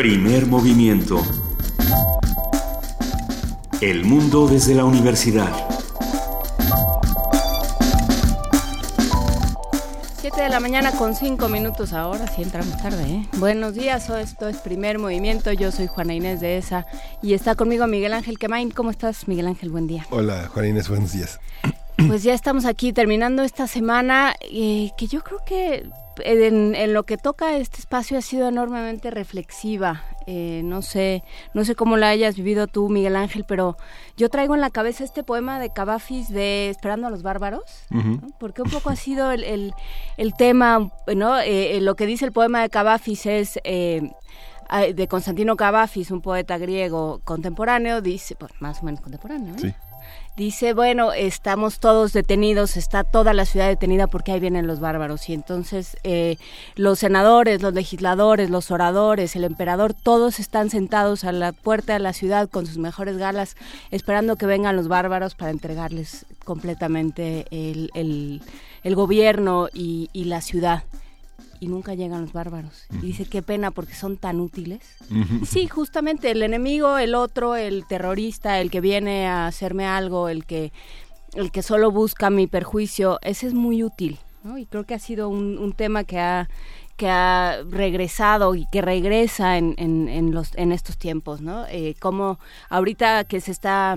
Primer movimiento. El mundo desde la universidad. Siete de la mañana con cinco minutos ahora, sí entramos tarde, ¿eh? Buenos días, esto es Primer Movimiento, yo soy Juana Inés de ESA y está conmigo Miguel Ángel Quemain. ¿Cómo estás, Miguel Ángel? Buen día. Hola, Juana Inés, buenos días. Pues ya estamos aquí terminando esta semana eh, que yo creo que en, lo que toca este espacio ha sido enormemente reflexiva. Eh, no sé, no sé cómo la hayas vivido tú, Miguel Ángel, pero yo traigo en la cabeza este poema de Cavafis de Esperando a los bárbaros, porque un poco ha sido el, el, tema, ¿no? Eh, lo que dice el poema de Cavafis es de Constantino Cavafis, un poeta griego contemporáneo, dice, pues más o menos contemporáneo, ¿eh? Dice, bueno, estamos todos detenidos, está toda la ciudad detenida porque ahí vienen los bárbaros. Y entonces eh, los senadores, los legisladores, los oradores, el emperador, todos están sentados a la puerta de la ciudad con sus mejores galas, esperando que vengan los bárbaros para entregarles completamente el, el, gobierno y, y la ciudad y nunca llegan los bárbaros. Y dice, qué pena porque son tan útiles. Sí, justamente el enemigo, el otro, el terrorista, el que viene a hacerme algo, el que, el que solo busca mi perjuicio, ese es muy útil. ¿no? Y creo que ha sido un, tema que ha que ha regresado y que regresa en, en, los, en estos tiempos, ¿no? Eh, como ahorita que se está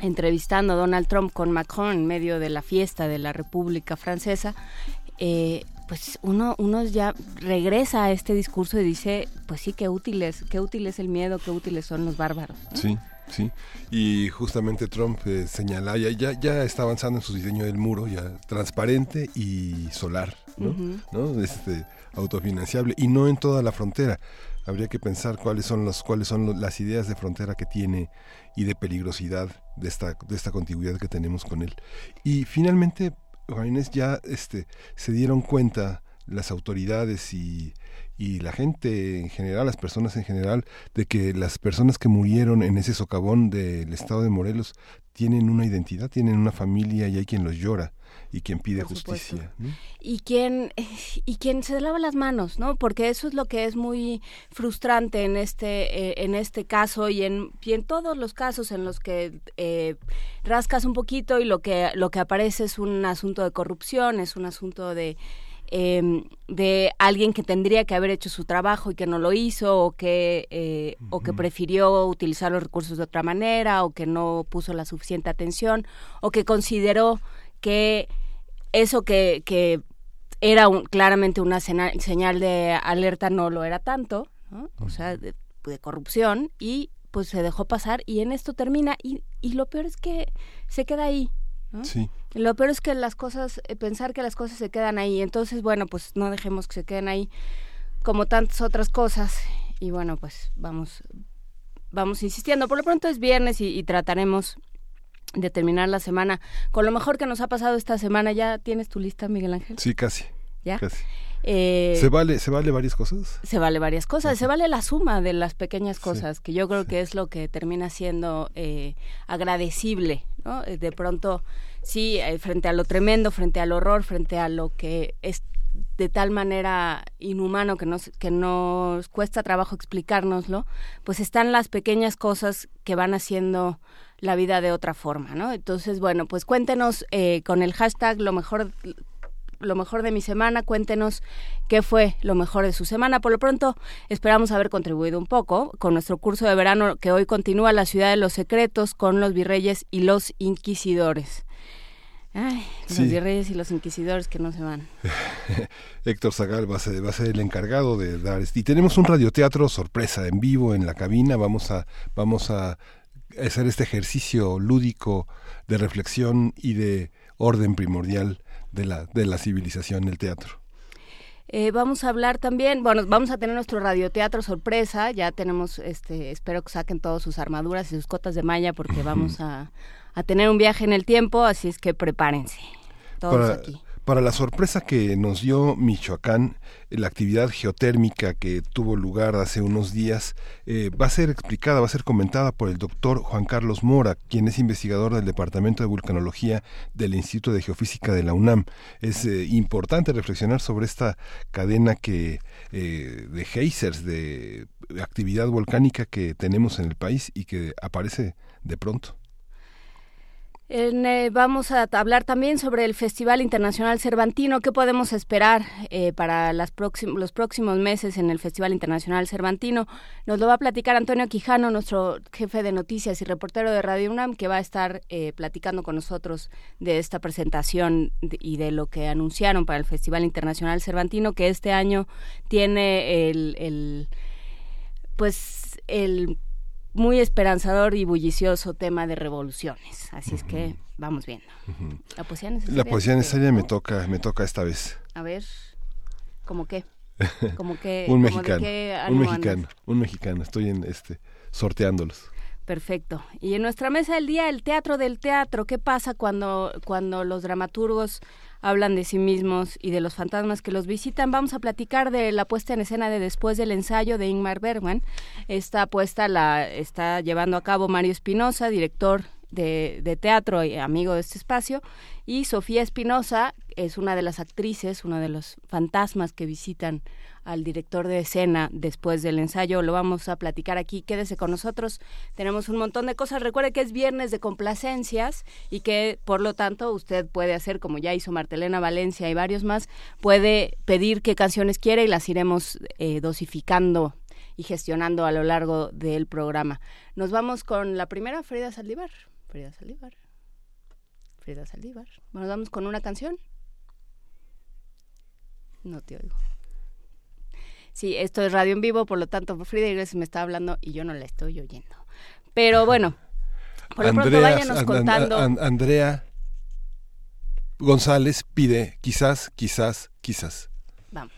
entrevistando Donald Trump con Macron en medio de la fiesta de la República Francesa, eh, pues uno, uno ya regresa a este discurso y dice, pues sí, qué útil es, qué útil es el miedo, qué útiles son los bárbaros. Sí, sí. Y justamente Trump eh, señala, ya, ya, ya, está avanzando en su diseño del muro, ya transparente y solar, ¿no? ¿no? Este, autofinanciable y no en toda la frontera. Habría que pensar cuáles son los cuáles son las ideas de frontera que tiene y de peligrosidad de esta de esta contigüidad que tenemos con él. Y finalmente ya este, se dieron cuenta las autoridades y, y la gente en general, las personas en general, de que las personas que murieron en ese socavón del estado de Morelos tienen una identidad, tienen una familia y hay quien los llora y quien pide justicia. Y quien, y quien se lava las manos, ¿no? Porque eso es lo que es muy frustrante en este, eh, en este caso y en, y en todos los casos en los que eh, rascas un poquito y lo que, lo que aparece es un asunto de corrupción, es un asunto de... Em, de alguien que tendría que haber hecho su trabajo y que no lo hizo o que eh, o que prefirió utilizar los recursos de otra manera o que no puso la suficiente atención o que consideró que eso que, que era claramente una señal de alerta no lo era tanto, o sea, de, corrupción, y pues se dejó pasar y en esto termina. Y, y lo peor es que se queda ahí. Sí. Lo peor es que las cosas, eh, pensar que las cosas se quedan ahí. Entonces, bueno, pues no dejemos que se queden ahí como tantas otras cosas. Y bueno, pues vamos, vamos insistiendo. Por lo pronto es viernes y trataremos de terminar la semana con lo mejor que nos ha pasado esta semana. ¿Ya tienes tu lista, Miguel Ángel? Sí, casi. ¿Ya? Casi. Eh, ¿Se vale, ¿Se vale varias cosas? Se vale varias cosas, se vale la suma de las pequeñas cosas, que yo creo que es lo que termina siendo eh, agradecible, ¿no? Eh, de pronto, sí, frente a lo tremendo, frente al horror, frente a lo que es de tal manera inhumano que nos, que nos cuesta trabajo explicárnoslo, pues están las pequeñas cosas que van haciendo la vida de otra forma, ¿no? Entonces, bueno, pues cuéntenos eh, con el hashtag lo mejor lo mejor de mi semana, cuéntenos qué fue lo mejor de su semana. Por lo pronto, esperamos haber contribuido un poco con nuestro curso de verano que hoy continúa la ciudad de los secretos con los virreyes y los inquisidores. Ay, los virreyes y los inquisidores que no se van. Héctor Zagal va a, ser, va a ser el encargado de dar... Y tenemos un radioteatro sorpresa en vivo en la cabina. Vamos a, vamos a hacer este ejercicio lúdico de reflexión y de orden primordial de la, de la civilización, el teatro. Eh, vamos a hablar también, bueno, vamos a tener nuestro radioteatro sorpresa, ya tenemos, este, espero que saquen todas sus armaduras y sus cotas de malla porque vamos a, a, tener un viaje en el tiempo, así es que prepárense. Todos aquí para la sorpresa que nos dio Michoacán, la actividad geotérmica que tuvo lugar hace unos días eh, va a ser explicada, va a ser comentada por el doctor Juan Carlos Mora, quien es investigador del Departamento de Vulcanología del Instituto de Geofísica de la UNAM. Es eh, importante reflexionar sobre esta cadena que eh, de geysers, de actividad volcánica que tenemos en el país y que aparece de pronto. Eh, vamos a hablar también sobre el Festival Internacional Cervantino. ¿Qué podemos esperar eh, para los próximos meses en el Festival Internacional Cervantino? Nos lo va a platicar Antonio Quijano, nuestro jefe de noticias y reportero de Radio UNAM, que va a estar eh, platicando con nosotros de esta presentación y de lo que anunciaron para el Festival Internacional Cervantino, que este año tiene el pues el muy esperanzador y bullicioso tema de revoluciones. Así es que vamos viendo. La poesía necesaria. La poesía necesaria me toca, me toca esta vez. A ver, ¿cómo qué? Como que un mexicano, un mexicano, un mexicano. Estoy en este sorteándolos. Perfecto. Y en nuestra mesa del día, el teatro del teatro. ¿Qué pasa cuando, cuando los dramaturgos hablan de sí mismos y de los fantasmas que los visitan. Vamos a platicar de la puesta en escena de Después del ensayo de Ingmar Bergman. Esta puesta la está llevando a cabo Mario Espinosa, director de, teatro y amigo de este espacio, y Sofía Espinosa es una de las actrices, uno de los fantasmas que visitan al director de escena después del ensayo. Lo vamos a platicar aquí. Quédese con nosotros. Tenemos un montón de cosas. Recuerde que es viernes de complacencias y que, por lo tanto, usted puede hacer, como ya hizo Martelena Valencia y varios más, puede pedir qué canciones quiere y las iremos eh, dosificando y gestionando a lo largo del programa. Nos vamos con la primera, Frida Saldívar. Frida Saldívar. Frida Saldívar. Nos vamos con una canción. No te oigo. Sí, esto es radio en vivo, por lo tanto, Frida Iglesias me está hablando y yo no la estoy oyendo. Pero bueno, por lo pronto váyanos contando. Andrea González pide quizás, quizás, quizás. Vamos.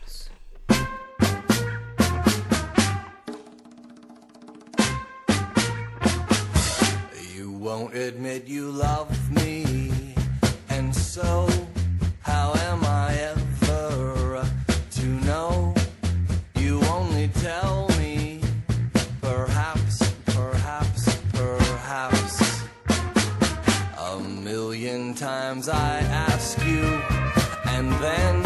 Won't admit you love me, and so how am I ever? To know? You only tell me. Perhaps, perhaps, perhaps. A million times I ask you, and then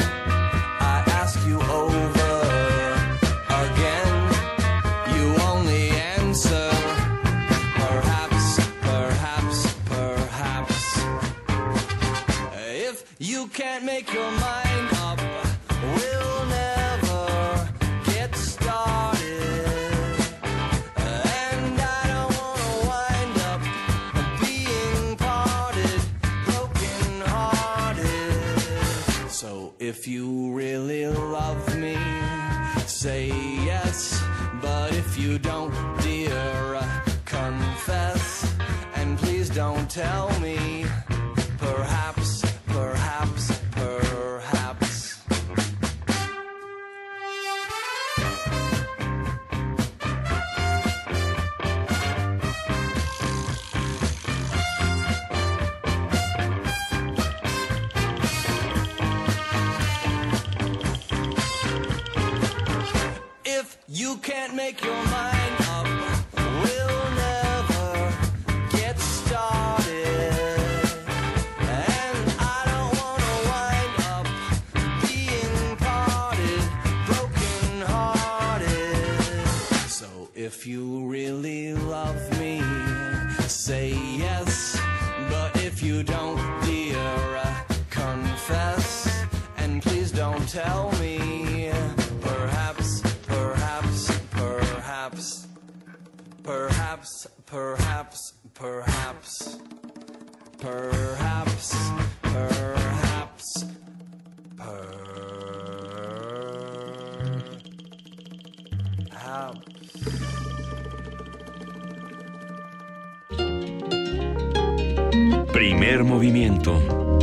can't make your mind up, we'll never get started. And I don't wanna wind up being parted, broken hearted. So If you really love me, say yes. But if you don't, dear, confess. And please don't tell make your mind perhaps, perhaps, perhaps, perhaps, perhaps. Primer movimiento.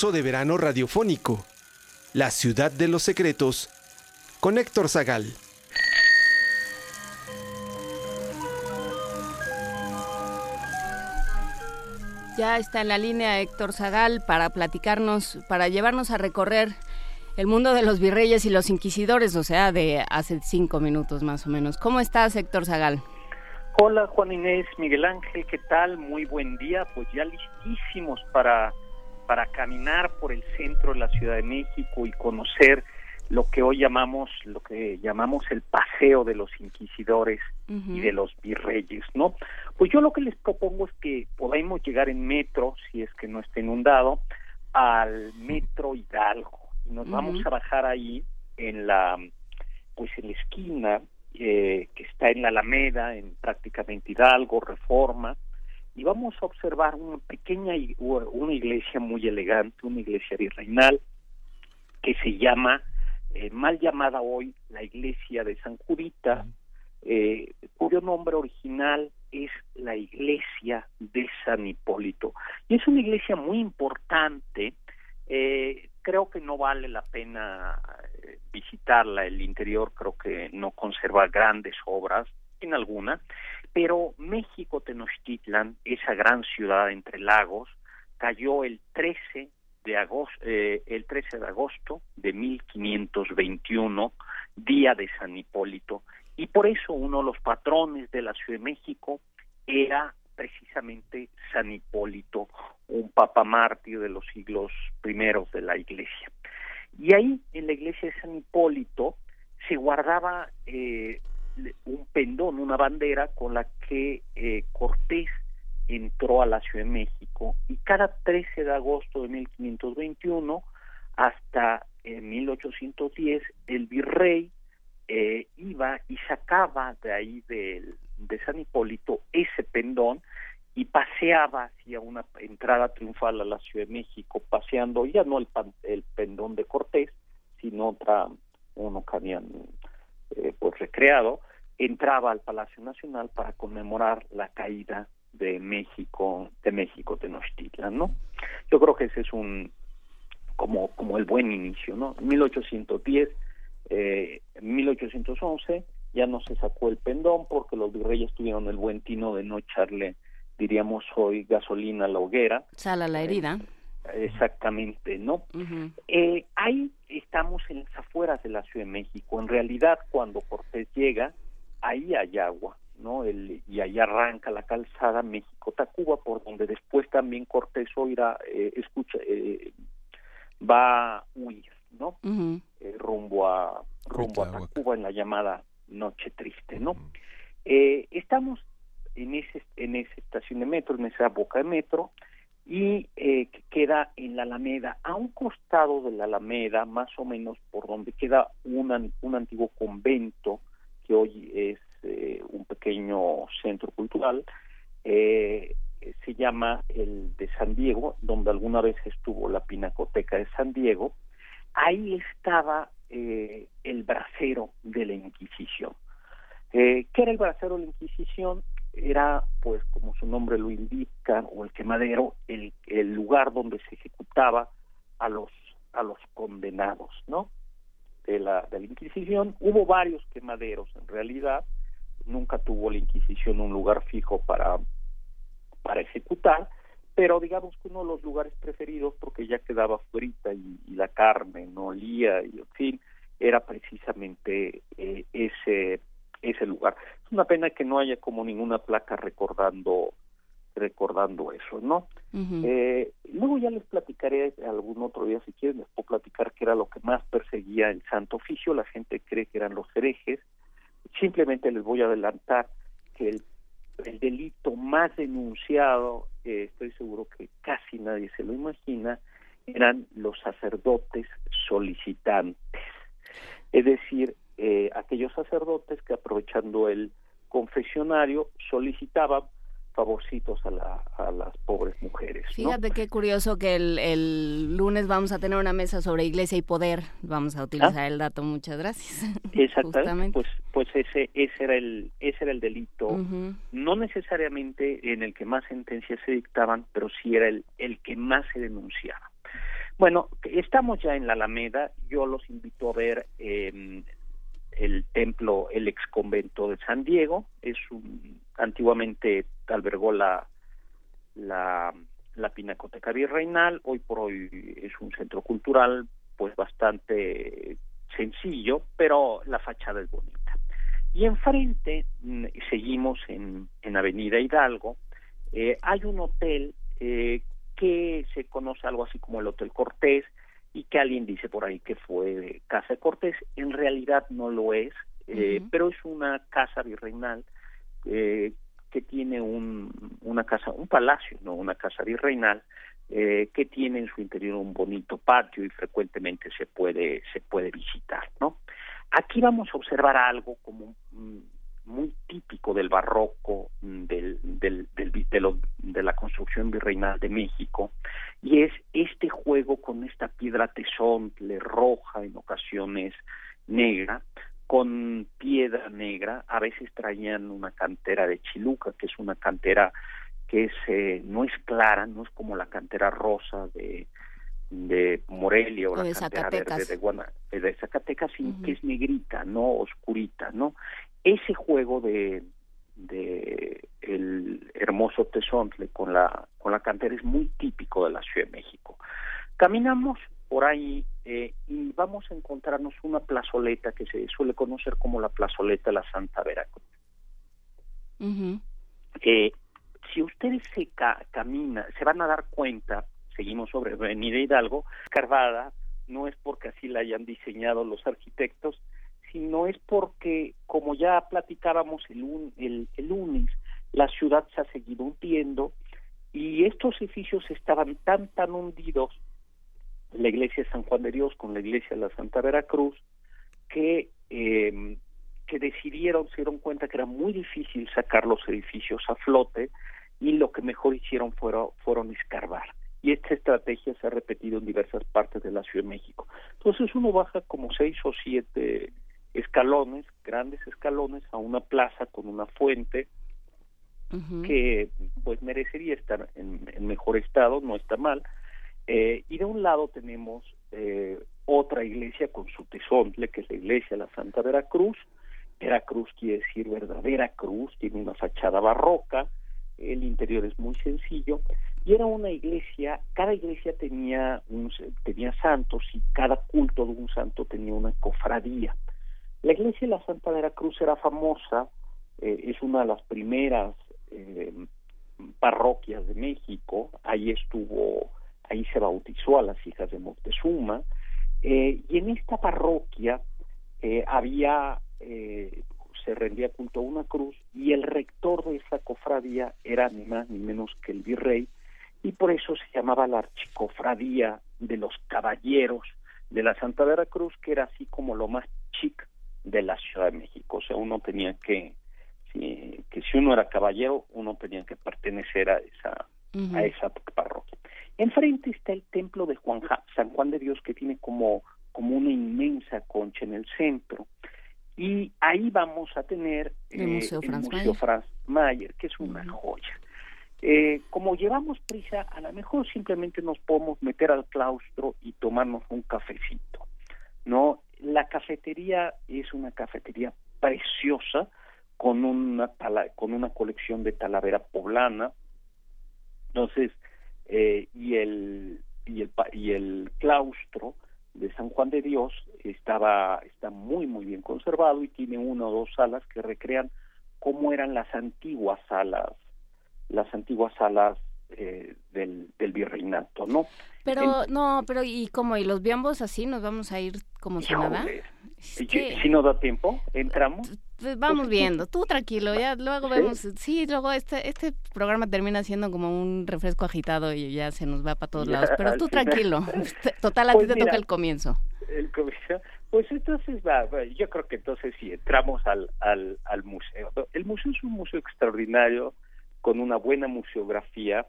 De Verano Radiofónico, La Ciudad de los Secretos, con Héctor Zagal. Ya está en la línea Héctor Zagal para platicarnos, para llevarnos a recorrer el mundo de los virreyes y los inquisidores, o sea, de hace cinco minutos más o menos. ¿Cómo estás, Héctor Zagal? Hola Juan Inés, Miguel Ángel, ¿qué tal? Muy buen día, pues ya listísimos para para caminar por el centro de la Ciudad de México y conocer lo que hoy llamamos lo que llamamos el paseo de los inquisidores y de los virreyes, ¿no? Pues yo lo que les propongo es que podamos llegar en metro, si es que no está inundado, al metro Hidalgo. Y nos vamos a bajar ahí en la pues en la esquina eh, que está en la Alameda, en prácticamente Hidalgo, Reforma, y vamos a observar una pequeña una iglesia muy elegante, una iglesia virreinal que se llama eh, mal llamada hoy la iglesia de San Jurita, eh, cuyo nombre original es la iglesia de San Hipólito. Y es una iglesia muy importante, eh, creo que no vale la pena visitarla, el interior creo que no conserva grandes obras, en alguna, pero México Tenochtitlan, esa gran ciudad entre lagos, cayó el 13 de agosto, eh, el 13 de agosto de 1521, día de San Hipólito, y por eso uno de los patrones de la Ciudad de México era precisamente San Hipólito, un papa mártir de los siglos primeros de la Iglesia. Y ahí, en la iglesia de San Hipólito, se guardaba eh, un pendón, una bandera con la que eh, Cortés entró a la Ciudad de México y cada 13 de agosto de 1521 hasta 1810 el virrey eh, iba y sacaba de ahí de, de San Hipólito ese pendón y paseaba hacia una entrada triunfal a la Ciudad de México, paseando ya no el, el pendón de Cortés, sino otra, uno que habían eh, pues recreado, entraba al Palacio Nacional para conmemorar la caída de México, de México Tenochtitlan, ¿no? Yo creo que ese es un como como el buen inicio, ¿no? En 1810, eh, 1811 ya no se sacó el pendón porque los virreyes tuvieron el buen tino de no echarle, diríamos hoy, gasolina a la hoguera. Sala la herida. exactamente, ¿no? eh, ahí estamos en las afueras de la Ciudad de México. En realidad, cuando Cortés llega, ahí hay agua. ¿no? El, y ahí arranca la calzada México-Tacuba, por donde después también Cortés Oira eh, escucha, eh, va a huir, ¿no? Eh, rumbo a rumbo a Tacuba en la llamada Noche Triste, ¿no? eh, estamos en ese en esa estación de metro, en esa boca de metro, y eh, que queda en la Alameda, a un costado de la Alameda, más o menos por donde queda un, un antiguo convento que hoy es eh, un pequeño centro cultural, eh, se llama el de San Diego, donde alguna vez estuvo la Pinacoteca de San Diego. Ahí estaba eh, el bracero de la Inquisición. ¿Qué era el bracero de la Inquisición? Era, pues, como su nombre lo indica, o el quemadero, el, el lugar donde se ejecutaba a los a los condenados, ¿no? De la, de la Inquisición. Hubo varios quemaderos, en realidad, nunca tuvo la Inquisición un lugar fijo para, para ejecutar, pero digamos que uno de los lugares preferidos, porque ya quedaba frita y, la carne no olía, y en fin, era precisamente eh, ese, ese lugar. Es una pena que no haya como ninguna placa recordando recordando eso, ¿no? eh, luego ya les platicaré algún otro día, si quieren, les puedo platicar que era lo que más perseguía el Santo Oficio, la gente cree que eran los herejes, Simplemente les voy a adelantar que el, delito más denunciado, eh, estoy seguro que casi nadie se lo imagina, eran los sacerdotes solicitantes. Es decir, eh, aquellos sacerdotes que aprovechando el confesionario solicitaban favorcitos a, la, a las pobres mujeres. Fíjate qué curioso que el, el, lunes vamos a tener una mesa sobre iglesia y poder. Vamos a utilizar ah. el dato. Muchas gracias. Exactamente. Pues, pues ese, ese era el, ese era el delito, no necesariamente en el que más sentencias se dictaban, pero sí era el, el que más se denunciaba. Bueno, estamos ya en la Alameda. Yo los invito a ver eh, el templo, el ex convento de San Diego. Es un antiguamente albergó la, la, la Pinacoteca Virreinal, hoy por hoy es un centro cultural pues bastante sencillo, pero la fachada es bonita. Y enfrente, mm, seguimos en, en Avenida Hidalgo, eh, hay un hotel eh, que se conoce algo así como el Hotel Cortés y que alguien dice por ahí que fue Casa de Cortés, en realidad no lo es, eh, pero es una casa virreinal eh, que tiene un, una casa, un palacio, no una casa virreinal, eh, que tiene en su interior un bonito patio y frecuentemente se puede se puede visitar, ¿no? Aquí vamos a observar algo como muy típico del barroco del, del, del, de, de la construcción virreinal de México y es este juego con esta piedra tesontle roja en ocasiones negra con piedra negra a veces traían una cantera de chiluca que es una cantera que es eh, no es clara no es como la cantera rosa de de Morelia o, la de cantera verde de, Guana, de Zacatecas, que es negrita, no oscurita, ¿no? ese juego de, de el hermoso tesontle con la con la cantera es muy típico de la Ciudad de México. Caminamos por ahí eh, y vamos a encontrarnos una plazoleta que se suele conocer como la plazoleta de la Santa Veracruz. eh, si ustedes se ca caminan, se van a dar cuenta, seguimos sobre Avenida Hidalgo, carvada, no es porque así la hayan diseñado los arquitectos, sino es porque, como ya platicábamos el, el, el lunes, la ciudad se ha seguido hundiendo y estos edificios estaban tan, tan hundidos, la iglesia de San Juan de Dios con la iglesia de la Santa Veracruz, que, eh, que decidieron, se dieron cuenta que era muy difícil sacar los edificios a flote y lo que mejor hicieron fueron, fueron escarbar. Y esta estrategia se ha repetido en diversas partes de la Ciudad de México. Entonces uno baja como seis o siete escalones, grandes escalones, a una plaza con una fuente que pues merecería estar en, mejor estado, no está mal. Eh, y de un lado tenemos eh, otra iglesia con su tesontle, que es la iglesia de la Santa Veracruz. Veracruz quiere decir verdadera cruz, tiene una fachada barroca, el interior es muy sencillo y era una iglesia, cada iglesia tenía un, tenía santos y cada culto de un santo tenía una cofradía. La iglesia de la Santa Veracruz era famosa, eh, es una de las primeras eh, parroquias de México, ahí estuvo, ahí se bautizó a las hijas de Moctezuma, eh, y en esta parroquia había, se rendía culto a una cruz, y el rector de esa cofradía era ni más ni menos que el virrey, y por eso se llamaba la archicofradía de los caballeros de la Santa Veracruz, que era así como lo más chic de la Ciudad de México. O sea, uno tenía que, si, que si uno era caballero, uno tenía que pertenecer a esa, a esa parroquia. Enfrente está el templo de Juan San Juan de Dios, que tiene como, como una inmensa concha en el centro. Y ahí vamos a tener el eh, Museo, Franz, Mayer. Mayer, que es una joya. Eh, como llevamos prisa, a lo mejor simplemente nos podemos meter al claustro y tomarnos un cafecito, ¿no? La cafetería es una cafetería preciosa con una con una colección de talavera poblana. Entonces, eh, y el y el y el claustro de San Juan de Dios estaba está muy muy bien conservado y tiene una o dos salas que recrean cómo eran las antiguas salas las antiguas salas eh, del, del virreinato, ¿no? Pero, no, pero ¿y cómo? ¿Y los biambos así nos vamos a ir como si nada? Si no da tiempo, entramos. Vamos viendo, tú tranquilo, ya luego vemos, sí, luego este este programa termina siendo como un refresco agitado y ya se nos va para todos lados, pero tú tranquilo, total a ti pues te toca el comienzo. El comienzo, pues entonces va, yo creo que entonces sí, entramos al, al, al museo. El museo es un museo extraordinario, con una buena museografía,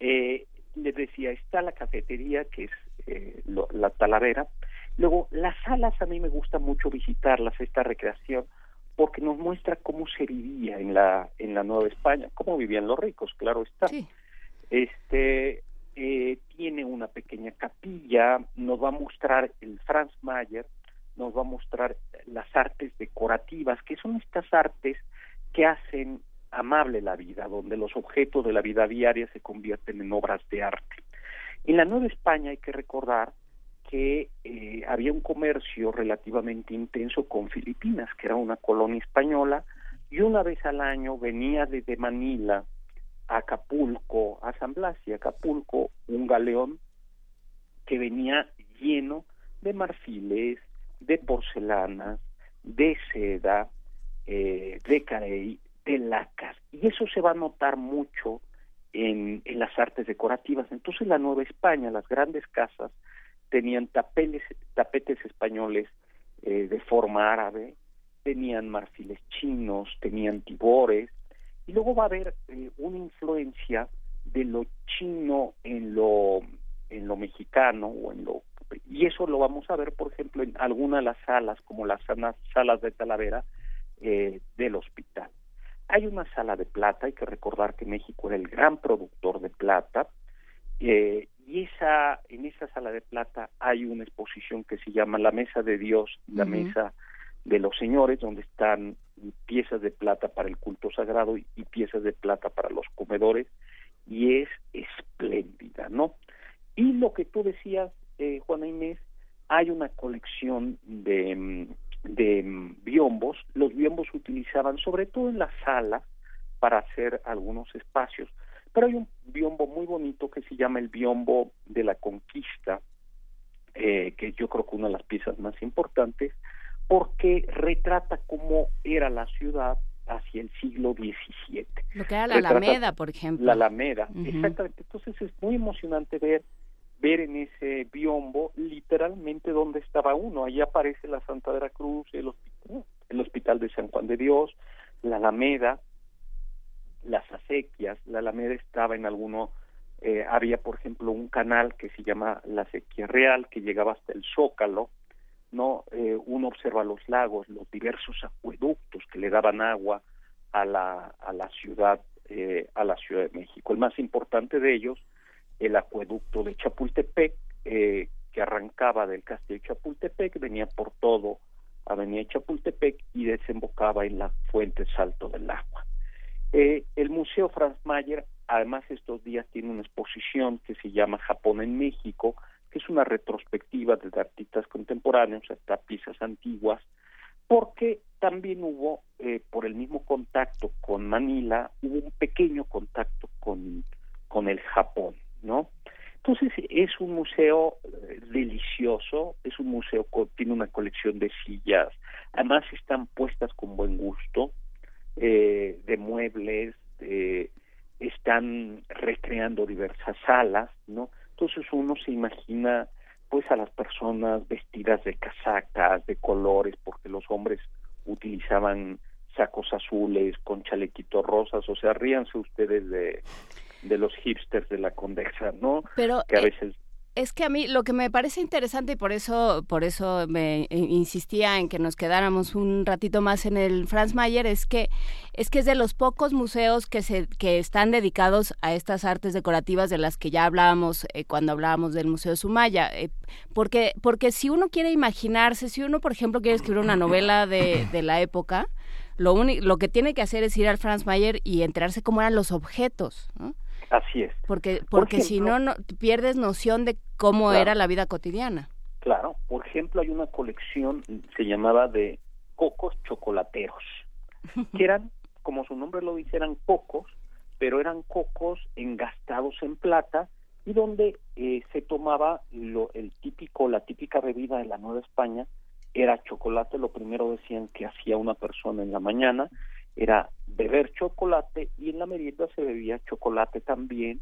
eh, les decía, está la cafetería, que es eh, la Talavera. Luego, las salas a mí me gusta mucho visitarlas, esta recreación, porque nos muestra cómo se vivía en la, en la Nueva España, cómo vivían los ricos, claro está. Este, eh, tiene una pequeña capilla, nos va a mostrar el Franz Mayer, nos va a mostrar las artes decorativas, que son estas artes que hacen amable la vida, donde los objetos de la vida diaria se convierten en obras de arte. En la Nueva España hay que recordar que eh, había un comercio relativamente intenso con Filipinas, que era una colonia española, y una vez al año venía desde Manila a Acapulco, a San Blas y Acapulco, un galeón que venía lleno de marfiles, de porcelanas, de seda, eh, de carey, de lacas. Y eso se va a notar mucho en, en las artes decorativas. Entonces la Nueva España, las grandes casas, tenían tapeles, tapetes españoles eh, de forma árabe, tenían marfiles chinos, tenían tibores, y luego va a haber eh, una influencia de lo chino en lo en lo mexicano o en lo y eso lo vamos a ver por ejemplo en algunas de las salas como las salas de Talavera eh, del hospital hay una sala de plata hay que recordar que México era el gran productor de plata eh, y esa en esa sala de plata hay una exposición que se llama la mesa de Dios la mesa de los señores donde están piezas de plata para el culto sagrado y, piezas de plata para los comedores y es espléndida, ¿no? Y lo que tú decías, eh, Juana Inés, hay una colección de, mm, de mm, biombos. Los biombos se utilizaban sobre todo en la sala para hacer algunos espacios, pero hay un biombo muy bonito que se llama el biombo de la conquista, eh, que yo creo que una de las piezas más importantes, porque retrata cómo era la ciudad hacia el siglo XVII. Lo que era la Alameda, por ejemplo. La Alameda, exactamente. Entonces es muy emocionante ver ver en ese biombo literalmente dónde estaba uno. Ahí aparece la Santa de la Cruz, el hospital, el hospital de San Juan de Dios, la Alameda, las acequias. La Alameda estaba en alguno, eh, había por ejemplo un canal que se llama la Acequia Real que llegaba hasta el Zócalo no eh, uno observa los lagos los diversos acueductos que le daban agua a la a la ciudad eh, a la ciudad de México el más importante de ellos el acueducto de Chapultepec eh, que arrancaba del castillo de Chapultepec venía por todo Avenida Chapultepec y desembocaba en la fuente Salto del Agua. El Museo Franz Mayer además estos días tiene una exposición que se llama Japón en México que es una retrospectiva de artistas contemporáneos hasta piezas antiguas, porque también hubo, eh, por el mismo contacto con Manila, hubo un pequeño contacto con, con el Japón, ¿no? Entonces es un museo eh, delicioso, es un museo que tiene una colección de sillas, además están puestas con buen gusto, eh, de muebles, están recreando diversas salas, ¿no? Entonces uno se imagina pues a las personas vestidas de casacas, de colores, porque los hombres utilizaban sacos azules con chalequitos rosas, o sea, ríanse ustedes de, de los hipsters de la condesa, ¿no? Pero que a eh, veces es que a mí lo que me parece interesante y por eso por eso me insistía en que nos quedáramos un ratito más en el Franz Mayer es que es que es de los pocos museos que se que están dedicados a estas artes decorativas de las que ya hablábamos eh, cuando hablábamos del Museo Sumaya eh, porque porque si uno quiere imaginarse si uno por ejemplo quiere escribir una novela de, de la época lo lo que tiene que hacer es ir al Franz Mayer y enterarse cómo eran los objetos ¿no? Así es. Porque, porque si no, no, pierdes noción de cómo era la vida cotidiana. Claro, por ejemplo, hay una colección, se llamaba de cocos chocolateros, que eran, como su nombre lo dice, eran cocos, pero eran cocos engastados en plata y donde eh, se tomaba lo, el típico, la típica bebida de la Nueva España, era chocolate, lo primero decían que hacía una persona en la mañana, era beber chocolate y en la merienda se bebía chocolate también,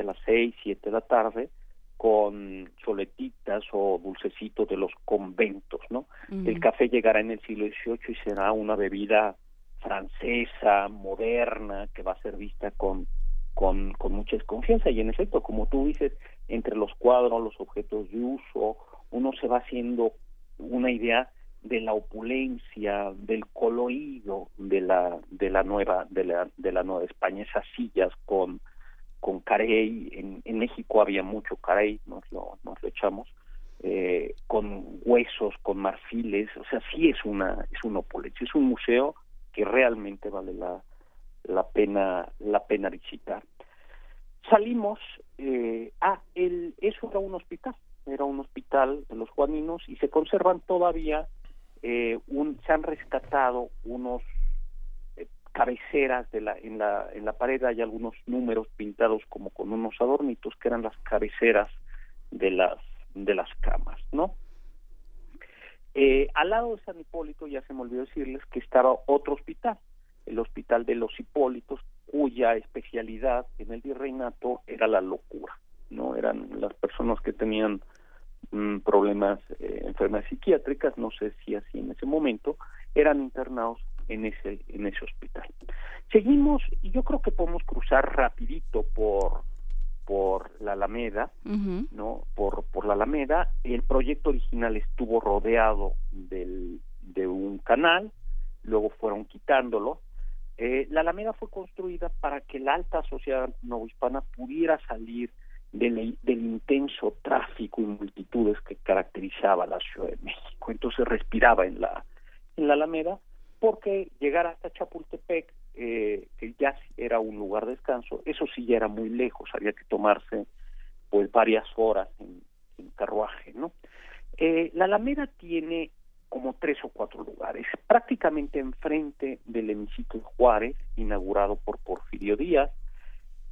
a las seis, siete de la tarde, con soletitas o dulcecitos de los conventos, ¿no? El café llegará en el siglo XVIII y será una bebida francesa, moderna, que va a ser vista con, con, con mucha desconfianza. Y en efecto, como tú dices, entre los cuadros, los objetos de uso, uno se va haciendo una idea de la opulencia, del colorido de la de la nueva de la de la nueva España, esas sillas con con carey, en, en México había mucho carey, nos lo nos lo echamos, eh, con huesos, con marfiles, o sea, sí es una es una opulencia, es un museo que realmente vale la la pena la pena visitar. Salimos, eh, ah, el, eso era un hospital, era un hospital de los Juaninos y se conservan todavía, eh, un, se han rescatado unos eh, cabeceras de la, en, la, en la pared hay algunos números pintados como con unos adornitos que eran las cabeceras de las de las camas, ¿no? Eh, al lado de San Hipólito, ya se me olvidó decirles que estaba otro hospital, el Hospital de los Hipólitos, cuya especialidad en el virreinato era la locura, ¿no? Eran las personas que tenían mm, problemas, eh, enfermedades psiquiátricas, no sé si así en ese momento, eran internados en ese, en ese hospital. Seguimos, y yo creo que podemos cruzar rapidito por por la Alameda, ¿no? Por, por la Alameda. El proyecto original estuvo rodeado del, de un canal, luego fueron quitándolo. Eh, la Alameda fue construida para que la alta sociedad novohispana pudiera salir del, del intenso tráfico y multitudes que caracterizaba la Ciudad de México. Entonces respiraba en la, en la Alameda porque llegar hasta Chapultepec eh, que ya era un lugar de descanso, eso sí ya era muy lejos, había que tomarse pues varias horas en, carruaje, ¿no? Eh, la Alameda tiene como tres o cuatro lugares, prácticamente enfrente del hemiciclo Juárez, inaugurado por Porfirio Díaz,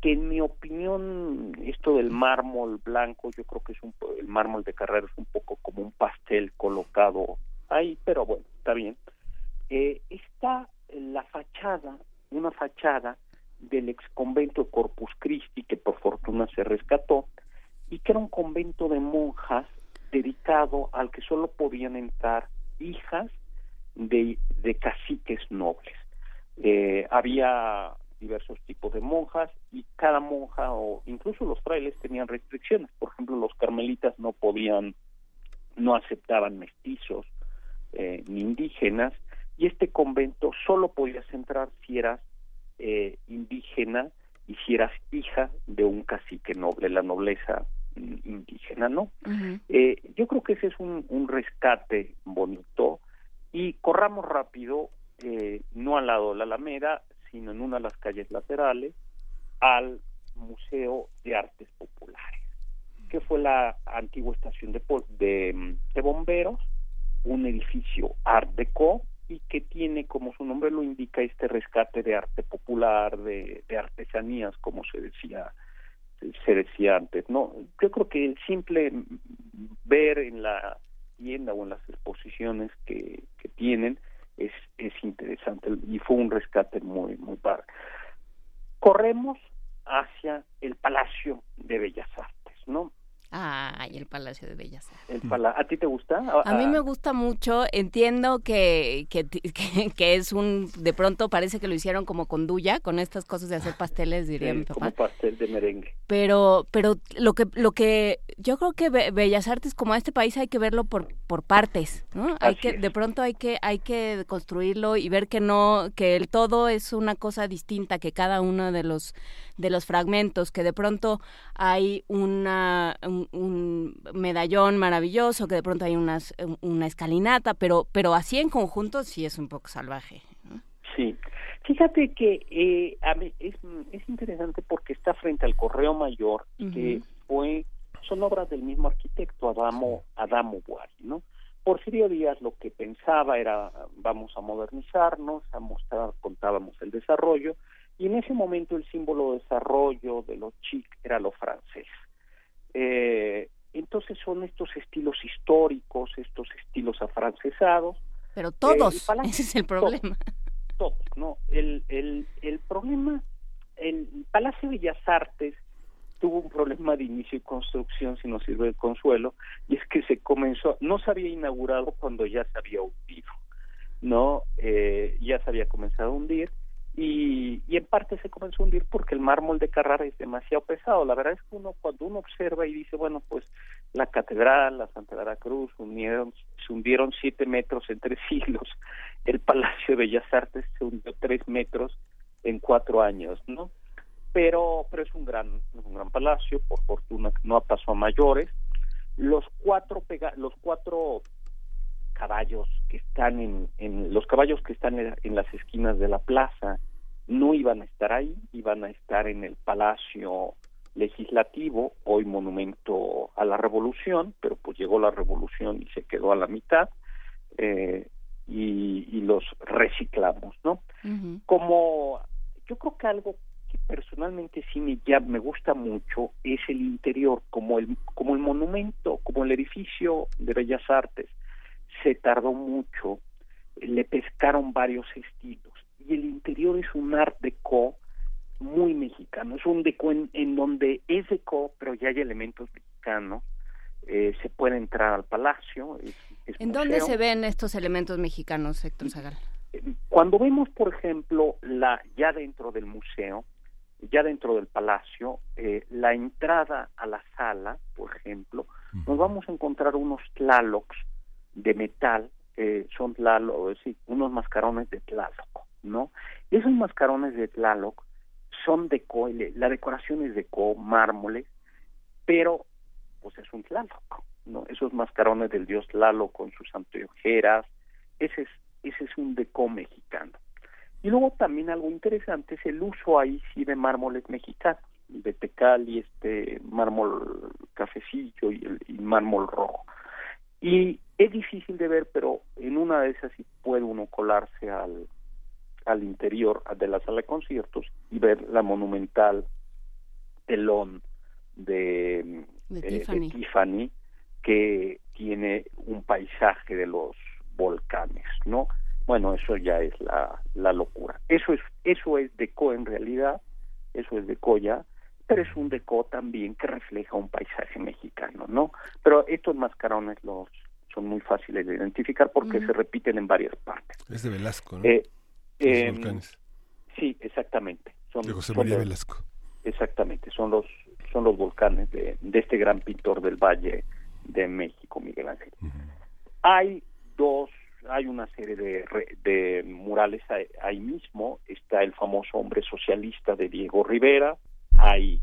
que en mi opinión esto del mármol blanco, yo creo que es un el mármol de Carrera es un poco como un pastel colocado ahí, pero bueno, está bien. Eh, está la fachada una fachada del ex convento Corpus Christi, que por fortuna se rescató, y que era un convento de monjas dedicado al que solo podían entrar hijas de, de caciques nobles. Eh, había diversos tipos de monjas y cada monja o incluso los frailes tenían restricciones. Por ejemplo, los carmelitas no podían, no aceptaban mestizos eh, ni indígenas y este convento solo podías entrar si eras eh, indígena y si eras hija de un cacique noble, la nobleza mm, indígena, ¿no? eh, yo creo que ese es un, un, rescate bonito y corramos rápido, eh, no al lado de la Alameda, sino en una de las calles laterales, al Museo de Artes Populares, que fue la antigua estación de, de, de bomberos, un edificio Art Deco y que tiene, como su nombre lo indica, este rescate de arte popular, de, de artesanías, como se decía se decía antes, ¿no? Yo creo que el simple ver en la tienda o en las exposiciones que, que tienen es, es interesante y fue un rescate muy, muy padre. Corremos hacia el Palacio de Bellas Artes, ¿no? Ay, el Palacio de Bellas Artes. ¿A ti te gusta? A, mí me gusta mucho. Entiendo que, que, que, es un... De pronto parece que lo hicieron como con Duya, con estas cosas de hacer pasteles, diría mi papá. Como pastel de merengue. Pero, pero lo que, lo que... Yo creo que Bellas Artes, como a este país, hay que verlo por, por partes, ¿no? Hay que, de pronto hay que, hay que construirlo y ver que no... Que el todo es una cosa distinta que cada uno de los, de los fragmentos, que de pronto hay una un, medallón maravilloso, que de pronto hay unas, una escalinata, pero, pero así en conjunto sí es un poco salvaje. Sí, fíjate que eh, a mí es, es interesante porque está frente al Correo Mayor, que fue, son obras del mismo arquitecto, Adamo, Adamo Buari, ¿no? Porfirio Díaz lo que pensaba era vamos a modernizarnos, a mostrar, contábamos el desarrollo, y en ese momento el símbolo de desarrollo de los chic era lo francés. Eh, entonces son estos estilos históricos, estos estilos afrancesados. Pero todos, ese es el problema. Todos, ¿no? El, el, el problema, el Palacio de Bellas Artes tuvo un problema de inicio y construcción, si nos sirve de consuelo, y es que se comenzó, no se había inaugurado cuando ya se había hundido, ¿no? Eh, ya se había comenzado a hundir, y, y, en parte se comenzó a hundir porque el mármol de Carrara es demasiado pesado. La verdad es que uno cuando uno observa y dice, bueno, pues la catedral, la Santa Clara Cruz, unieron, se hundieron siete metros en tres siglos. El Palacio de Bellas Artes se hundió tres metros en cuatro años, ¿no? Pero, pero es un gran, un gran palacio, por fortuna no pasó a mayores. Los cuatro pega, los cuatro caballos que están en, en los caballos que están en, las esquinas de la plaza no iban a estar ahí, iban a estar en el Palacio Legislativo, hoy monumento a la Revolución, pero pues llegó la Revolución y se quedó a la mitad, eh, y, los reciclamos, ¿no? Como yo creo que algo que personalmente sí me, ya me gusta mucho es el interior, como el, como el monumento, como el edificio de Bellas Artes, se tardó mucho, le pescaron varios estilos y el interior es un art deco muy mexicano, es un deco en, donde es deco, pero ya hay elementos mexicanos, eh, se puede entrar al palacio. ¿En dónde se ven estos elementos mexicanos, Héctor Zagal? Cuando vemos, por ejemplo, la ya dentro del museo, ya dentro del palacio, eh, la entrada a la sala, por ejemplo, nos vamos a encontrar unos tlalocs de metal, son tlaloc, unos mascarones de tlaloc. ¿no? Y esos mascarones de Tlaloc son de co, la decoración es de co, mármoles, pero pues es un Tlaloc, ¿no? Esos mascarones del dios Tlaloc con sus anteojeras, ese es, ese es un deco mexicano. Y luego también algo interesante es el uso ahí sí de mármoles mexicanos, de tecal y este mármol cafecillo y el y mármol rojo. Y es difícil de ver, pero en una de esas sí puede uno colarse al, al interior de la sala de conciertos y ver la monumental telón de, eh, Tiffany. que tiene un paisaje de los volcanes, ¿no? Bueno, eso ya es la, la locura. Eso es eso es deco en realidad, eso es deco ya, pero es un deco también que refleja un paisaje mexicano, ¿no? Pero estos mascarones los son muy fáciles de identificar porque se repiten en varias partes. Es de Velasco, ¿no? Eh, eh, sí, exactamente. Son, de José María Velasco. Exactamente, son los son los volcanes de, de, este gran pintor del Valle de México, Miguel Ángel. Hay dos, hay una serie de, de murales ahí, mismo. Está el famoso hombre socialista de Diego Rivera. Hay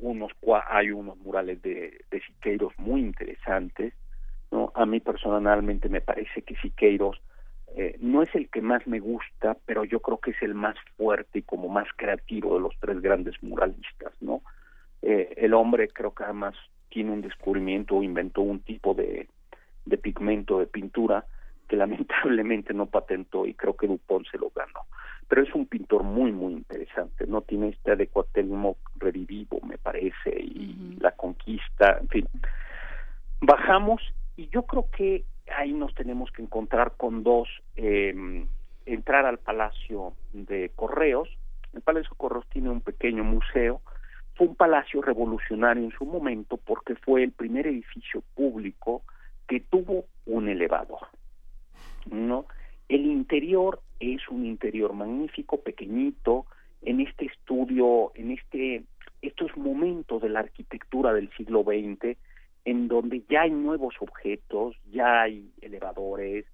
unos hay unos murales de, de Siqueiros muy interesantes. ¿No? A mí personalmente me parece que Siqueiros eh, no es el que más me gusta, pero yo creo que es el más fuerte y como más creativo de los tres grandes muralistas, ¿no? Eh, el hombre creo que además tiene un descubrimiento o inventó un tipo de, de pigmento de pintura que lamentablemente no patentó y creo que Dupont se lo ganó. Pero es un pintor muy, muy interesante, ¿no? Tiene este adecuatismo revivivo, me parece, y la conquista, en fin. Bajamos y yo creo que ahí nos tenemos que encontrar con dos, eh, entrar al Palacio de Correos. El Palacio de Correos tiene un pequeño museo. Fue un palacio revolucionario en su momento porque fue el primer edificio público que tuvo un elevador. ¿no? El interior es un interior magnífico, pequeñito, en este estudio, en este estos momentos de la arquitectura del siglo XX, en donde ya hay nuevos objetos, ya hay elevadores,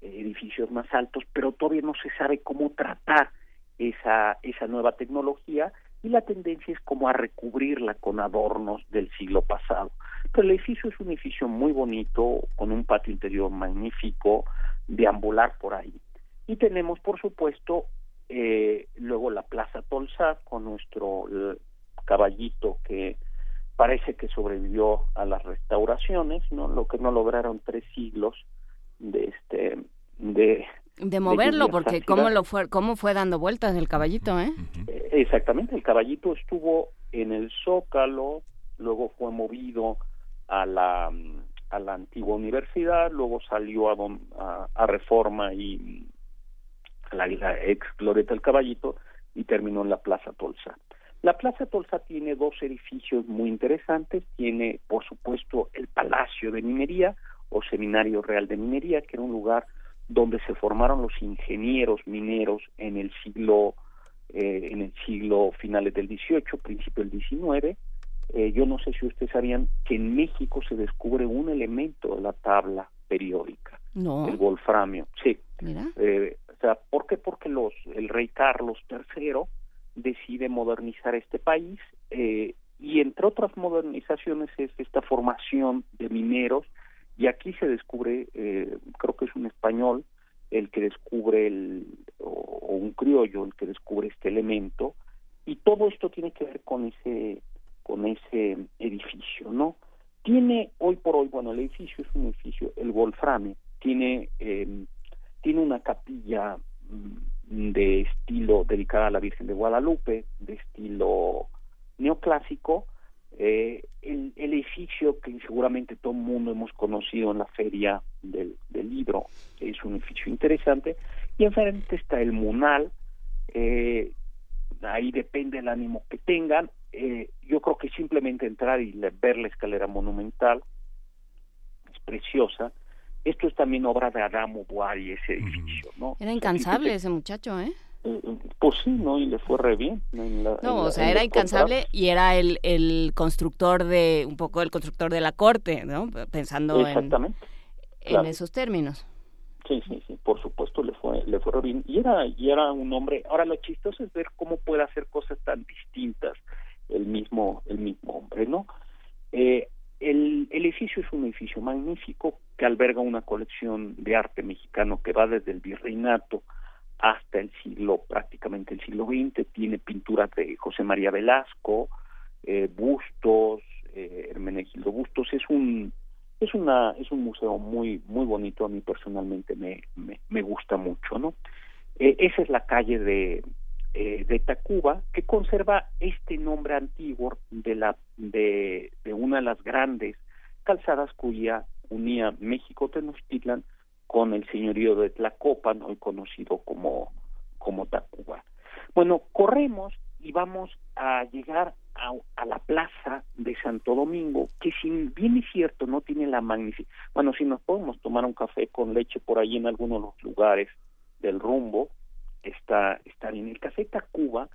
eh, edificios más altos, pero todavía no se sabe cómo tratar esa, esa nueva tecnología y la tendencia es como a recubrirla con adornos del siglo pasado. Pero el edificio es un edificio muy bonito, con un patio interior magnífico, deambular por ahí. Y tenemos, por supuesto, eh, luego la Plaza Tolsa con nuestro caballito que parece que sobrevivió a las restauraciones, ¿no? Lo que no lograron tres siglos de este de de moverlo porque cómo lo fue cómo fue dando vueltas el caballito, ¿eh? ¿eh? Exactamente, el caballito estuvo en el Zócalo, luego fue movido a la a la antigua universidad, luego salió a, a, Reforma y a la, la ex Glorieta del Caballito y terminó en la Plaza Tolsa. La Plaza Tolsa tiene dos edificios muy interesantes. Tiene, por supuesto, el Palacio de Minería o Seminario Real de Minería, que era un lugar donde se formaron los ingenieros mineros en el siglo eh, en el siglo finales del 18, principio del 19. Eh, yo no sé si ustedes sabían que en México se descubre un elemento de la tabla periódica, el wolframio. Sí. Eh, o sea, ¿por qué? Porque los el rey Carlos III decide modernizar este país eh, y entre otras modernizaciones es esta formación de mineros y aquí se descubre, eh, creo que es un español, el que descubre el, o, un criollo el que descubre este elemento, y todo esto tiene que ver con ese, con ese edificio, ¿no? Tiene hoy por hoy, bueno, el edificio es un edificio, el Wolframe, tiene, em, tiene una capilla mm, de estilo dedicada a la Virgen de Guadalupe, de estilo neoclásico, eh, el, edificio que seguramente todo el mundo hemos conocido en la feria del, libro es un edificio interesante y enfrente está el Munal eh, ahí depende el ánimo que tengan eh, yo creo que simplemente entrar y ver la escalera monumental es preciosa esto es también obra de Adamo Boari ese edificio no era incansable ese muchacho eh pues sí, ¿no? Y le fue re bien. no, o sea, era incansable y era el, el constructor de, un poco el constructor de la corte, ¿no? Pensando Exactamente, en, esos términos. Sí, sí, sí, por supuesto le fue, le fue re bien. Y era, y era un hombre, ahora lo chistoso es ver cómo puede hacer cosas tan distintas el mismo, el mismo hombre, ¿no? Eh, el, edificio es un edificio magnífico que alberga una colección de arte mexicano que va desde el virreinato hasta el siglo, prácticamente el siglo XX, tiene pinturas de José María Velasco, eh, bustos, eh, Hermenegildo Bustos, es un es una es un museo muy muy bonito. A mí personalmente me, me, gusta mucho no eh, esa es la calle de eh, de Tacuba que conserva este nombre antiguo de la de, una de las grandes calzadas cuya unía México Tenochtitlan con el señorío de Tlacopan, hoy conocido como, como Tacuba. Bueno, corremos y vamos a llegar a, a, la plaza de Santo Domingo, que si bien es cierto no tiene la magnificencia, bueno, si nos podemos tomar un café con leche por ahí en algunos de los lugares del rumbo, está, está en el Café Tacuba,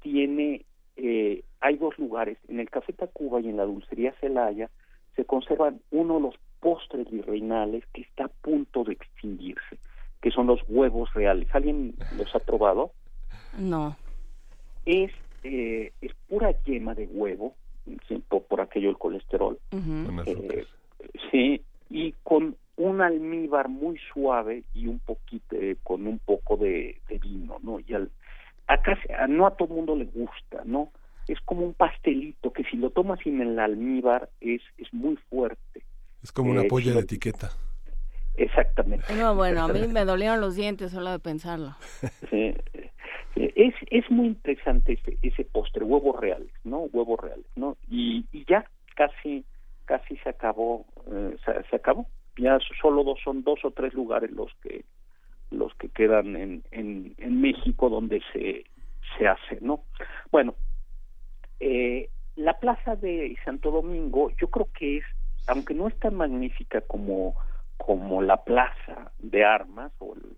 tiene, eh, hay dos lugares, en el Café Tacuba y en la Dulcería Celaya, se conservan uno de los postres virreinales que está a punto de extinguirse, que son los huevos reales. ¿Alguien los ha probado? No. Es, eh, es pura yema de huevo, por, aquello el colesterol. Eh, sí, y con un almíbar muy suave y un poquito, eh, con un poco de, vino, ¿no? Y al, acá no a todo mundo le gusta, ¿no? Es como un pastelito que si lo tomas sin el almíbar es, es muy fuerte. Es como una eh, polla de etiqueta. Exactamente. No, bueno, a mí me dolieron los dientes solo de pensarlo. es, es muy interesante ese, ese postre, huevos reales, ¿no? Huevos reales, ¿no? Y, y ya casi casi se acabó, eh, se, acabó. Ya solo dos son dos o tres lugares los que los que quedan en, en, en México donde se se hace, ¿no? Bueno, eh, la plaza de Santo Domingo yo creo que es aunque no es tan magnífica como, como la plaza de armas o el,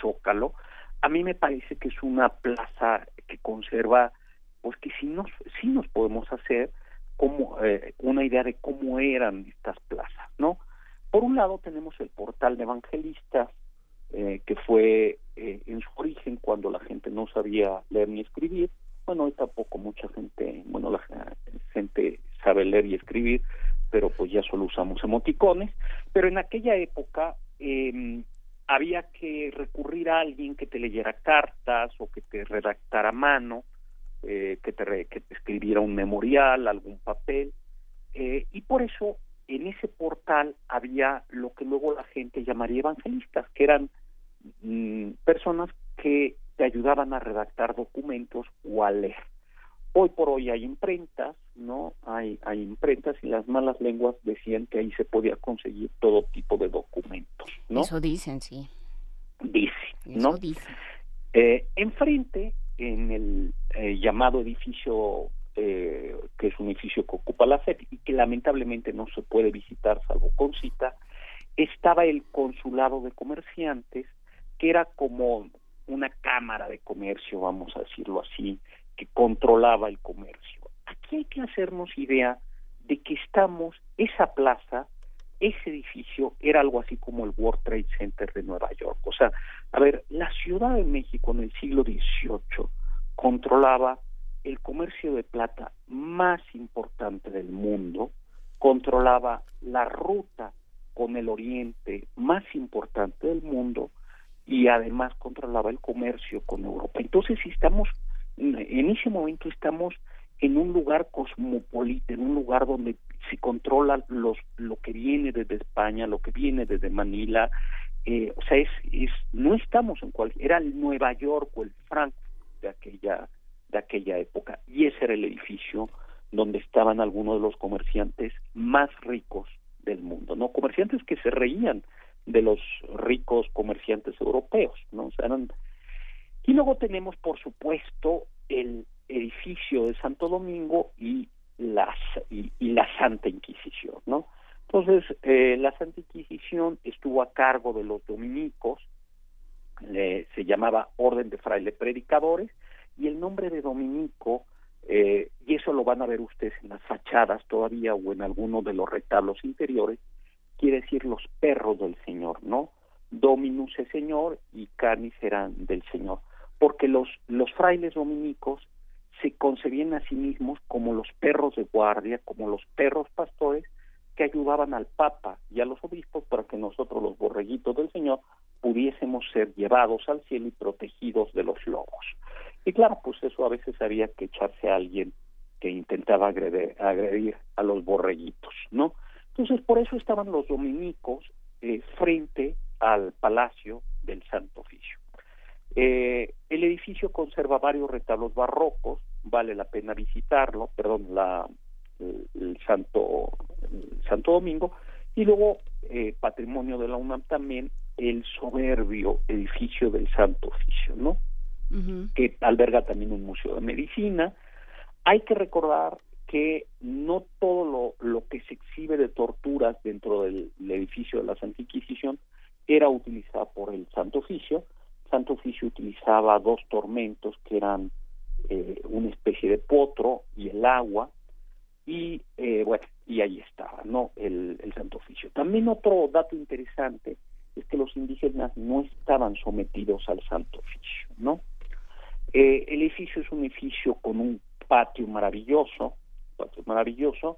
zócalo, a mí me parece que es una plaza que conserva, pues que sí nos, sí nos podemos hacer como eh, una idea de cómo eran estas plazas, ¿no? Por un lado tenemos el portal de evangelistas, eh, que fue eh, en su origen cuando la gente no sabía leer ni escribir. Bueno, hoy tampoco mucha gente, bueno, la gente sabe leer y escribir, pero pues ya solo usamos emoticones, pero en aquella época eh, había que recurrir a alguien que te leyera cartas o que te redactara a mano, eh, que, te que te escribiera un memorial, algún papel, eh, y por eso en ese portal había lo que luego la gente llamaría evangelistas, que eran mm, personas que te ayudaban a redactar documentos o a leer. Hoy por hoy hay imprentas, ¿no? Hay, hay imprentas y las malas lenguas decían que ahí se podía conseguir todo tipo de documentos, ¿no? Eso dicen, sí. Dice, ¿no? Eso dicen. Eh, enfrente, en el eh, llamado edificio, eh, que es un edificio que ocupa la SEP y que lamentablemente no se puede visitar salvo con cita, estaba el consulado de comerciantes, que era como una cámara de comercio, vamos a decirlo así, que controlaba el comercio. Aquí hay que hacernos idea de que estamos, esa plaza, ese edificio era algo así como el World Trade Center de Nueva York. O sea, a ver, la Ciudad de México en el siglo XVIII controlaba el comercio de plata más importante del mundo, controlaba la ruta con el oriente más importante del mundo, y además controlaba el comercio con Europa. Entonces estamos, en ese momento estamos en un lugar cosmopolita, en un lugar donde se controla los, lo que viene desde España, lo que viene desde Manila, eh, o sea, es, es, no estamos en cual, era el Nueva York o el Frankfurt de aquella, de aquella época, y ese era el edificio donde estaban algunos de los comerciantes más ricos del mundo, ¿no? Comerciantes que se reían de los ricos comerciantes europeos, ¿no? O sea, eran... Y luego tenemos, por supuesto, el edificio de Santo Domingo y, las, y, la Santa Inquisición, ¿no? Entonces, eh, la Santa Inquisición estuvo a cargo de los dominicos, se llamaba Orden de Fraile Predicadores, y el nombre de dominico, eh, y eso lo van a ver ustedes en las fachadas todavía o en alguno de los retablos interiores, quiere decir los perros del Señor, ¿no? Dominus es Señor y canis serán del Señor, porque los, los frailes dominicos se concebían a sí mismos como los perros de guardia, como los perros pastores que ayudaban al Papa y a los obispos para que nosotros, los borreguitos del Señor, pudiésemos ser llevados al cielo y protegidos de los lobos. Y claro, pues eso a veces había que echarse a alguien que intentaba agredir, a los borreguitos, ¿no? Entonces, por eso estaban los dominicos eh, frente al palacio del Santo Oficio. Eh, el edificio conserva varios retablos barrocos, vale la pena visitarlo, perdón, la, el, Santo, Santo Domingo, y luego, eh, patrimonio de la UNAM también, el soberbio edificio del Santo Oficio, ¿no? Que alberga también un museo de medicina. Hay que recordar que no todo lo, que se exhibe de torturas dentro del, edificio de la Santa Inquisición era utilizado por el Santo Oficio. El Santo Oficio utilizaba dos tormentos que eran eh, una especie de potro y el agua y eh, bueno y ahí estaba no el Santo Oficio. También otro dato interesante es que los indígenas no estaban sometidos al Santo Oficio, ¿no? Eh, el edificio es un edificio con un patio maravilloso, maravilloso,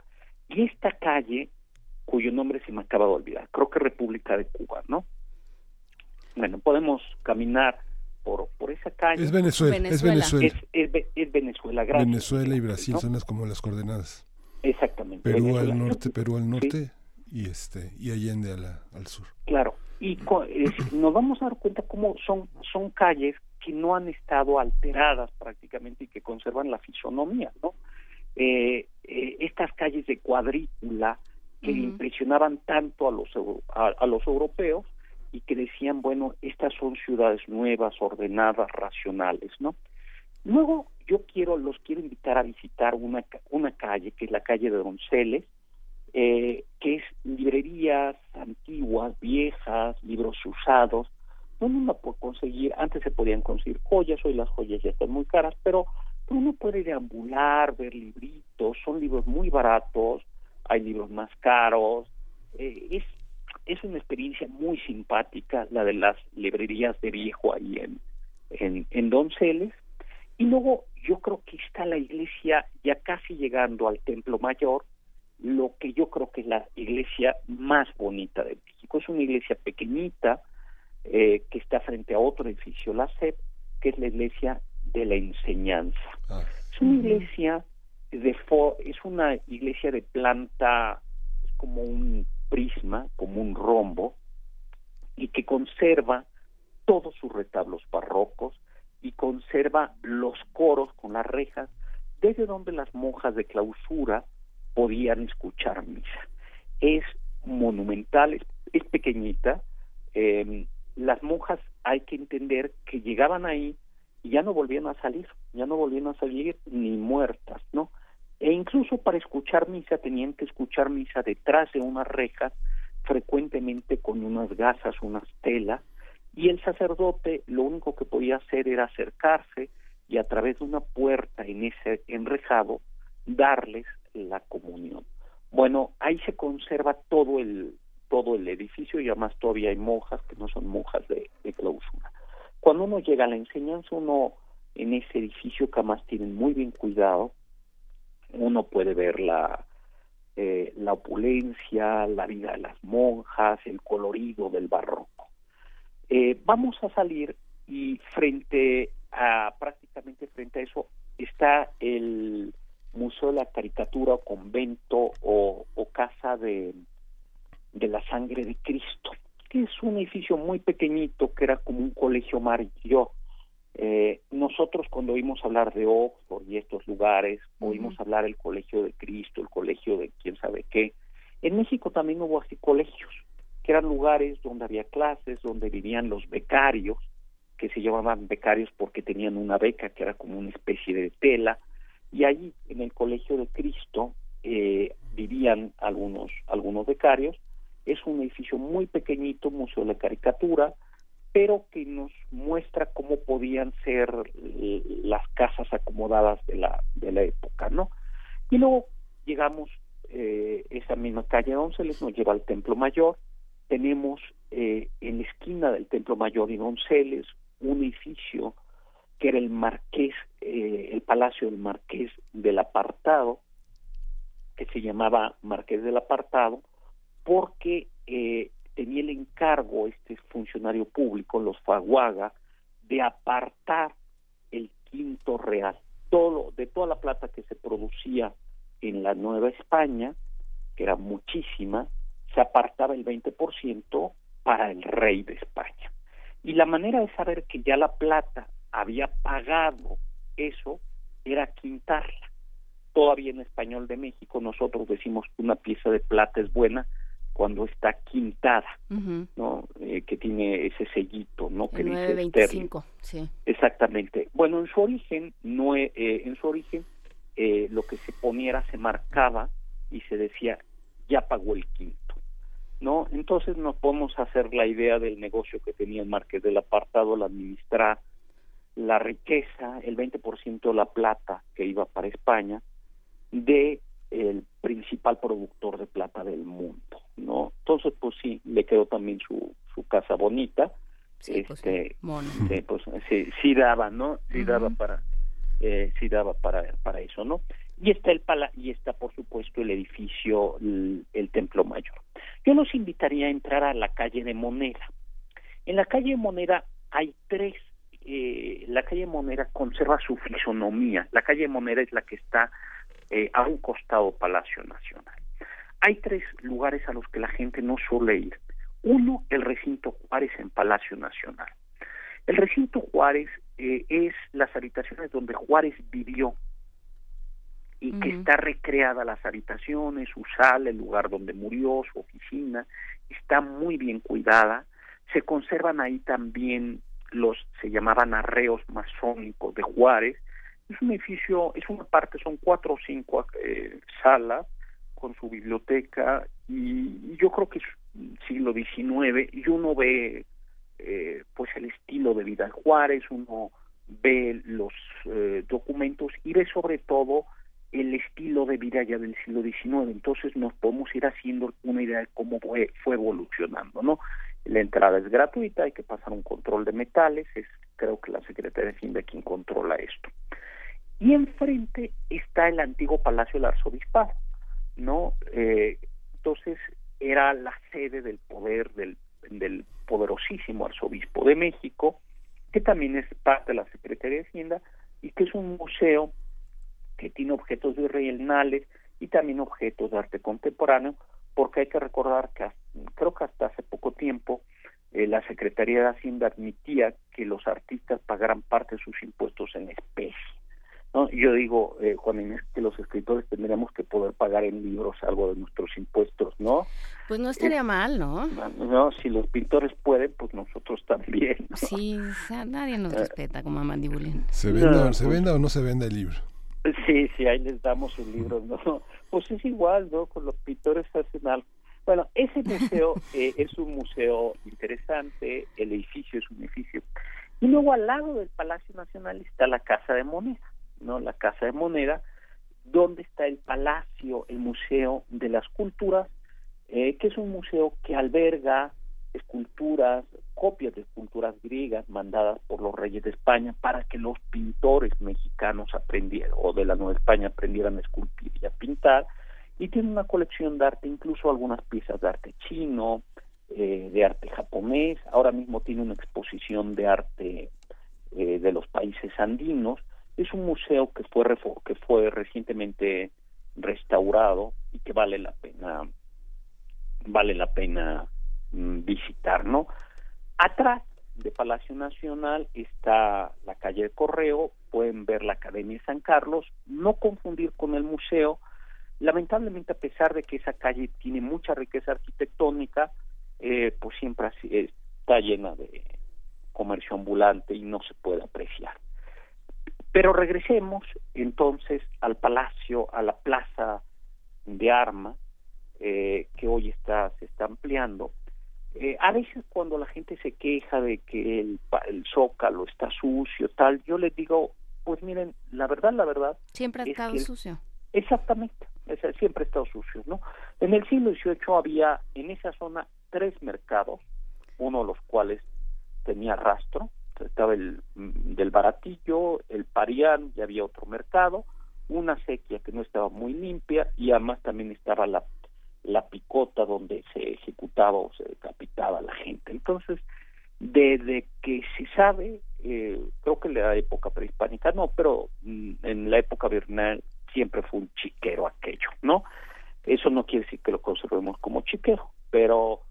y esta calle, cuyo nombre se me acaba de olvidar, creo que República de Cuba, ¿no? Bueno, podemos caminar por, por esa calle. Es Venezuela, es Venezuela. Es, Venezuela, gracias. Venezuela y Brasil son las, como las coordenadas. Exactamente. Perú al norte, Perú al norte y este y Allende al sur. Claro, y nos vamos a dar cuenta cómo son, son calles que no han estado alteradas prácticamente y que conservan la fisonomía, ¿no? Eh, eh, estas calles de cuadrícula que impresionaban tanto a los, a, los europeos y que decían, bueno, estas son ciudades nuevas, ordenadas, racionales, ¿no? Luego yo quiero, los quiero invitar a visitar una, una calle, que es la calle de Donceles, eh, que es librerías antiguas, viejas, libros usados, uno puede conseguir, antes se podían conseguir joyas, hoy las joyas ya están muy caras, pero uno puede deambular, ver libritos, son libros muy baratos, hay libros más caros, eh, es, es una experiencia muy simpática la de las librerías de viejo ahí en, en, en Donceles, y luego yo creo que está la iglesia ya casi llegando al Templo Mayor, lo que yo creo que es la iglesia más bonita de México. Es una iglesia pequeñita eh, que está frente a otro edificio, la SEP, que es la iglesia de la enseñanza. Ah. Es una iglesia de es una iglesia de planta como un prisma, como un rombo, y que conserva todos sus retablos barrocos y conserva los coros con las rejas, desde donde las monjas de clausura podían escuchar misa. Es monumental, es, pequeñita. Eh, las monjas hay que entender que llegaban ahí y ya no volvían a salir, ya no volvían a salir ni muertas, ¿no? E incluso para escuchar misa tenían que escuchar misa detrás de una reja, frecuentemente con unas gasas, unas telas, y el sacerdote lo único que podía hacer era acercarse y a través de una puerta en ese enrejado darles la comunión. Bueno, ahí se conserva todo el todo el edificio y además todavía hay monjas que no son monjas de, clausura. Cuando uno llega a la enseñanza, uno en ese edificio que además tienen muy bien cuidado, uno puede ver la, eh, la opulencia, la vida de las monjas, el colorido del barroco. Eh, vamos a salir y frente a, prácticamente frente a eso, está el Museo de la Caricatura o Convento o, Casa de, de la Sangre de Cristo, que es un edificio muy pequeñito que era como un colegio mayor. Eh, nosotros cuando oímos hablar de Oxford y estos lugares, oímos hablar del Colegio de Cristo, el Colegio de quién sabe qué, en México también hubo así colegios, que eran lugares donde había clases, donde vivían los becarios, que se llamaban becarios porque tenían una beca que era como una especie de tela, y allí en el Colegio de Cristo eh, vivían algunos, algunos becarios. Es un edificio muy pequeñito, museo de caricatura, pero que nos muestra cómo podían ser eh, las casas acomodadas de la, de la época, ¿no? Y luego llegamos, eh, esa misma calle Donceles nos lleva al Templo Mayor, tenemos eh, en la esquina del Templo Mayor y Donceles un edificio que era el Marqués, eh, el Palacio del Marqués del Apartado, que se llamaba Marqués del Apartado, porque eh, tenía el encargo este funcionario público, los Faguaga, de apartar el quinto real, todo, de toda la plata que se producía en la Nueva España, que era muchísima, se apartaba el 20% para el rey de España. Y la manera de saber que ya la plata había pagado eso era quintarla. Todavía en español de México nosotros decimos que una pieza de plata es buena cuando está quintada, ¿no? Eh, que tiene ese sellito, ¿no? Que dice 25, sí. Exactamente. Bueno, en su origen, no, eh, en su origen, eh, lo que se poniera se marcaba y se decía ya pagó el quinto. ¿no? Entonces nos podemos hacer la idea del negocio que tenía el Marqués del Apartado al administrar la riqueza, el 20% de la plata que iba para España, de el principal productor de plata del mundo, ¿no? Entonces, pues sí, le quedó también su, su casa bonita, sí, pues este, pues, sí, sí, daba, ¿no? Sí daba para, eh, sí daba para, para eso, ¿no? Y está el pala y está, por supuesto, el edificio, el, el Templo Mayor. Yo los invitaría a entrar a la calle de Moneda. En la calle de Moneda hay tres, eh, la calle de Moneda conserva su fisonomía. La calle de Moneda es la que está eh, a un costado Palacio Nacional. Hay tres lugares a los que la gente no suele ir. Uno, el recinto Juárez en Palacio Nacional. El recinto Juárez eh, es las habitaciones donde Juárez vivió y que está recreada las habitaciones, su sala, el lugar donde murió, su oficina, está muy bien cuidada. Se conservan ahí también los, se llamaban arreos masónicos de Juárez. Es un edificio, es una parte, son cuatro o cinco eh, salas con su biblioteca y, yo creo que es siglo XIX y uno ve eh, pues el estilo de vida de Juárez, uno ve los eh, documentos y ve sobre todo el estilo de vida ya del siglo XIX. Entonces nos podemos ir haciendo una idea de cómo fue, fue evolucionando, ¿no? La entrada es gratuita, hay que pasar un control de metales, es creo que la Secretaría de Hacienda quien controla esto. Y enfrente está el antiguo Palacio del Arzobispado, ¿no? Eh, entonces era la sede del poder del, poderosísimo arzobispo de México, que también es parte de la Secretaría de Hacienda y que es un museo que tiene objetos virreinales y también objetos de arte contemporáneo, porque hay que recordar que creo que hasta hace poco tiempo eh, la Secretaría de Hacienda admitía que los artistas pagaran parte de sus impuestos en especie. ¿No? Yo digo, eh, Juan Inés, que los escritores tendríamos que poder pagar en libros algo de nuestros impuestos, ¿no? Pues no estaría mal, ¿no? No, si los pintores pueden, pues nosotros también. Sí, nadie nos respeta como a Mandibulín. ¿Se venda, ¿se pues venda o no se venda el libro? Sí, sí, ahí les damos un libro, ¿no? Pues es igual, ¿no? Con los pintores hacen algo. Bueno, ese museo eh, es un museo interesante, el edificio es un edificio. Y luego al lado del Palacio Nacional está la Casa de Moneda, ¿no? La Casa de Moneda, donde está el Palacio, el Museo de las Culturas, eh, que es un museo que alberga esculturas, copias de esculturas griegas mandadas por los reyes de España para que los pintores mexicanos aprendieran, o de la Nueva España aprendieran a esculpir y a pintar, y tiene una colección de arte, incluso algunas piezas de arte chino, eh, de arte japonés, ahora mismo tiene una exposición de arte eh, de los países andinos, es un museo que fue que fue recientemente restaurado y que vale la pena vale la pena mm, visitar, ¿no? Atrás de Palacio Nacional está la calle de Correo, pueden ver la Academia San Carlos, no confundir con el museo. Lamentablemente, a pesar de que esa calle tiene mucha riqueza arquitectónica, eh, pues siempre está llena de comercio ambulante y no se puede apreciar. Pero regresemos entonces al palacio, a la plaza de armas, eh, que hoy está se está ampliando. Eh, a veces cuando la gente se queja de que el, el zócalo está sucio, tal, yo les digo, pues miren, la verdad, la verdad. Siempre ha estado sucio. Exactamente, siempre ha estado sucio, ¿no? En el siglo XVIII había en esa zona tres mercados, uno de los cuales tenía rastro, estaba el mm, del Baratillo, el Parián, y había otro mercado, una sequía que no estaba muy limpia y además también estaba la, la picota donde se ejecutaba o se decapitaba la gente. Entonces, desde que se sabe, eh, creo que en la época prehispánica no, pero mm, en la época virreinal siempre fue un chiquero aquello, ¿no? Eso no quiere decir que lo conservemos como chiquero, pero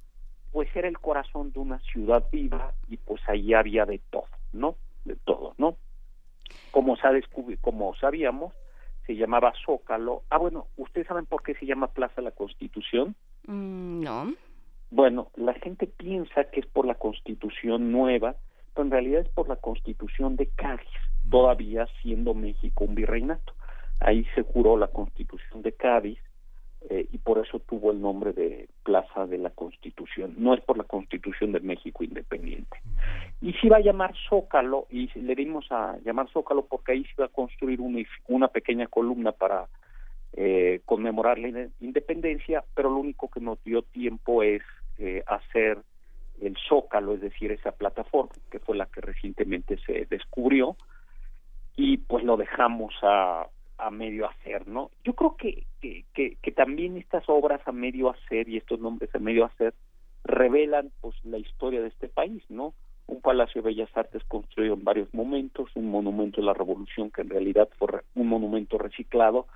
pues era el corazón de una ciudad viva y pues ahí había de todo, ¿no? De todo, ¿no? Como, sabe, como sabíamos, se llamaba Zócalo. Ah, bueno, ¿ustedes saben por qué se llama Plaza la Constitución? Mm, no. Bueno, la gente piensa que es por la Constitución nueva, pero en realidad es por la Constitución de Cádiz, todavía siendo México un virreinato. Ahí se juró la Constitución de Cádiz eh, y por eso tuvo el nombre de Plaza de la Constitución. No es por la Constitución de México independiente. Y se iba a llamar Zócalo, y le dimos a llamar Zócalo porque ahí se iba a construir una, una pequeña columna para eh, conmemorar la independencia, pero lo único que nos dio tiempo es eh, hacer el Zócalo, es decir, esa plataforma, que fue la que recientemente se descubrió, y pues lo dejamos a a medio hacer, ¿no? Yo creo que, que, que, también estas obras a medio hacer y estos nombres a medio hacer revelan pues la historia de este país, ¿no? Un Palacio de Bellas Artes construido en varios momentos, un monumento de la Revolución que en realidad fue un monumento reciclado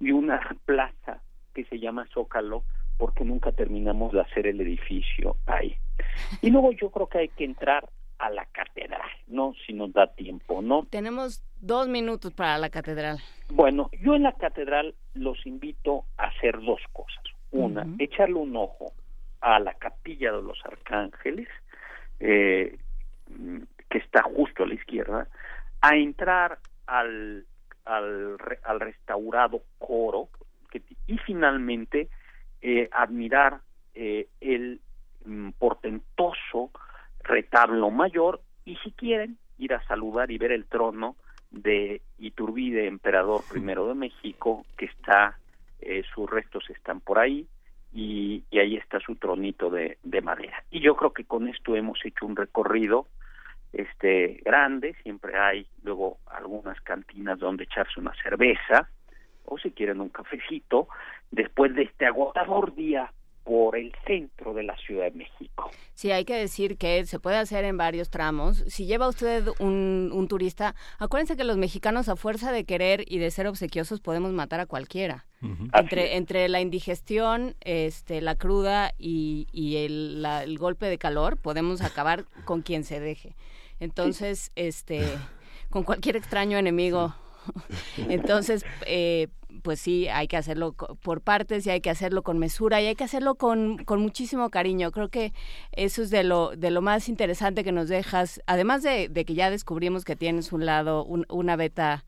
y una plaza que se llama Zócalo porque nunca terminamos de hacer el edificio ahí. Y luego yo creo que hay que entrar a la catedral, ¿no? Si nos da tiempo, ¿no? Tenemos dos minutos para la catedral. Bueno, yo en la catedral los invito a hacer dos cosas. Una, echarle un ojo a la capilla de los arcángeles, eh, que está justo a la izquierda, a entrar al, al, al restaurado coro y finalmente eh, admirar eh, el mm, portentoso retablo mayor y si quieren ir a saludar y ver el trono de Iturbide, emperador primero de México, que está, eh, sus restos están por ahí y, ahí está su tronito de, de, madera. Y yo creo que con esto hemos hecho un recorrido este grande, siempre hay luego algunas cantinas donde echarse una cerveza o si quieren un cafecito. Después de este agotador día por el centro de la Ciudad de México. Sí, hay que decir que se puede hacer en varios tramos. Si lleva usted un, un, turista, acuérdense que los mexicanos a fuerza de querer y de ser obsequiosos podemos matar a cualquiera. entre, entre la indigestión, este, la cruda y, y el, el, golpe de calor, podemos acabar con quien se deje. Entonces, este, con cualquier extraño enemigo. Entonces, eh, pues sí, hay que hacerlo por partes y hay que hacerlo con mesura y hay que hacerlo con, con muchísimo cariño. Creo que eso es de lo, de lo más interesante que nos dejas, además de, que ya descubrimos que tienes un lado, una beta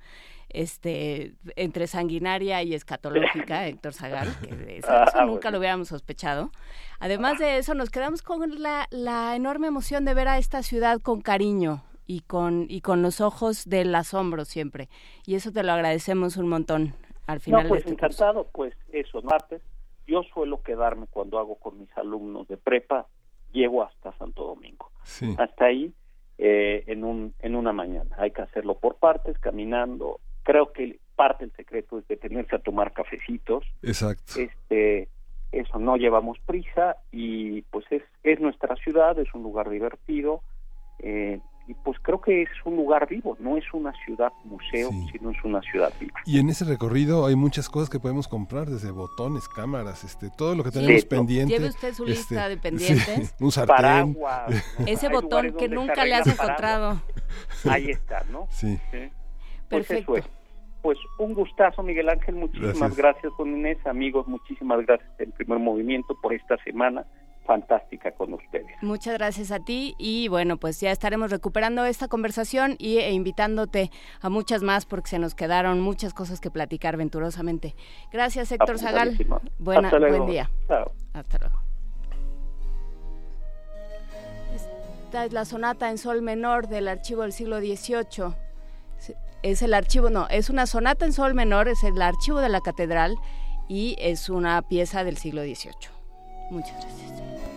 este entre sanguinaria y escatológica, Héctor Zagal, que eso, ah, nunca lo hubiéramos sospechado. Además de eso, nos quedamos con la, la enorme emoción de ver a esta ciudad con cariño, y con y con los ojos del asombro siempre y eso te lo agradecemos un montón al final. No, pues este encantado, pues eso, martes. Yo suelo quedarme cuando hago con mis alumnos de prepa, llego hasta Santo Domingo. Hasta ahí, eh, en, un, en una mañana. Hay que hacerlo por partes, caminando. Creo que parte del secreto es detenerse a tomar cafecitos. Exacto. Este, eso no llevamos prisa y pues es, es nuestra ciudad, es un lugar divertido, eh, y pues creo que es un lugar vivo, no es una ciudad museo, sino es una ciudad viva. Y en ese recorrido hay muchas cosas que podemos comprar, desde botones, cámaras, este, todo lo que tenemos pendiente. Lleve usted su lista este, de pendientes. un sartén. Paraguas. Ese botón que nunca le has encontrado. Ahí está, ¿no? Sí. Pues Perfecto. Pues un gustazo, Miguel Ángel. Muchísimas gracias, gracias Juan Inés. Amigos, muchísimas gracias en primer movimiento por esta semana fantástica con ustedes. Muchas gracias a ti y bueno, pues ya estaremos recuperando esta conversación y, e invitándote a muchas más porque se nos quedaron muchas cosas que platicar venturosamente. Gracias Héctor Zagal. Buena, buen día. Hasta luego. Esta es la sonata en sol menor del archivo del siglo XVIII. Es el archivo, no, es una sonata en sol menor, es el archivo de la catedral y es una pieza del siglo XVIII. Muchas gracias.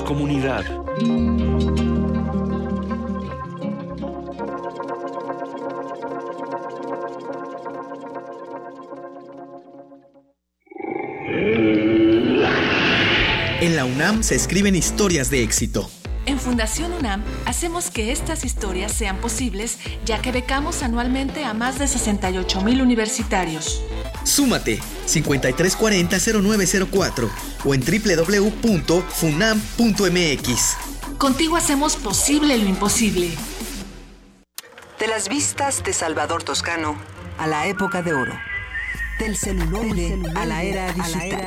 Comunidad. En la UNAM se escriben historias de éxito. En Fundación UNAM hacemos que estas historias sean posibles ya que becamos anualmente a más de 68 mil universitarios. Súmate 5340-0904 o en www.funam.mx. Contigo hacemos posible lo imposible. De las vistas de Salvador Toscano a la época de oro. Del celular a la era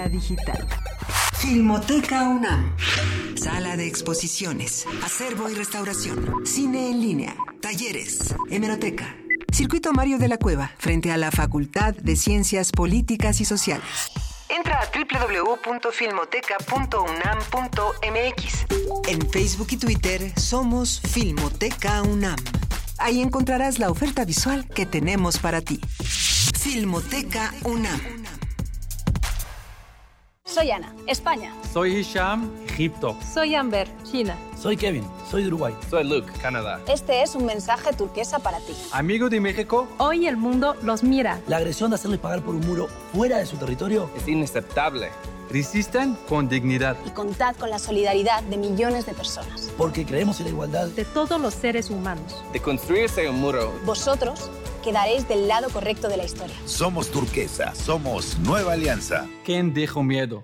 digital. Filmoteca UNAM. Sala de exposiciones, acervo y restauración, cine en línea, talleres, hemeroteca. Circuito Mario de la Cueva, frente a la Facultad de Ciencias Políticas y Sociales. Entra a www.filmoteca.unam.mx. En Facebook y Twitter somos Filmoteca UNAM. Ahí encontrarás la oferta visual que tenemos para ti. Filmoteca UNAM. Soy Ana, España. Soy Hisham, Egipto. Soy Amber, China. Soy Kevin, soy de Uruguay. Soy Luke, Canadá. Este es un mensaje turquesa para ti. Amigo de México. Hoy el mundo los mira. La agresión de hacerles pagar por un muro fuera de su territorio es inaceptable. Resisten con dignidad. Y contad con la solidaridad de millones de personas. Porque creemos en la igualdad de todos los seres humanos. De construirse un muro. Vosotros quedaréis del lado correcto de la historia. Somos turquesa, somos Nueva Alianza. ¿Quién dejó miedo?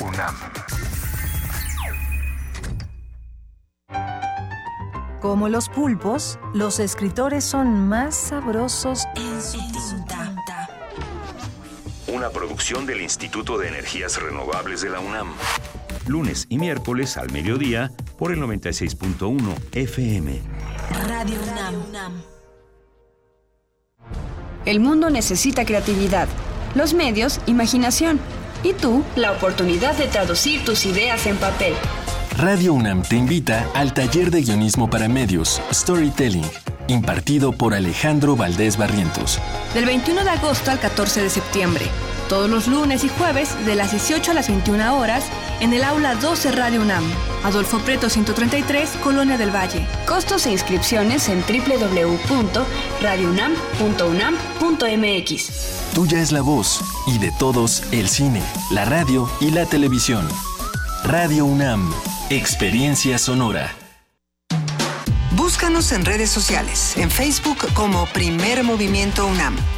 UNAM. Como los pulpos, los escritores son más sabrosos en su tinta. Una producción del Instituto de Energías Renovables de la UNAM. Lunes y miércoles al mediodía por el 96.1 FM. Radio UNAM. El mundo necesita creatividad, los medios, imaginación y tú la oportunidad de traducir tus ideas en papel. Radio UNAM te invita al taller de guionismo para medios, Storytelling, impartido por Alejandro Valdés Barrientos. Del 21 de agosto al 14 de septiembre todos los lunes y jueves de las 18 a las 21 horas en el aula 12 Radio UNAM, Adolfo Preto 133, Colonia del Valle. Costos e inscripciones en www.radiounam.unam.mx. Tuya es la voz y de todos el cine, la radio y la televisión. Radio UNAM, Experiencia Sonora. Búscanos en redes sociales, en Facebook como Primer Movimiento UNAM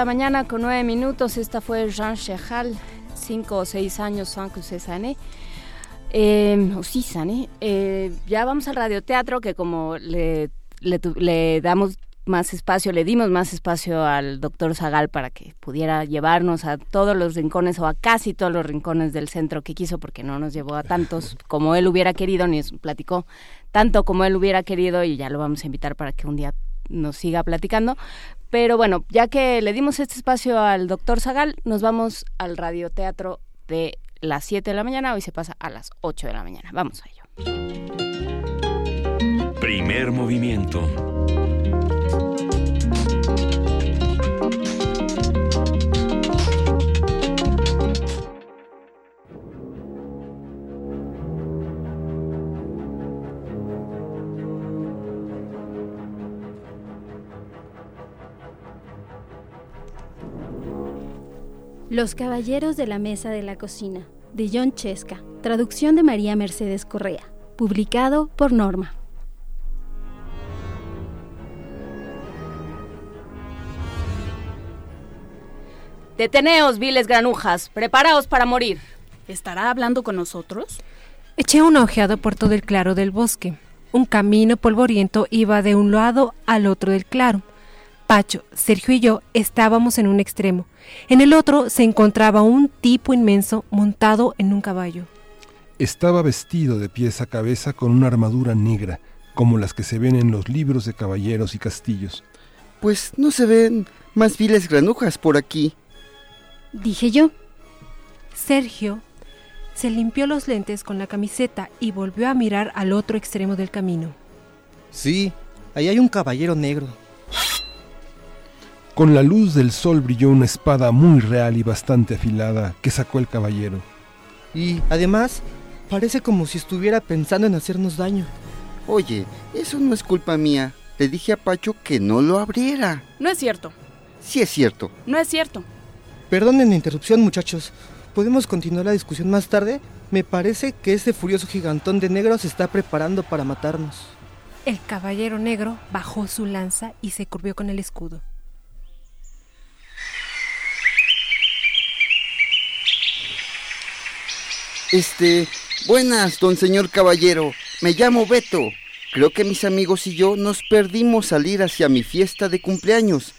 la mañana con 9 minutos. Esta fue Jean Chehal, 5 o 6 años, sans que se sane. Eh, em, o sí, sane. Eh, ya vamos al radioteatro, que como le, le, le damos más espacio, le dimos más espacio al doctor Zagal para que pudiera llevarnos a todos los rincones o a casi todos los rincones del centro que quiso, porque no nos llevó a tantos como él hubiera querido, ni platicó tanto como él hubiera querido, y ya lo vamos a invitar para que un día nos siga platicando. Pero bueno, ya que le dimos este espacio al doctor Zagal, nos vamos al radioteatro de las 7 de la mañana. Hoy se pasa a las 8 de la mañana. Vamos a ello. Primer movimiento. Los Caballeros de la Mesa de la Cocina, de John Chesca, traducción de María Mercedes Correa, publicado por Norma. Deteneos, viles granujas, preparaos para morir. ¿Estará hablando con nosotros? Eché una ojeada por todo el claro del bosque. Un camino polvoriento iba de un lado al otro del claro. Pacho, Sergio y yo estábamos en un extremo. En el otro se encontraba un tipo inmenso montado en un caballo. Estaba vestido de pies a cabeza con una armadura negra, como las que se ven en los libros de caballeros y castillos. Pues no se ven más viles granujas por aquí. Dije yo. Sergio se limpió los lentes con la camiseta y volvió a mirar al otro extremo del camino. Sí, ahí hay un caballero negro. Con la luz del sol brilló una espada muy real y bastante afilada que sacó el caballero. Y además, parece como si estuviera pensando en hacernos daño. Oye, eso no es culpa mía. Le dije a Pacho que no lo abriera. No es cierto. Sí es cierto. No es cierto. Perdonen la interrupción, muchachos. ¿Podemos continuar la discusión más tarde? Me parece que ese furioso gigantón de negro se está preparando para matarnos. El caballero negro bajó su lanza y se curvió con el escudo. Este, buenas, don señor caballero. Me llamo Beto. Creo que mis amigos y yo nos perdimos salir hacia mi fiesta de cumpleaños.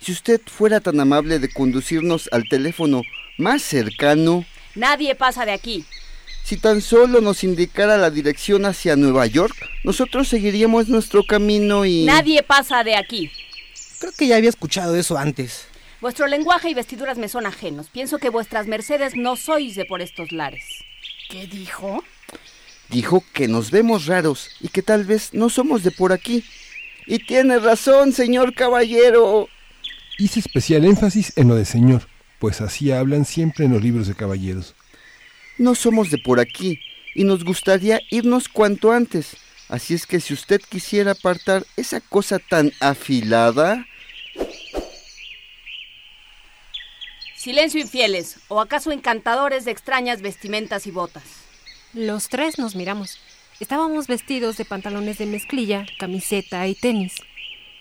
Si usted fuera tan amable de conducirnos al teléfono más cercano, Nadie pasa de aquí. si tan solo nos indicara la dirección hacia Nueva York, nosotros seguiríamos nuestro camino y... Nadie pasa de aquí. Creo que ya había escuchado eso antes. Vuestro lenguaje y vestiduras me son ajenos. Pienso que vuestras mercedes no sois de por estos lares. ¿Qué dijo? Dijo que nos vemos raros y que tal vez no somos de por aquí. Y tiene razón, señor caballero. Hice especial énfasis en lo de señor, pues así hablan siempre en los libros de caballeros. No somos de por aquí y nos gustaría irnos cuanto antes. Así es que si usted quisiera apartar esa cosa tan afilada... Silencio infieles, o acaso encantadores de extrañas vestimentas y botas. Los tres nos miramos. Estábamos vestidos de pantalones de mezclilla, camiseta y tenis.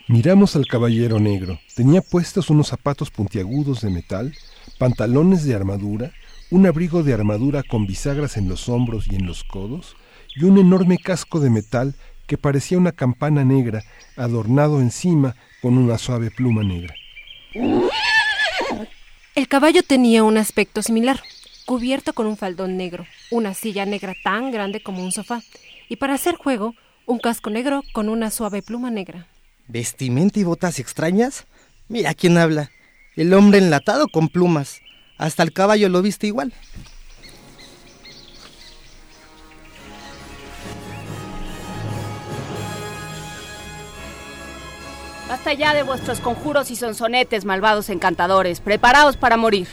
Miramos al caballero negro. Tenía puestos unos zapatos puntiagudos de metal, pantalones de armadura, un abrigo de armadura con bisagras en los hombros y en los codos, y un enorme casco de metal que parecía una campana negra, adornado encima con una suave pluma negra. El caballo tenía un aspecto similar, cubierto con un faldón negro, una silla negra tan grande como un sofá, y para hacer juego, un casco negro con una suave pluma negra. ¿Vestimenta y botas extrañas? Mira quién habla. El hombre enlatado con plumas. Hasta el caballo lo viste igual. Basta ya de vuestros conjuros y sonsonetes, malvados encantadores. Preparaos para morir.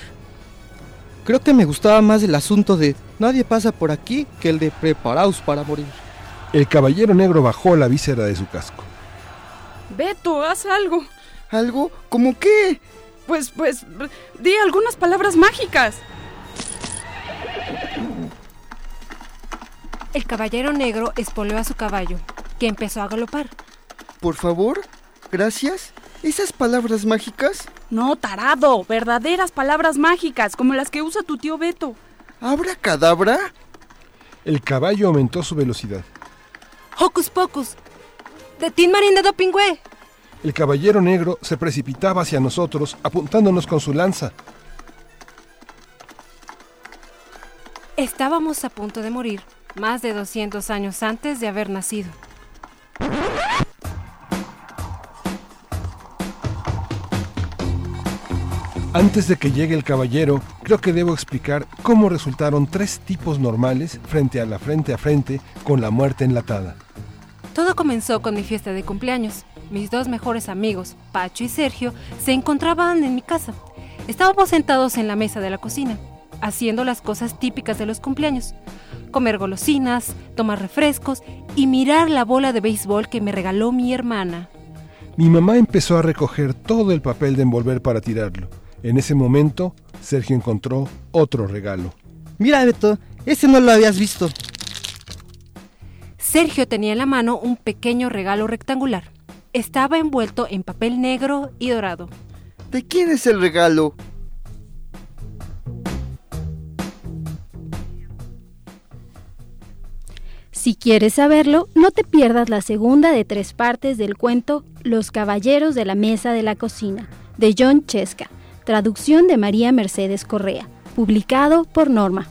Creo que me gustaba más el asunto de nadie pasa por aquí que el de preparaos para morir. El caballero negro bajó la víscera de su casco. Beto, haz algo. ¿Algo? ¿Cómo qué? Pues, pues, di algunas palabras mágicas. El caballero negro espoleó a su caballo, que empezó a galopar. Por favor, gracias. ¿Esas palabras mágicas? No, tarado, verdaderas palabras mágicas, como las que usa tu tío Beto. ¿Abra cadabra? El caballo aumentó su velocidad. ¡Hocus pocus! ¡De Tin Marín de Dopingüe! El caballero negro se precipitaba hacia nosotros, apuntándonos con su lanza. Estábamos a punto de morir, más de 200 años antes de haber nacido. Antes de que llegue el caballero, creo que debo explicar cómo resultaron tres tipos normales frente a la frente a frente con la muerte enlatada. Todo comenzó con mi fiesta de cumpleaños. Mis dos mejores amigos, Pacho y Sergio, se encontraban en mi casa. Estábamos sentados en la mesa de la cocina, haciendo las cosas típicas de los cumpleaños. Comer golosinas, tomar refrescos y mirar la bola de béisbol que me regaló mi hermana. Mi mamá empezó a recoger todo el papel de envolver para tirarlo. En ese momento, Sergio encontró otro regalo. Mira, Beto, ese no lo habías visto. Sergio tenía en la mano un pequeño regalo rectangular. Estaba envuelto en papel negro y dorado. ¿De quién es el regalo? Si quieres saberlo, no te pierdas la segunda de tres partes del cuento Los Caballeros de la Mesa de la Cocina, de John Chesca, traducción de María Mercedes Correa, publicado por Norma.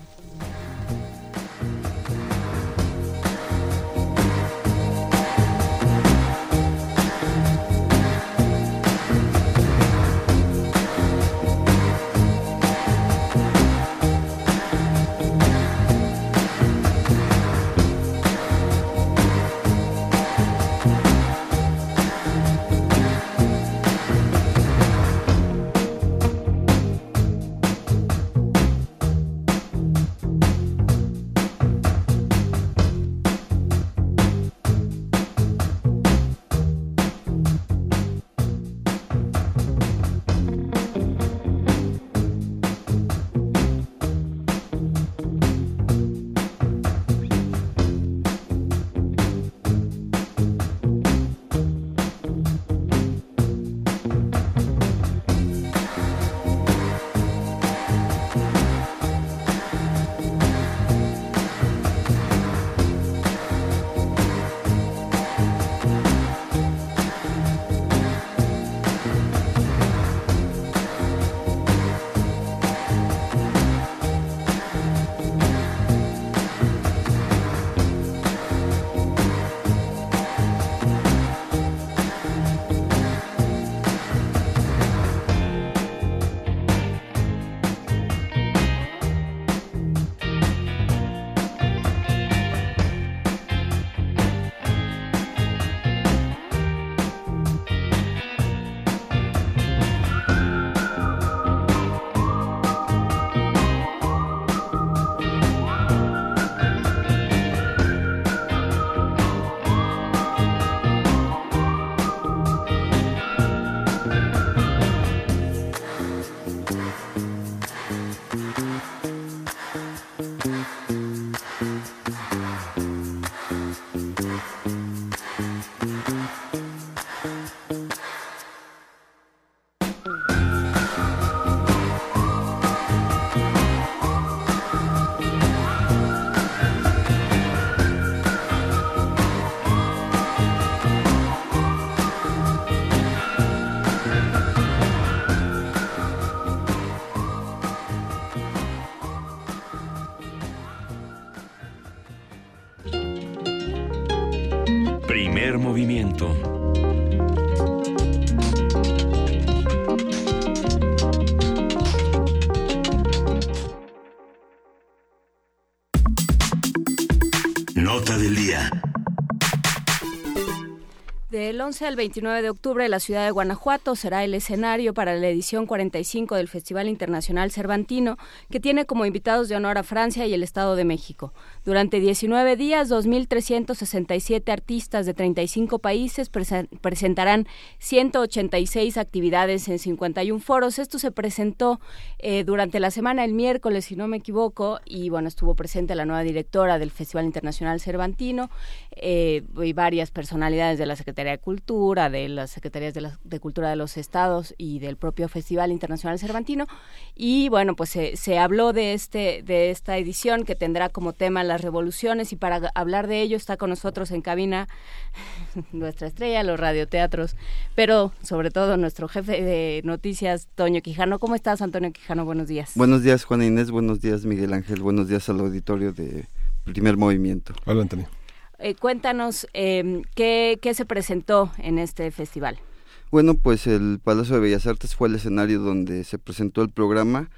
Del día. Del 11 al 29 de octubre, la ciudad de Guanajuato será el escenario para la edición 45 del Festival Internacional Cervantino, que tiene como invitados de honor a Francia y el Estado de México. Durante 19 días, 2.367 artistas de 35 países presen- presentarán 186 actividades en 51 foros. Esto se presentó eh, durante la semana, el miércoles, si no me equivoco, y bueno, estuvo presente la nueva directora del Festival Internacional Cervantino eh, y varias personalidades de la Secretaría Secretaría de Cultura, de las Secretarías de, la, de Cultura de los Estados y del propio Festival Internacional Cervantino. Y bueno, pues se, habló de, este, de esta edición que tendrá como tema las revoluciones y para hablar de ello está con nosotros en cabina nuestra estrella, los radioteatros, pero sobre todo nuestro jefe de noticias, Toño Quijano. ¿Cómo estás, Antonio Quijano? Buenos días. Buenos días, Juana Inés. Buenos días, Miguel Ángel. Buenos días al auditorio de Primer Movimiento. Hola, Antonio. Eh, cuéntanos eh, ¿qué, se presentó en este festival. Bueno, pues el Palacio de Bellas Artes fue el escenario donde se presentó el programa.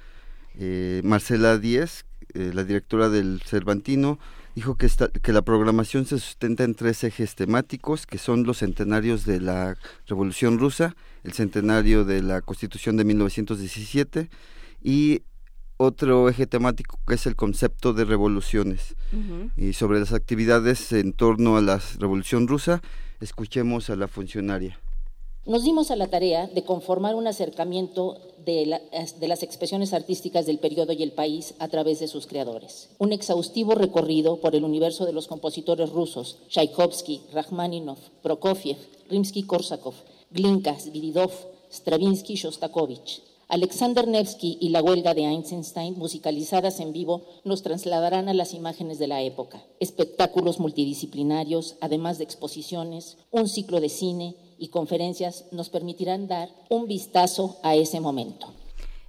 Eh, Marcela Díez, la directora del Cervantino, dijo que, que la programación se sustenta en tres ejes temáticos, que son los centenarios de la Revolución Rusa, el centenario de la Constitución de 1917 y otro eje temático que es el concepto de revoluciones. Y sobre las actividades en torno a la Revolución Rusa, escuchemos a la funcionaria. Nos dimos a la tarea de conformar un acercamiento de, de, las expresiones artísticas del periodo y el país a través de sus creadores. Un exhaustivo recorrido por el universo de los compositores rusos, Tchaikovsky, Rachmaninoff, Prokofiev, Rimsky-Korsakov, Glinka, Sviridov, Stravinsky, Shostakovich, Alexander Nevsky y la huelga de Einstein, musicalizadas en vivo, nos trasladarán a las imágenes de la época. Espectáculos multidisciplinarios, además de exposiciones, un ciclo de cine y conferencias nos permitirán dar un vistazo a ese momento.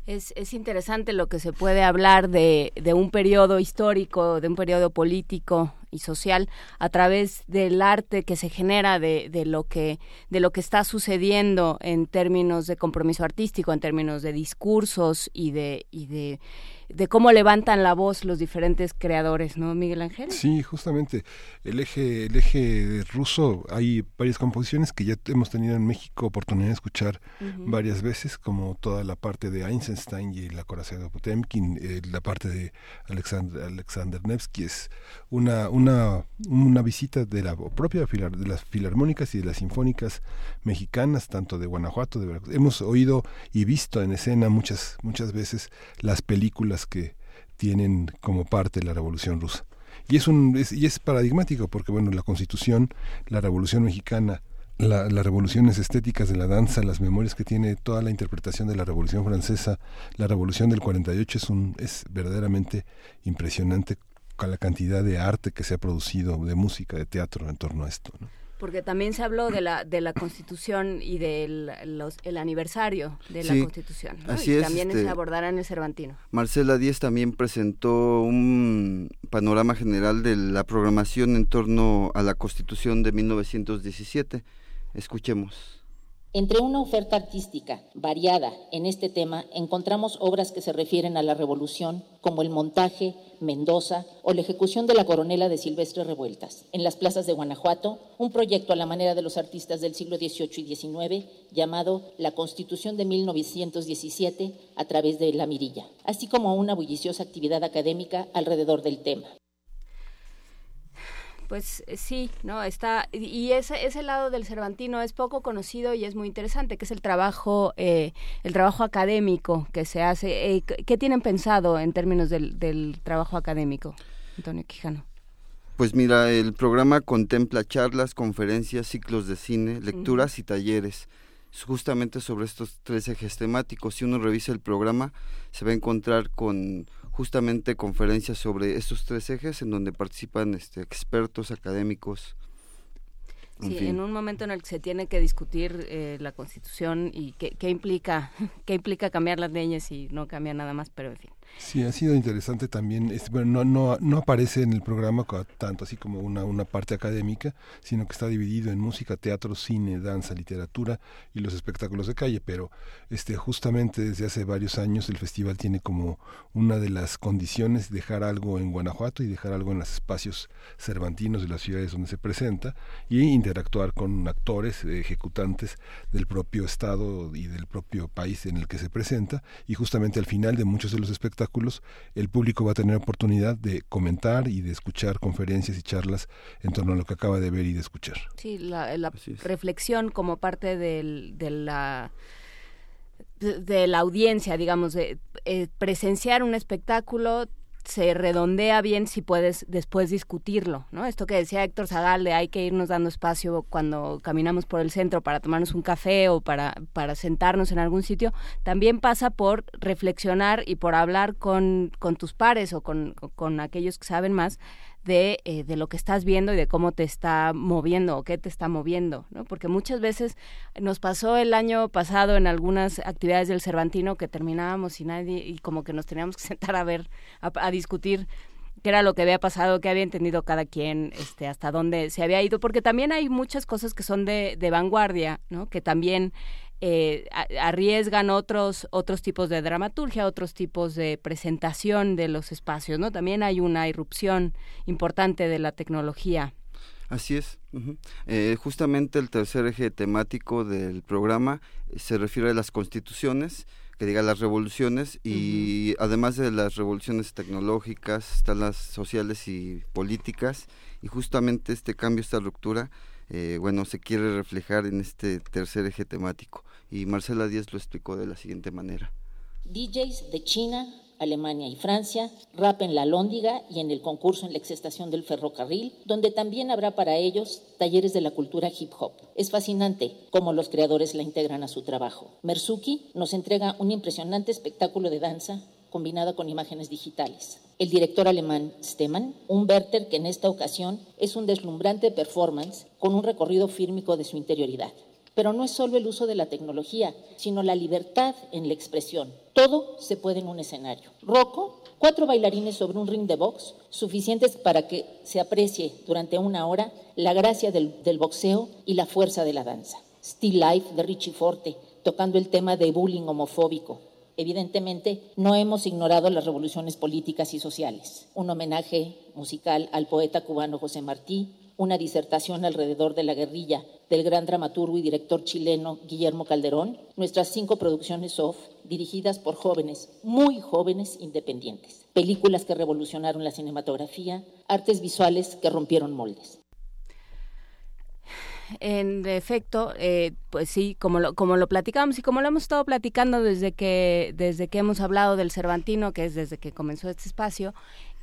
Es, interesante lo que se puede hablar de, de un periodo histórico, de un periodo político, y social a través del arte que se genera de, de lo que de lo que está sucediendo en términos de compromiso artístico en términos de discursos y de y de de cómo levantan la voz los diferentes creadores, ¿no, Miguel Ángel? Sí, justamente. El eje, el eje ruso, hay varias composiciones que ya hemos tenido en México oportunidad de escuchar varias veces, como toda la parte de Einstein y la corazón de Potemkin, eh, la parte de Alexander, Alexander Nevsky, es una, una, una visita de la propia de las filarmónicas y de las sinfónicas mexicanas, tanto de Guanajuato, de Veracruz. Hemos oído y visto en escena muchas, muchas veces las películas que tienen como parte la Revolución Rusa. Y es, un, y es paradigmático porque, bueno, la Constitución, la Revolución Mexicana, las revoluciones estéticas de la danza, las memorias que tiene toda la interpretación de la Revolución Francesa, la Revolución del 48 es, un, es verdaderamente impresionante la cantidad de arte que se ha producido, de música, de teatro en torno a esto. Porque también se habló de la de la Constitución y del el aniversario de la Constitución. Así y también este, se abordará en el Cervantino. Marcela Díez también presentó un panorama general de la programación en torno a la Constitución de 1917. Escuchemos. Entre una oferta artística variada en este tema encontramos obras que se refieren a la revolución, como el montaje, Mendoza o la ejecución de la coronela de Silvestre Revueltas. En las plazas de Guanajuato, un proyecto a la manera de los artistas del siglo XVIII y XIX llamado La Constitución de 1917 a través de la mirilla, así como una bulliciosa actividad académica alrededor del tema pues eh, sí, ¿no? Está, y ese, ese lado del Cervantino es poco conocido y es muy interesante, que es el trabajo, eh, el trabajo académico que se hace. Eh, ¿Qué tienen pensado en términos del, del trabajo académico, Antonio Quijano? Pues mira, el programa contempla charlas, conferencias, ciclos de cine, lecturas y talleres justamente sobre estos tres ejes temáticos. Si uno revisa el programa, se va a encontrar con justamente conferencias sobre estos tres ejes en donde participan este, expertos académicos. En sí, en un momento en el que se tiene que discutir eh, la Constitución y qué, qué implica qué implica cambiar las leyes y no cambiar nada más, pero en fin. Sí, ha sido interesante también. bueno, no, no, no aparece en el programa tanto así como una, una parte académica, sino que está dividido en música, teatro, cine, danza, literatura y los espectáculos de calle. Pero este, justamente desde hace varios años el festival tiene como una de las condiciones dejar algo en Guanajuato y dejar algo en los espacios cervantinos de las ciudades donde se presenta y interactuar con actores, ejecutantes del propio estado y del propio país en el que se presenta. Y justamente al final de muchos de los espectáculos el público va a tener oportunidad de comentar y de escuchar conferencias y charlas en torno a lo que acaba de ver y de escuchar. Sí, la, reflexión como parte del, de la de, la audiencia, digamos, de eh, presenciar un espectáculo se redondea bien si puedes después discutirlo, ¿no? Esto que decía Héctor Zagal de hay que irnos dando espacio cuando caminamos por el centro para tomarnos un café o para, para sentarnos en algún sitio, también pasa por reflexionar y por hablar con, con tus pares o con, con aquellos que saben más de, eh, de lo que estás viendo y de cómo te está moviendo o qué te está moviendo, ¿no? Porque muchas veces nos pasó el año pasado en algunas actividades del Cervantino que terminábamos y nadie, y como que nos teníamos que sentar a ver, a, discutir qué era lo que había pasado, qué había entendido cada quien, este, hasta dónde se había ido, porque también hay muchas cosas que son de, de vanguardia, ¿no? Que también eh, arriesgan otros otros tipos de dramaturgia, otros tipos de presentación de los espacios, ¿no? También hay una irrupción importante de la tecnología. Así es. Eh, justamente el tercer eje temático del programa eh, se refiere a las constituciones, que diga las revoluciones, y además de las revoluciones tecnológicas, están las sociales y políticas, y justamente este cambio, esta ruptura, bueno, se quiere reflejar en este tercer eje temático y Marcela Díaz lo explicó de la siguiente manera. DJs de China, Alemania y Francia, rap en la Lóndiga y en el concurso en la exestación del ferrocarril, donde también habrá para ellos talleres de la cultura hip hop. Es fascinante cómo los creadores la integran a su trabajo. Merzuki nos entrega un impresionante espectáculo de danza combinada con imágenes digitales. El director alemán Stemann, un Werther que en esta ocasión es un deslumbrante performance con un recorrido fírmico de su interioridad. Pero no es solo el uso de la tecnología, sino la libertad en la expresión. Todo se puede en un escenario. Rocco, cuatro bailarines sobre un ring de box, suficientes para que se aprecie durante una hora la gracia del, boxeo y la fuerza de la danza. Still Life de Richie Forte, tocando el tema de bullying homofóbico. Evidentemente, no hemos ignorado las revoluciones políticas y sociales. Un homenaje musical al poeta cubano José Martí, una disertación alrededor de la guerrilla del gran dramaturgo y director chileno Guillermo Calderón, nuestras cinco producciones off dirigidas por jóvenes, muy jóvenes independientes, películas que revolucionaron la cinematografía, artes visuales que rompieron moldes. En efecto, eh, pues sí, como lo, como lo platicamos y como lo hemos estado platicando desde que, desde que hemos hablado del Cervantino, que es desde que comenzó este espacio,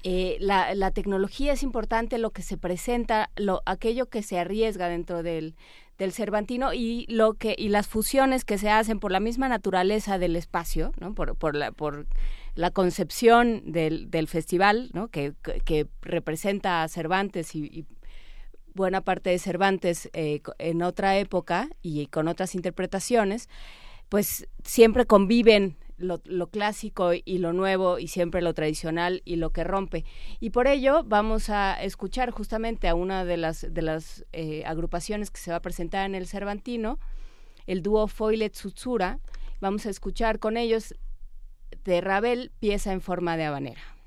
eh, la, la, tecnología es importante, lo que se presenta, lo, aquello que se arriesga dentro del, del Cervantino y lo que y las fusiones que se hacen por la misma naturaleza del espacio, ¿no? por, por la por la concepción del, del festival, ¿no? que, que, representa a Cervantes y, buena parte de Cervantes eh, en otra época y con otras interpretaciones, pues siempre conviven lo, clásico y lo nuevo y siempre lo tradicional y lo que rompe. Y por ello vamos a escuchar justamente a una de las, de las eh, agrupaciones que se va a presentar en el Cervantino, el dúo Foilet Tsutsura. Vamos a escuchar con ellos de Ravel, pieza en forma de habanera.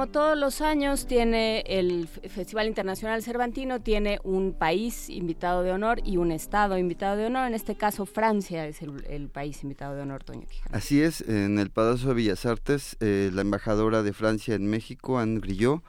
Como todos los años tiene el Festival Internacional Cervantino, tiene un país invitado de honor y un estado invitado de honor. En este caso, Francia es el, el país invitado de honor, Toño Quijano. Así es, en el Palacio de Bellas Artes, eh, la embajadora de Francia en México, Anne Grillot,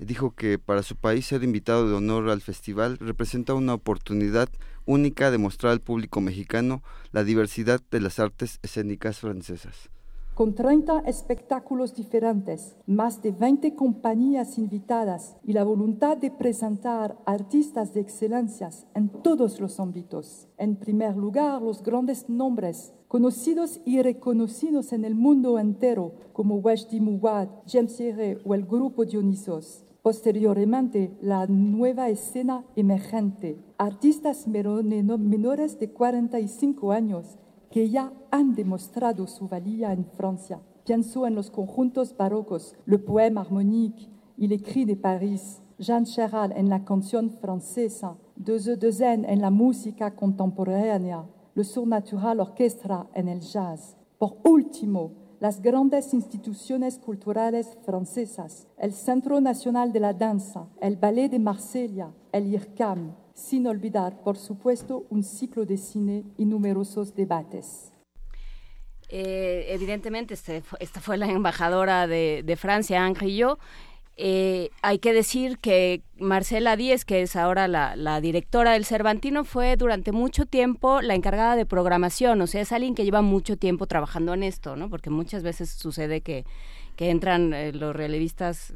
dijo que para su país ser invitado de honor al festival representa una oportunidad única de mostrar al público mexicano la diversidad de las artes escénicas francesas. Con 30 espectáculos diferentes, más de 20 compañías invitadas y la voluntad de presentar artistas de excelencias en todos los ámbitos. En primer lugar, los grandes nombres conocidos y reconocidos en el mundo entero, como Wajdi Mouawad, James o el grupo Dionysos. Posteriormente, la nueva escena emergente, artistas menores de 45 años que ya han demostrado su valía en Francia. Pienso en los conjuntos barrocos, le poème harmonique y le cri de París, Jean Chéral en la canción francesa, Deze Dezen en la música contemporánea, le Surnatural Orchestra en el jazz. Por último, las grandes instituciones culturales francesas, el Centro Nacional de la Danza, el Ballet de Marsella, el IRCAM, sin olvidar, por supuesto, un ciclo de cine y numerosos debates. Eh, evidentemente, este esta fue la embajadora de, Francia, Ángel y yo. Hay que decir que Marcela Díez, que es ahora la, directora del Cervantino, fue durante mucho tiempo la encargada de programación, o sea, es alguien que lleva mucho tiempo trabajando en esto, ¿no? Porque muchas veces sucede que, que entran eh, los relevistas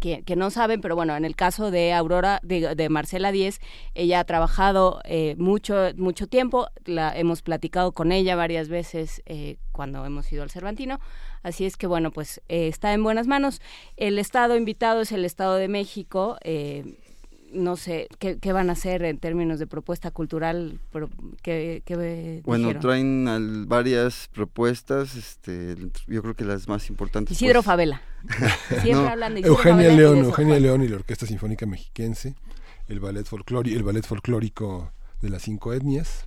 que, que no saben, pero bueno, en el caso de Aurora, de, Marcela Díez, ella ha trabajado eh, mucho, mucho tiempo, la hemos platicado con ella varias veces eh, cuando hemos ido al Cervantino, así es que bueno, pues eh, está en buenas manos. El estado invitado es el Estado de México, eh, no sé ¿qué, qué van a hacer en términos de propuesta cultural, pero ¿qué, qué Bueno, dijeron? traen al- varias propuestas, este, yo creo que las más importantes. Isidro pues- Favela. Siempre No, hablan de Isidro Eugenia Favela León, eso. Eugenia León y la Orquesta Sinfónica Mexiquense, el ballet folclórico, el ballet folclórico de las cinco etnias,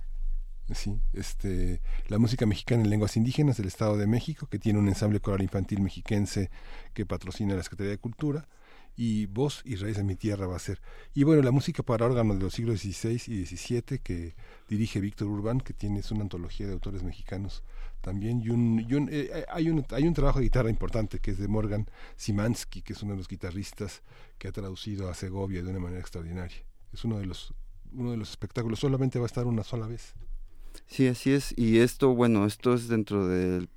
sí, este, la música mexicana en lenguas indígenas del Estado de México, que tiene un ensamble coral infantil mexiquense que patrocina la Secretaría de Cultura, y Voz y Raíz de mi Tierra va a ser. Y bueno, la música para órgano de los siglos XVI y XVII que dirige Víctor Urbán, que tiene es una antología de autores mexicanos también y un, un, eh, hay un hay un trabajo de guitarra importante que es de Morgan Simansky que es uno de los guitarristas que ha traducido a Segovia de una manera extraordinaria es uno de los uno de los espectáculos solamente va a estar una sola vez Sí, así es. Y esto, bueno, esto es dentro del...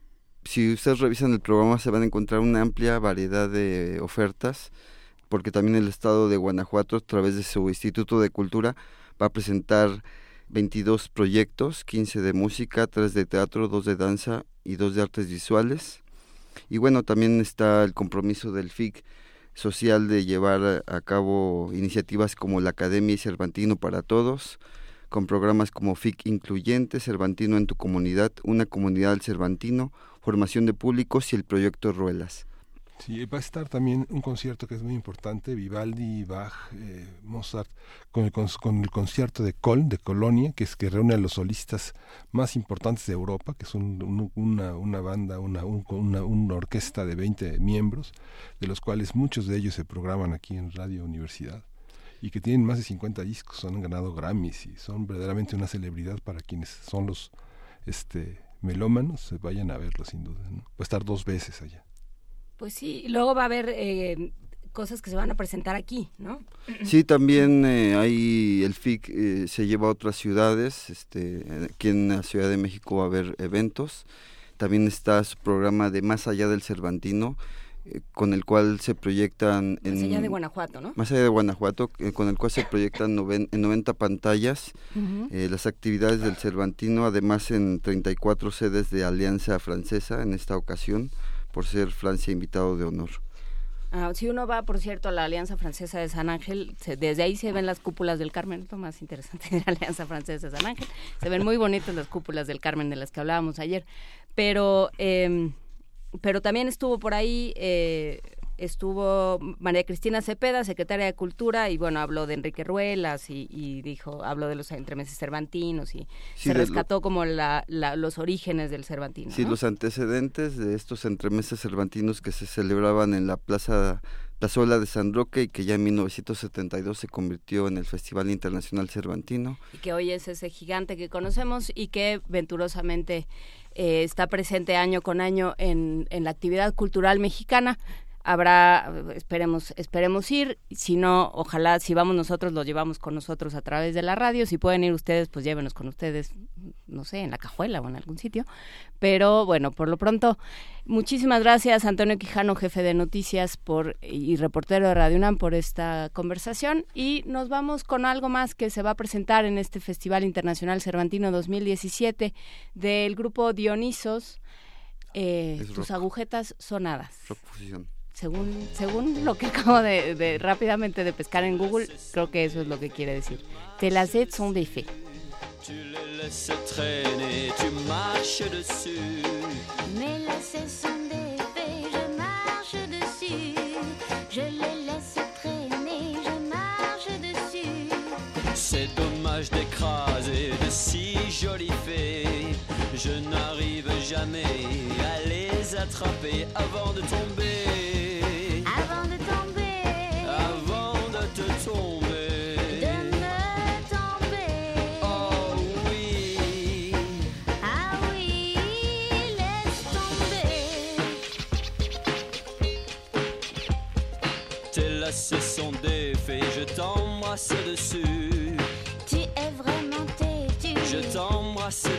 Si ustedes revisan el programa se van a encontrar una amplia variedad de ofertas, porque también el Estado de Guanajuato, a través de su Instituto de Cultura, va a presentar 22 proyectos, 15 de música, 3 de teatro, 2 de danza y 2 de artes visuales. Y bueno, también está el compromiso del FIC social de llevar a cabo iniciativas como la Academia y Cervantino para Todos, con programas como FIC Incluyente, Cervantino en tu comunidad, una comunidad del Cervantino, formación de públicos y el proyecto Ruelas. Sí, va a estar también un concierto que es muy importante, Vivaldi, Bach, eh, Mozart, con el, con el concierto de Köln, de Colonia, que es que reúne a los solistas más importantes de Europa, que es un- un- una, una banda, una, un- una, orquesta de 20 miembros, de los cuales muchos de ellos se programan aquí en Radio Universidad y que tienen más de 50 discos, han ganado Grammys y son verdaderamente una celebridad para quienes son los este melómanos, vayan a verlo sin duda. ¿no? Va a estar dos veces allá. Pues sí, y luego va a haber eh, cosas que se van a presentar aquí, ¿no? Sí, también eh, hay el FIC eh, se lleva a otras ciudades, este, aquí en la Ciudad de México va a haber eventos. También está su programa de Más allá del Cervantino, eh, con el cual se proyectan en Más allá de Guanajuato, ¿no? Más allá de Guanajuato, eh, con el cual se proyectan noven- en 90 pantallas eh, las actividades del Cervantino, además en 34 sedes de Alianza Francesa en esta ocasión, por ser Francia invitado de honor. Ah, si uno va, por cierto, a la Alianza Francesa de San Ángel, se- desde ahí se ven las cúpulas del Carmen, es lo más interesante de la Alianza Francesa de San Ángel. Se ven muy bonitas las cúpulas del Carmen de las que hablábamos ayer. Pero, eh, pero también estuvo por ahí eh, estuvo María Cristina Cepeda, secretaria de Cultura, y bueno, habló de Enrique Ruelas y, dijo, habló de los entremeses cervantinos y se rescató como la, los orígenes del cervantino. Sí, los antecedentes de estos entremeses cervantinos que se celebraban en la plaza Plazuela de San Roque y que ya en 1972 se convirtió en el Festival Internacional Cervantino. Y que hoy es ese gigante que conocemos y que venturosamente eh, está presente año con año en, en la actividad cultural mexicana habrá, esperemos, esperemos ir, si no, ojalá, si vamos nosotros, lo llevamos con nosotros a través de la radio, si pueden ir ustedes, pues llévenos con ustedes, no sé, en la cajuela o en algún sitio, pero bueno, por lo pronto, muchísimas gracias Antonio Quijano, jefe de noticias por y reportero de Radio UNAM por esta conversación. Y nos vamos con algo más que se va a presentar en este Festival Internacional Cervantino 2017 del grupo Dionisos, eh, tus agujetas sonadas según, según lo que acabo de, rápidamente de pescar en Google, creo que eso es lo que quiere decir. Te las son des faits. Tu les laisses traîner, tu marches dessus. Mes lacets sont des faits, je marche dessus. Je les laisse traîner, je marche dessus. C'est dommage d'écraser de si jolis faits. Je n'arrive jamais à les attraper avant de tomber.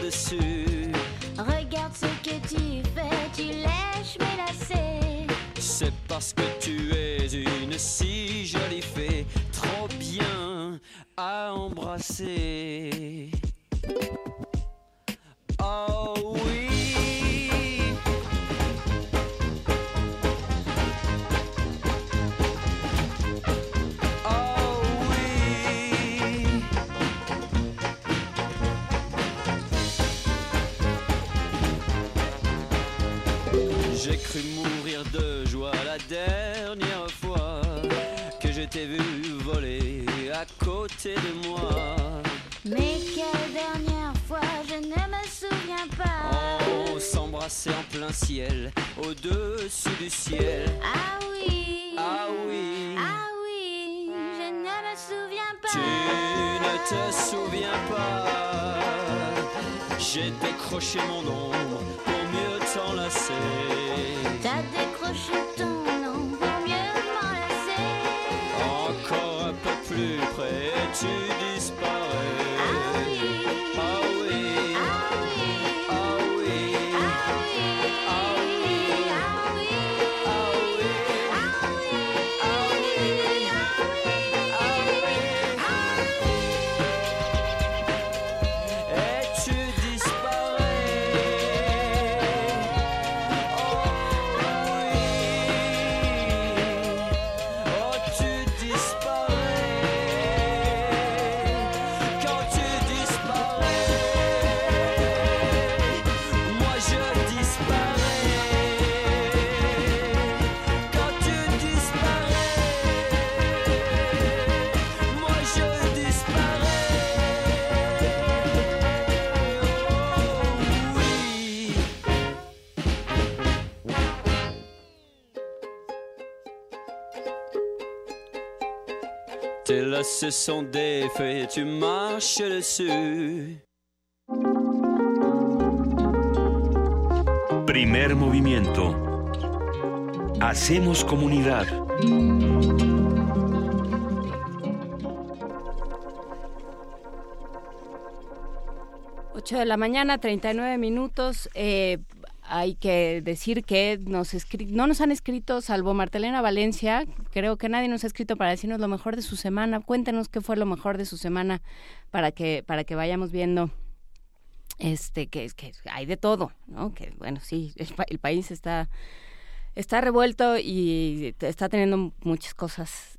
Dessus. Regarde ce que tu fais, tu lèches mes lacets. C'est parce que tu es une si jolie fée, trop bien à embrasser. Oh oui. J'ai cru mourir de joie la dernière fois que je t'ai vu voler à côté de moi. Mais quelle dernière fois, je ne me souviens pas. On s'embrassait en plein ciel, au-dessus du ciel. Ah oui. Ah oui. Ah oui, je ne me souviens pas. Tu ne te souviens pas. J'ai décroché mon ombre pour T'as décroché ton nom pour mieux m'enlacer. Encore un peu plus près, tu disparais. Tes lacets sont défaits, tu marches dessus. Primer movimiento. Hacemos comunidad. Ocho de la mañana, 39 minutos. Eh, hay que decir que nos escri- no nos han escrito, salvo Martelena Valencia, creo que nadie nos ha escrito para decirnos lo mejor de su semana. Cuéntenos qué fue lo mejor de su semana para que, para que vayamos viendo este que, que hay de todo, ¿no? Que bueno, sí, el, pa- el país está, está revuelto y está teniendo muchas cosas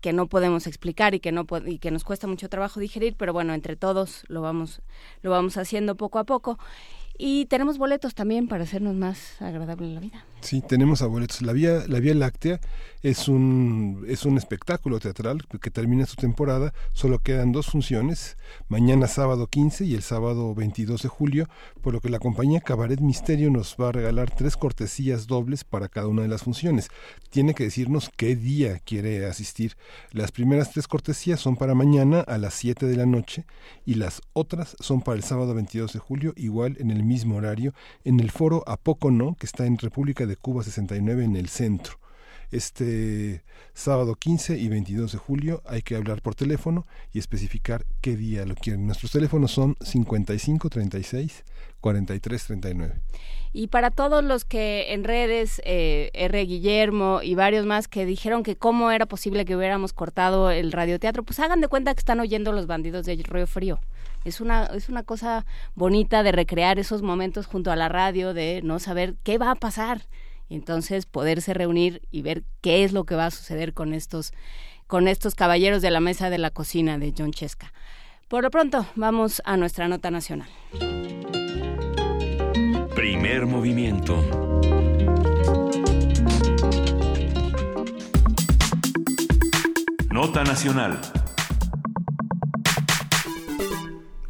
que no podemos explicar y que no y que nos cuesta mucho trabajo digerir, pero bueno, entre todos lo vamos lo vamos haciendo poco a poco y tenemos boletos también para hacernos más agradable la vida. Sí, tenemos abuelitos. La Vía, la Vía Láctea es un, es un espectáculo teatral que termina su temporada. Solo quedan dos funciones, mañana sábado 15 y el sábado 22 de julio, por lo que la compañía Cabaret Misterio nos va a regalar tres cortesías dobles para cada una de las funciones. Tiene que decirnos qué día quiere asistir. Las primeras tres cortesías son para mañana a las 7 de la noche y las otras son para el sábado 22 de julio, igual en el mismo horario, en el foro A Poco No, que está en República de Cuba 69 en el centro. Este sábado 15 y 22 de julio hay que hablar por teléfono y especificar qué día lo quieren. Nuestros teléfonos son 55 36 43 39. Y para todos los que en redes, eh, R. Guillermo y varios más que dijeron que cómo era posible que hubiéramos cortado el radioteatro, pues hagan de cuenta que están oyendo los bandidos de Río Frío. Es una, es una cosa bonita de recrear esos momentos junto a la radio, de no saber qué va a pasar entonces poderse reunir y ver qué es lo que va a suceder con estos con estos caballeros de la mesa de la cocina de John Chesca. Por lo pronto, vamos a nuestra nota nacional. Primer movimiento. Nota nacional.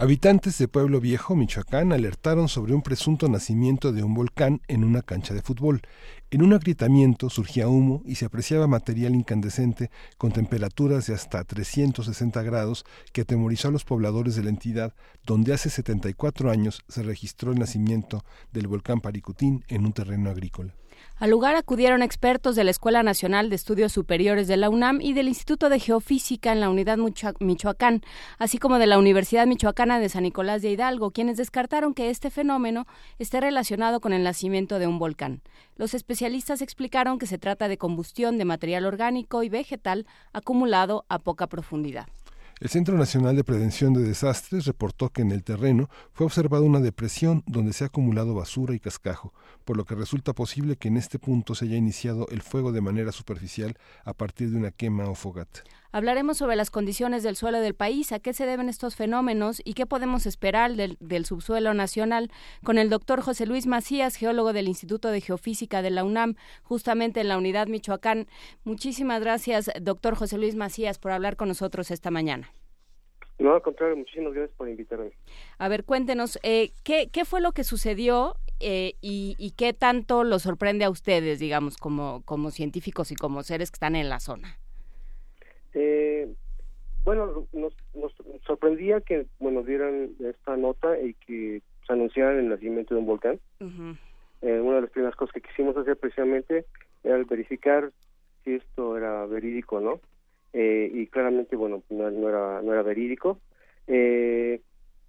Habitantes de Pueblo Viejo, Michoacán, alertaron sobre un presunto nacimiento de un volcán en una cancha de fútbol. En un agrietamiento surgía humo y se apreciaba material incandescente con temperaturas de hasta 360 grados que atemorizó a los pobladores de la entidad, donde hace 74 años se registró el nacimiento del volcán Paricutín en un terreno agrícola. Al lugar acudieron expertos de la Escuela Nacional de Estudios Superiores de la UNAM y del Instituto de Geofísica en la Unidad Michoacán, así como de la Universidad Michoacana de San Nicolás de Hidalgo, quienes descartaron que este fenómeno esté relacionado con el nacimiento de un volcán. Los especialistas explicaron que se trata de combustión de material orgánico y vegetal acumulado a poca profundidad. El Centro Nacional de Prevención de Desastres reportó que en el terreno fue observada una depresión donde se ha acumulado basura y cascajo, por lo que resulta posible que en este punto se haya iniciado el fuego de manera superficial a partir de una quema o fogata. Hablaremos sobre las condiciones del suelo del país, a qué se deben estos fenómenos y qué podemos esperar del, del, subsuelo nacional con el doctor José Luis Macías, geólogo del Instituto de Geofísica de la UNAM, justamente en la unidad Michoacán. Muchísimas gracias, doctor José Luis Macías, por hablar con nosotros esta mañana. No, al contrario, muchísimas gracias por invitarme. A ver, cuéntenos, eh, ¿qué, ¿qué fue lo que sucedió eh, y, y, qué tanto lo sorprende a ustedes, digamos, como, como científicos y como seres que están en la zona? Eh, bueno, nos, nos, sorprendía que bueno dieran esta nota y que se anunciaran el nacimiento de un volcán. Uh -huh. eh, una de las primeras cosas que quisimos hacer precisamente era verificar si esto era verídico o no. Eh, y claramente, bueno, no, no, era no era verídico. Eh,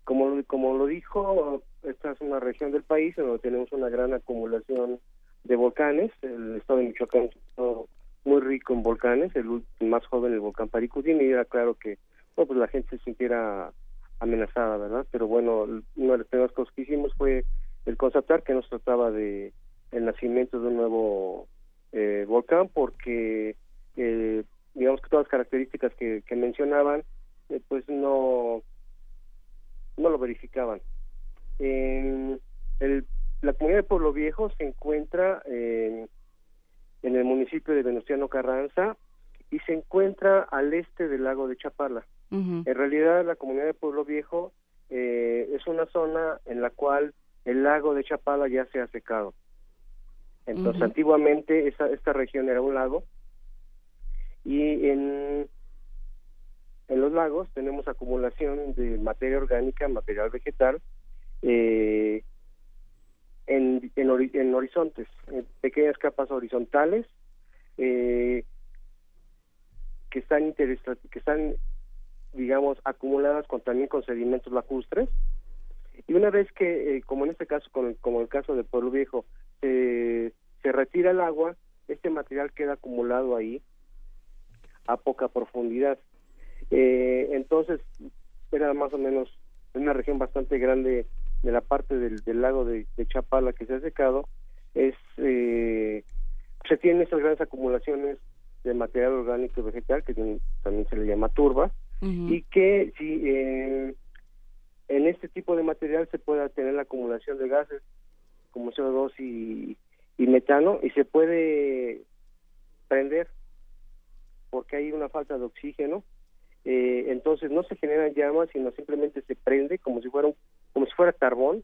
como, como lo dijo, esta es una región del país en donde tenemos una gran acumulación de volcanes. El estado de Michoacán es un estado muy rico en volcanes, el más joven el volcán Paricutín y era claro que bueno, pues la gente se sintiera amenazada, ¿verdad? Pero bueno, una de las primeras cosas que hicimos fue el constatar que no se trataba de el nacimiento de un nuevo eh, volcán porque eh, digamos que todas las características que, mencionaban eh, pues no no lo verificaban. En el, la comunidad de Pueblo Viejo se encuentra en en el municipio de Venustiano Carranza y se encuentra al este del lago de Chapala. Uh -huh. En realidad la comunidad de Pueblo Viejo eh, es una zona en la cual el lago de Chapala ya se ha secado. Entonces uh -huh. antiguamente esa, esta región era un lago y en, en los lagos tenemos acumulación de materia orgánica, material vegetal, eh, en, en, en, horizontes, en pequeñas capas horizontales eh, que están que están digamos acumuladas con también con sedimentos lacustres. Y una vez que eh, como en este caso con, como el caso del pueblo viejo eh, se retira el agua este material queda acumulado ahí a poca profundidad. Eh, entonces era más o menos una región bastante grande de la parte del, del lago de, de, Chapala que se ha secado es eh, se tienen esas grandes acumulaciones de material orgánico y vegetal que también se le llama turba uh -huh. y que si eh, en este tipo de material se pueda tener la acumulación de gases como CO2 y, y metano y se puede prender porque hay una falta de oxígeno. Eh, entonces no se generan llamas, sino simplemente se prende como si fuera un- como si fuera carbón.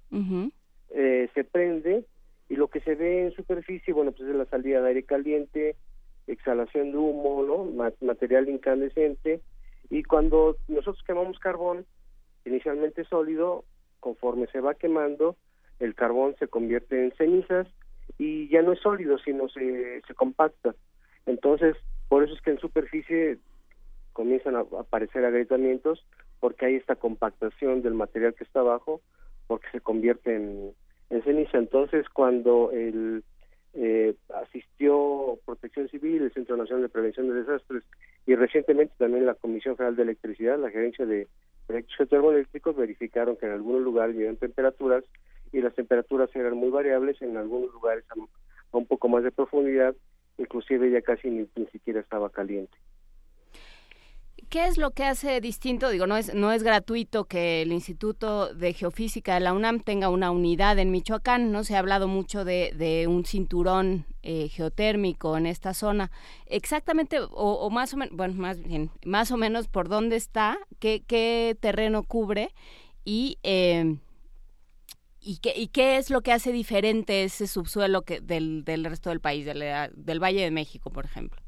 Eh, se prende y lo que se ve en superficie, bueno, pues es la salida de aire caliente, exhalación de humo, ¿no? Ma- material incandescente y cuando nosotros quemamos carbón, inicialmente sólido, conforme se va quemando, el carbón se convierte en cenizas y ya no es sólido, sino se, se compacta. Entonces, por eso es que en superficie comienzan a aparecer agrietamientos, porque hay esta compactación del material que está abajo, porque se convierte en, en ceniza. Entonces, cuando el eh, asistió Protección Civil, el Centro Nacional de Prevención de Desastres y recientemente también la Comisión Federal de Electricidad, la Gerencia de Proyectos Termoeléctricos, verificaron que en algunos lugares habían temperaturas y las temperaturas eran muy variables, en algunos lugares a un poco más de profundidad, inclusive ya casi ni, ni siquiera estaba caliente. ¿Qué es lo que hace distinto? Digo, no es, no es gratuito que el Instituto de Geofísica de la UNAM tenga una unidad en Michoacán, ¿no? Se ha hablado mucho de, de un cinturón eh, geotérmico en esta zona. Exactamente, o, o más o menos, bueno, más bien, más o menos por dónde está, qué, qué terreno cubre y... eh, ¿Y qué, ¿Y qué es lo que hace diferente ese subsuelo que del, del resto del país, del, del Valle de México, por ejemplo?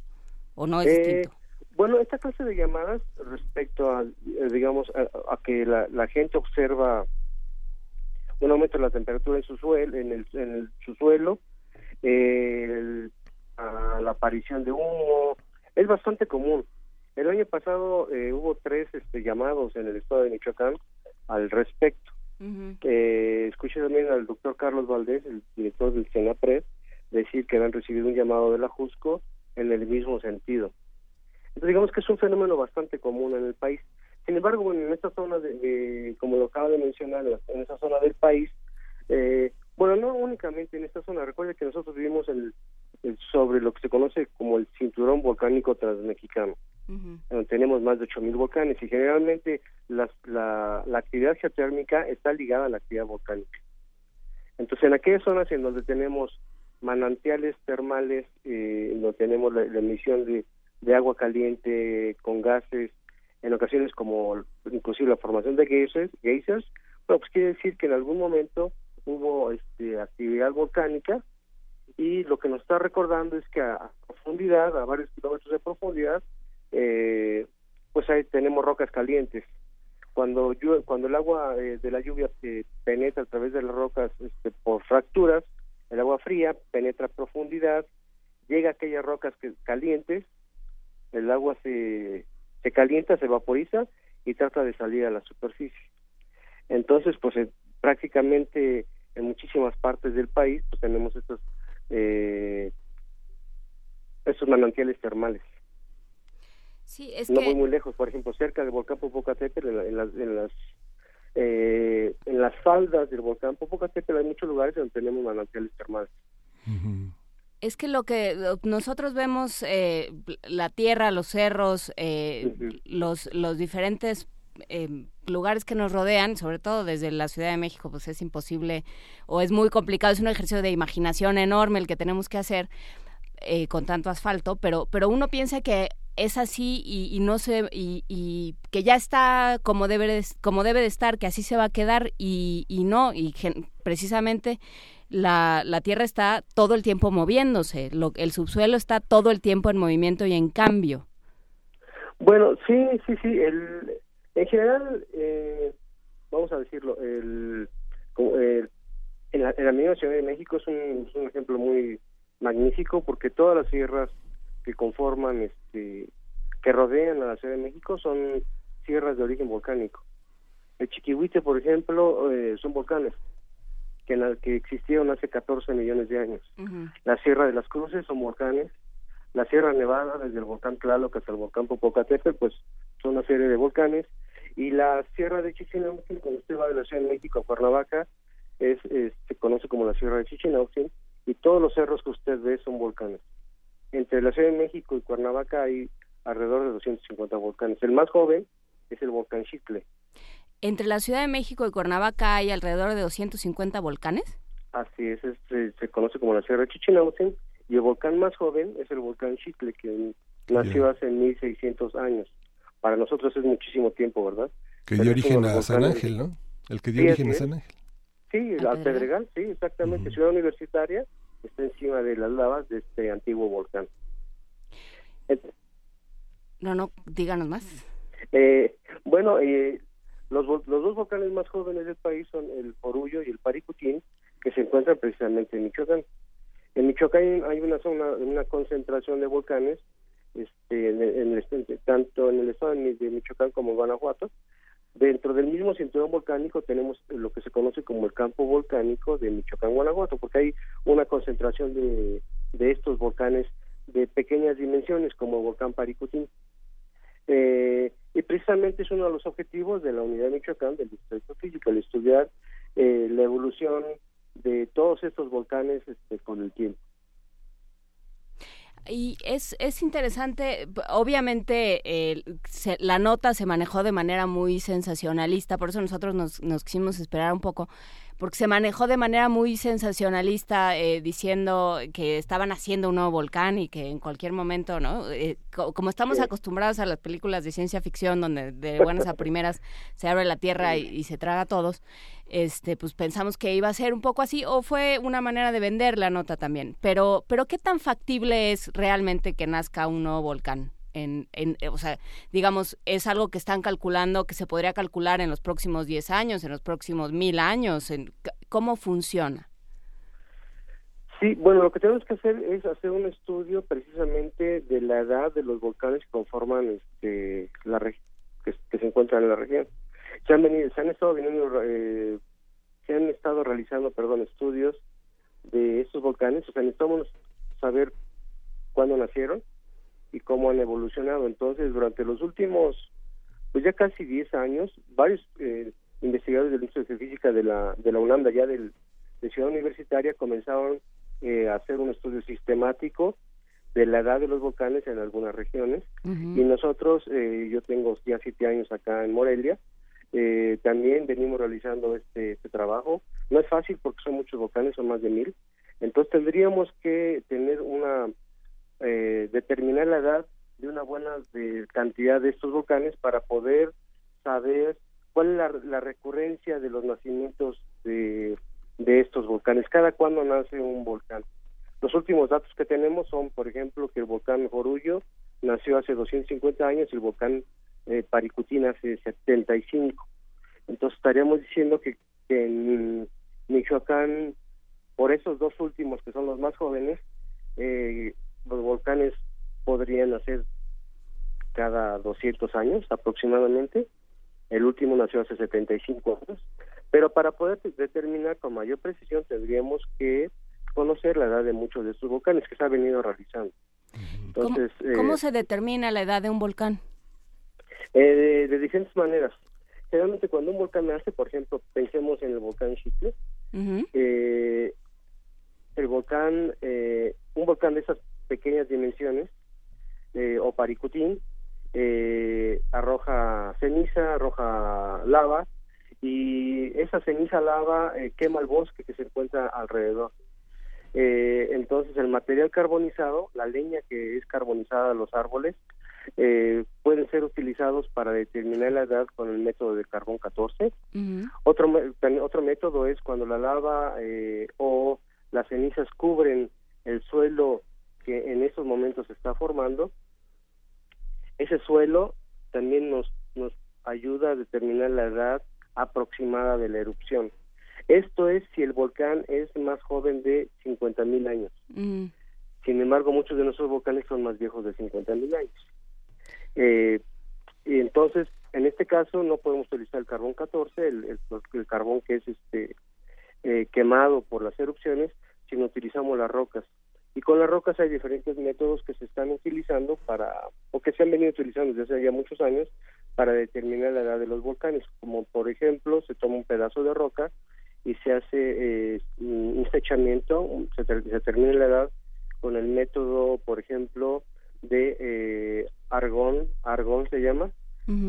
¿O no es Eh, distinto? Bueno, esta clase de llamadas respecto a, eh, digamos, a, a que la, la gente observa un aumento de la temperatura en su suelo, en el, en el subsuelo, eh, el- a la aparición de humo, es bastante común. El año pasado eh, hubo tres este, llamados en el estado de Michoacán al respecto. Eh, escuché también al doctor Carlos Valdés, el director del CENAPRED, decir que habían recibido un llamado de la JUSCO en el mismo sentido. Entonces digamos que es un fenómeno bastante común en el país. Sin embargo, bueno, en esta zona, de, de- como lo acaba de mencionar, en esa zona del país, eh, bueno, no únicamente en esta zona, recuerde que nosotros vivimos el, el- sobre lo que se conoce como el cinturón volcánico transmexicano donde tenemos más de 8.000 volcanes y generalmente las- la, la actividad geotérmica está ligada a la actividad volcánica. Entonces, en aquellas zonas en donde tenemos manantiales termales, eh, donde tenemos la, la emisión de, de agua caliente con gases, en ocasiones como inclusive la formación de geysers, geysers bueno, pues quiere decir que en algún momento hubo este, actividad volcánica y lo que nos está recordando es que a, profundidad, a varios kilómetros de profundidad, eh, pues ahí tenemos rocas calientes. Cuando cuando el agua eh, de la lluvia eh, penetra a través de las rocas este, por fracturas, el agua fría penetra a profundidad, llega a aquellas rocas que, calientes, el agua se, se calienta, se vaporiza y trata de salir a la superficie. Entonces, pues eh, prácticamente en muchísimas partes del país pues tenemos estos eh, estos manantiales termales. Sí, es no que... voy muy lejos, por ejemplo, cerca del volcán Popocatépetl, en, la- en las, en las eh, en las faldas del volcán Popocatépetl hay muchos lugares donde tenemos manantiales termales. Es que lo que nosotros vemos, eh, la tierra, los cerros, eh, los, los diferentes eh, lugares que nos rodean, sobre todo desde la Ciudad de México, pues es imposible o es muy complicado, es un ejercicio de imaginación enorme el que tenemos que hacer eh, con tanto asfalto, pero, pero uno piensa que es así y, y no se y, y que ya está como debe de, como debe de estar, que así se va a quedar y, y no y gen- precisamente la, la tierra está todo el tiempo moviéndose, lo, el subsuelo está todo el tiempo en movimiento y en cambio. Bueno, sí, sí, sí. El, en general, eh, vamos a decirlo, el, el- en, la, en la misma Ciudad de México es un, un ejemplo muy magnífico porque todas las sierras que conforman, este, que rodean a la Ciudad de México son sierras de origen volcánico. El Chiquihuite, por ejemplo, eh, son volcanes que, en la- que existieron hace 14 millones de años. La Sierra de las Cruces son volcanes. La Sierra Nevada, desde el volcán Tlaloc hasta el volcán Popocatépetl, pues son una serie de volcanes. Y la Sierra de Chichinautzin, cuando usted va de la Ciudad de México a Cuernavaca, es, es- se conoce como la Sierra de Chichinautzin, y todos los cerros que usted ve son volcanes. Entre la Ciudad de México y Cuernavaca hay alrededor de 250 volcanes. El más joven es el volcán Xitle. Entre la Ciudad de México y Cuernavaca hay alrededor de 250 volcanes. Así es, es- se, conoce como la Sierra de Chichinautzen y el volcán más joven es el volcán Chitle que nació hace 1600 años. Para nosotros es muchísimo tiempo, ¿verdad? Que Pero dio origen a San Ángel, ¿no? El que dio Sí, origen a San. Ángel. Sí, Ah, al Pedregal, sí, exactamente. Ciudad Universitaria está encima de las lavas de este antiguo volcán. No, no, díganos más. Eh, bueno, eh, los, los dos volcanes más jóvenes del país son el Porullo y el Paricutín, que se encuentran precisamente en Michoacán. En Michoacán hay- una zona, una concentración de volcanes, este, en, este- tanto en el estado de Mi- de Michoacán como en Guanajuato. Dentro del mismo cinturón volcánico tenemos lo que se conoce como el campo volcánico de Michoacán, Guanajuato, porque hay una concentración de, de estos volcanes de pequeñas dimensiones, como el volcán Paricutín. Eh, y precisamente es uno de los objetivos de la unidad de Michoacán del Distrito Físico, el estudiar eh, la evolución de todos estos volcanes este, con el tiempo. Y es, es interesante, obviamente eh, se- la nota se manejó de manera muy sensacionalista, por eso nosotros nos, nos quisimos esperar un poco, porque se manejó de manera muy sensacionalista eh, diciendo que estaban haciendo un nuevo volcán y que en cualquier momento, ¿no? Eh, co- como estamos Sí. acostumbrados a las películas de ciencia ficción donde de buenas a primeras se abre la tierra y, y se traga a todos, este, pues pensamos que iba a ser un poco así o fue una manera de vender la nota también. Pero, pero qué tan factible es realmente que nazca un nuevo volcán. En, en, eh, o sea, digamos, es algo que están calculando, que se podría calcular en los próximos 10 años, en los próximos mil años. En, ¿Cómo funciona? Sí, bueno, lo que tenemos que hacer es hacer un estudio precisamente de la edad de los volcanes que conforman este, la que, que se encuentran en la región. Se han venido, se han estado viniendo, eh, se han estado realizando, perdón, estudios de estos volcanes. O sea, necesitamos saber cuándo nacieron y cómo han evolucionado. Entonces, durante los últimos, pues ya casi 10 años, varios eh, investigadores del Instituto de Física de la, de la UNAM, de allá del, de Ciudad Universitaria, comenzaron eh, a hacer un estudio sistemático de la edad de los volcanes en algunas regiones. Y nosotros, eh, yo tengo ya siete años acá en Morelia, eh, también venimos realizando este, este trabajo. No es fácil porque son muchos volcanes, son más de mil. Entonces tendríamos que tener una, eh, determinar la edad de una buena de cantidad de estos volcanes para poder saber cuál es la, la recurrencia de los nacimientos de, de estos volcanes, cada cuándo nace un volcán. Los últimos datos que tenemos son, por ejemplo, que el volcán Jorullo nació hace 250 años y el volcán eh, Paricutín hace 75. Entonces estaríamos diciendo que, que en Michoacán, por esos dos últimos que son los más jóvenes, eh, los volcanes podrían nacer cada 200 años aproximadamente. El último nació hace 75 años. Pero para poder determinar con mayor precisión tendríamos que conocer la edad de muchos de estos volcanes que se ha venido realizando. Entonces, ¿Cómo, cómo eh, se determina la edad de un volcán? eh, de, de diferentes maneras. Generalmente cuando un volcán nace, por ejemplo, pensemos en el volcán Chicle, eh, el volcán, eh, un volcán de esas pequeñas dimensiones, eh, o Paricutín, eh, arroja ceniza, arroja lava, y esa ceniza lava eh, quema el bosque que se encuentra alrededor. Entonces el material carbonizado, la leña que es carbonizada de los árboles, pueden ser utilizados para determinar la edad con el método de carbón 14. Otro, otro método es cuando la lava eh, o las cenizas cubren el suelo que en estos momentos se está formando. Ese suelo también nos, nos ayuda a determinar la edad aproximada de la erupción. Esto es si el volcán es más joven de 50.000 años. Mm. Sin embargo, muchos de nuestros volcanes son más viejos de 50.000 años. Eh, y entonces, en este caso, no podemos utilizar el carbón 14, el, el- el carbón que es este eh, quemado por las erupciones, sino utilizamos las rocas. Y con las rocas hay diferentes métodos que se están utilizando para, o que se han venido utilizando desde hace ya muchos años, para determinar la edad de los volcanes. Como por ejemplo, se toma un pedazo de roca y se hace eh, un fechamiento, se, ter- se determina la edad con el método, por ejemplo, de eh, argón, argón se llama,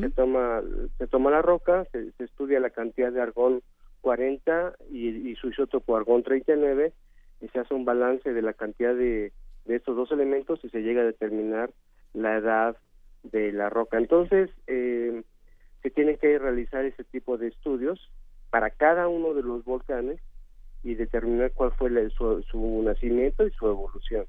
se toma se toma la roca, se, se estudia la cantidad de argón 40 y, y su isótopo argón 39 y se hace un balance de la cantidad de, de estos dos elementos y se llega a determinar la edad de la roca. Entonces, eh, se tienen que realizar ese tipo de estudios para cada uno de los volcanes y determinar cuál fue la- su, su nacimiento y su evolución.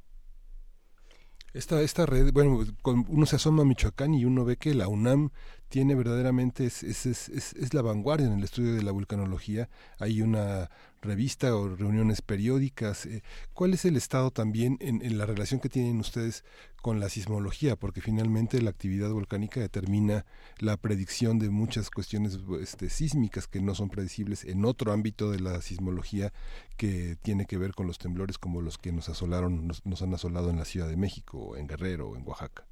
Esta, esta red, bueno, con- uno se asoma a Michoacán y uno ve que la UNAM tiene verdaderamente, es, es, es, es- la vanguardia en el estudio de la vulcanología. Hay una revista o reuniones periódicas. eh, ¿Cuál es el estado también en, en la relación que tienen ustedes con la sismología? Porque finalmente la actividad volcánica determina la predicción de muchas cuestiones este, sísmicas que no son predecibles en otro ámbito de la sismología que tiene que ver con los temblores como los que nos asolaron, nos, han asolado en la Ciudad de México, en Guerrero o en Oaxaca.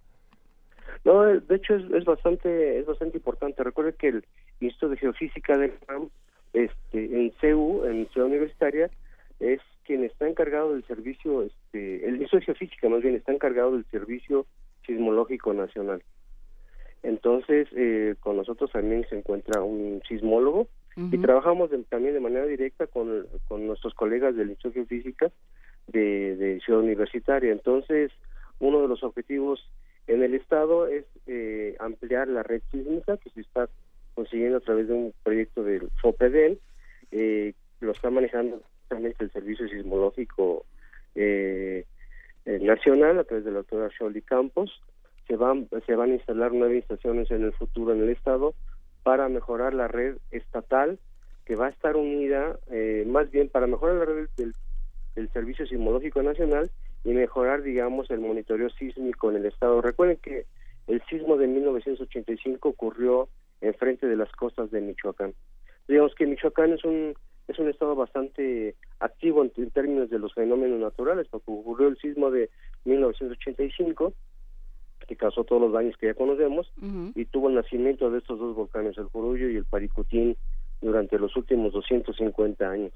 No, de hecho es, bastante es bastante importante. Recuerde que el Instituto de Geofísica del UNAM, este, en CEU, en Ciudad Universitaria, es quien está encargado del servicio, este, el Instituto de Geofísica más bien está encargado del servicio sismológico nacional. Entonces, eh, con nosotros también se encuentra un sismólogo y trabajamos de- también de manera directa con, con nuestros colegas del Instituto de Geofísica de, de Ciudad Universitaria. Entonces, uno de los objetivos en el Estado es eh, ampliar la red sísmica que se está consiguiendo a través de un proyecto del FOPEDEL, eh, lo está manejando el Servicio Sismológico eh, eh, Nacional a través de la doctora Shirley Campos. Se van, se van a instalar nueve estaciones en el futuro en el Estado para mejorar la red estatal que va a estar unida, eh, más bien para mejorar la red del, del Servicio Sismológico Nacional y mejorar, digamos, el monitoreo sísmico en el estado. Recuerden que el sismo de 1985 ocurrió enfrente de las costas de Michoacán. Digamos que Michoacán es un es un estado bastante activo en, en términos de los fenómenos naturales, porque ocurrió el sismo de 1985 que causó todos los daños que ya conocemos y tuvo el nacimiento de estos dos volcanes, el Jurullo y el Paricutín, durante los últimos 250 años.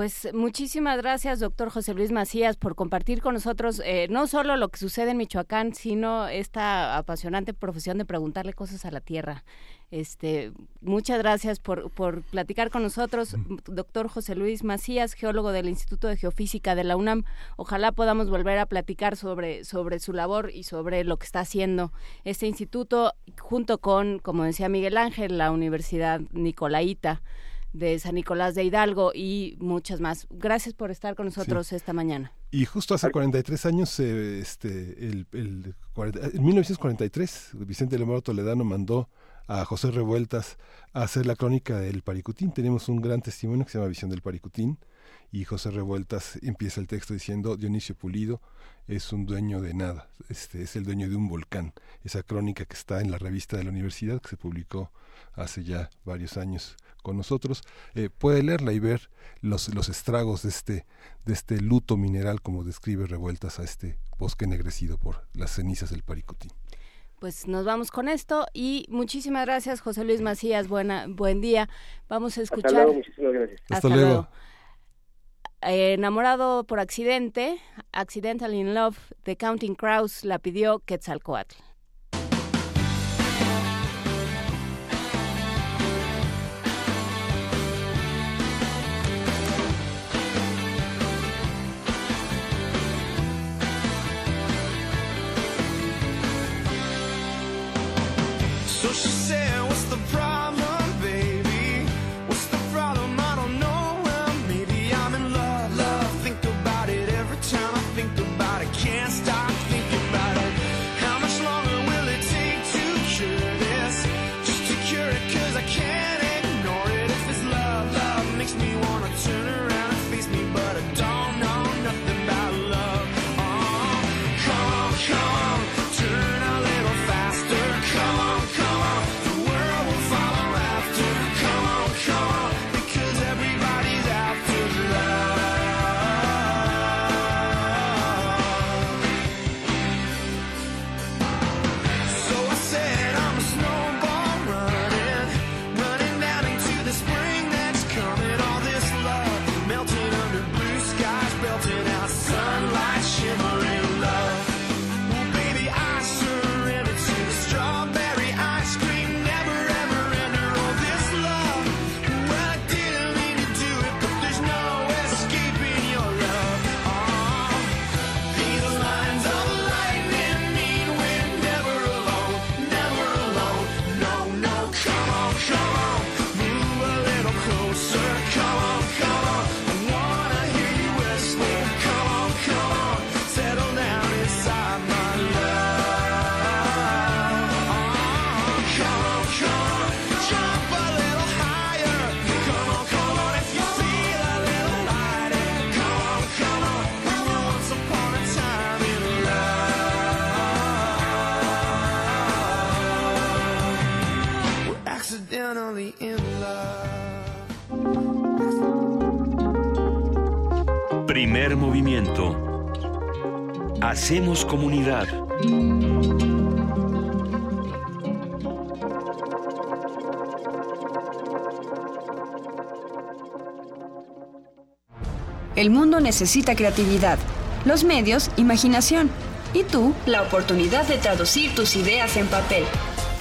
Pues muchísimas gracias, doctor José Luis Macías, por compartir con nosotros eh, no solo lo que sucede en Michoacán, sino esta apasionante profesión de preguntarle cosas a la tierra. Este, muchas gracias por, por platicar con nosotros, doctor José Luis Macías, geólogo del Instituto de Geofísica de la UNAM. Ojalá podamos volver a platicar sobre, sobre su labor y sobre lo que está haciendo este instituto, junto con, como decía Miguel Ángel, la Universidad Nicolaita de San Nicolás de Hidalgo y muchas más. Gracias por estar con nosotros esta mañana. Y justo hace 43 años, eh, este, el, el, 40 en 1943, Vicente Lemoro Toledano mandó a José Revueltas a hacer la crónica del Paricutín. Tenemos un gran testimonio que se llama Visión del Paricutín y José Revueltas empieza el texto diciendo Dionisio Pulido es un dueño de nada, este es el dueño de un volcán. Esa crónica que está en la revista de la universidad que se publicó hace ya varios años con nosotros, eh, puede leerla y ver los, los estragos de este, de este luto mineral como describe Revueltas a este bosque ennegrecido por las cenizas del Paricutín. Pues nos vamos con esto y muchísimas gracias José Luis Macías, buena, buen día. Vamos a escuchar. Hasta luego, muchísimas gracias. Hasta, luego. Eh, enamorado por accidente, Accidental in Love, de Counting Crows la pidió Quetzalcoatl. Finally in love. Primer movimiento. Hacemos comunidad. El mundo necesita creatividad, los medios, imaginación y tú, la oportunidad de traducir tus ideas en papel.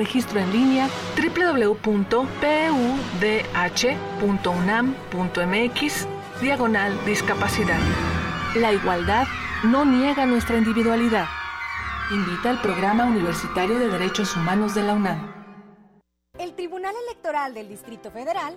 Registro en línea www.pudh.unam.mx Diagonal Discapacidad. La igualdad no niega nuestra individualidad. Invita al Programa Universitario de Derechos Humanos de la UNAM. El Tribunal Electoral del Distrito Federal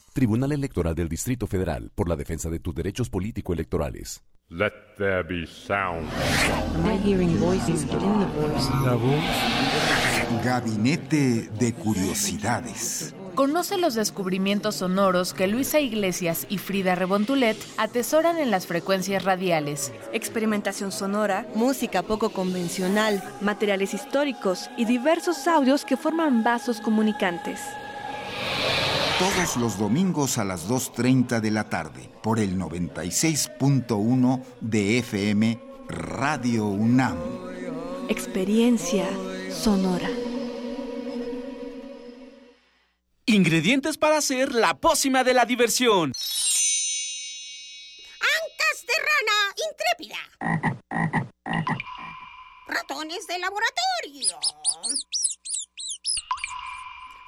Tribunal Electoral del Distrito Federal por la defensa de tus derechos político-electorales. Let there be sound. La voz. Gabinete de Curiosidades. Conoce los descubrimientos sonoros que Luisa Iglesias y Frida Rebontulet atesoran en las frecuencias radiales. Experimentación sonora, música poco convencional, materiales históricos y diversos audios que forman vasos comunicantes. Todos los domingos a las 2.30 de la tarde por el 96.1 de FM Radio UNAM. Experiencia sonora. Ingredientes para hacer la pócima de la diversión. Ancas de rana intrépida. Ratones de laboratorio.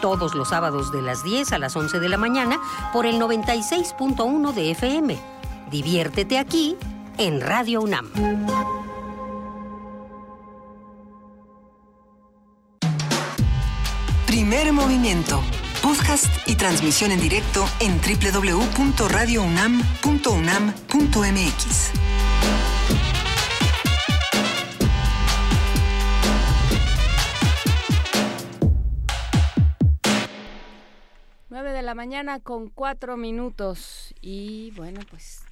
Todos los sábados de las 10 a las 11 de la mañana por el 96.1 de FM. Diviértete aquí en Radio UNAM. Primer movimiento. Podcast y transmisión en directo en www.radiounam.unam.mx. la mañana con cuatro minutos. Y bueno, pues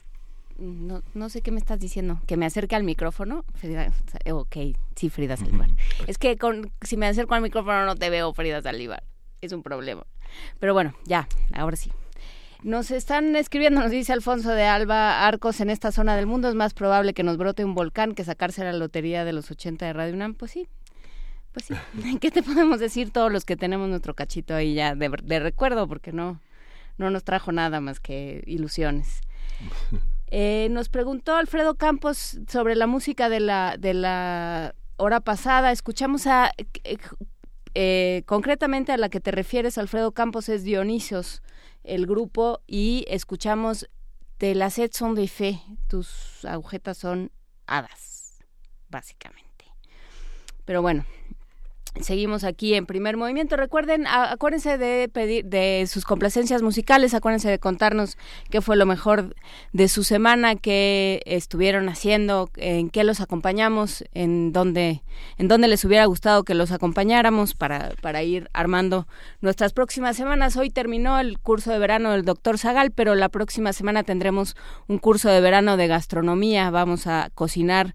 no, no sé qué me estás diciendo. ¿Que me acerque al micrófono? Frida, ok, sí, Frida Saldívar. Es que con, si me acerco al micrófono no te veo, Frida Saldívar. Es un problema. Pero bueno, ya, ahora sí. Nos están escribiendo, nos dice Alfonso de Alba Arcos, en esta zona del mundo es más probable que nos brote un volcán que sacarse la lotería de los 80 de Radio UNAM. Pues sí, pues sí. ¿Qué te podemos decir todos los que tenemos nuestro cachito ahí ya de, de recuerdo? Porque no, no nos trajo nada más que ilusiones. Eh, nos preguntó Alfredo Campos sobre la música de la, de la hora pasada. Escuchamos a... eh, eh, concretamente a la que te refieres, Alfredo Campos, es Dionisios, el grupo, y escuchamos de la set son de fe, tus agujetas son hadas, básicamente. Pero bueno, Seguimos aquí en primer movimiento. Recuerden, acuérdense de pedir de sus complacencias musicales, acuérdense de contarnos qué fue lo mejor de su semana, qué estuvieron haciendo, en qué los acompañamos, en dónde, en dónde les hubiera gustado que los acompañáramos para, para ir armando nuestras próximas semanas. Hoy terminó el curso de verano del doctor Zagal, pero la próxima semana tendremos un curso de verano de gastronomía. Vamos a cocinar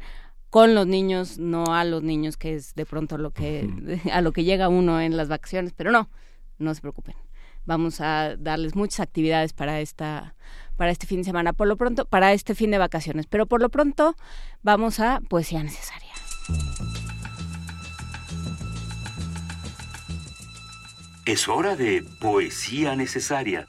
con los niños, no a los niños, que es de pronto lo que a lo que llega uno en las vacaciones, pero no, no se preocupen. Vamos a darles muchas actividades para esta para este fin de semana, por lo pronto para este fin de vacaciones, pero por lo pronto vamos a poesía necesaria. Es hora de poesía necesaria.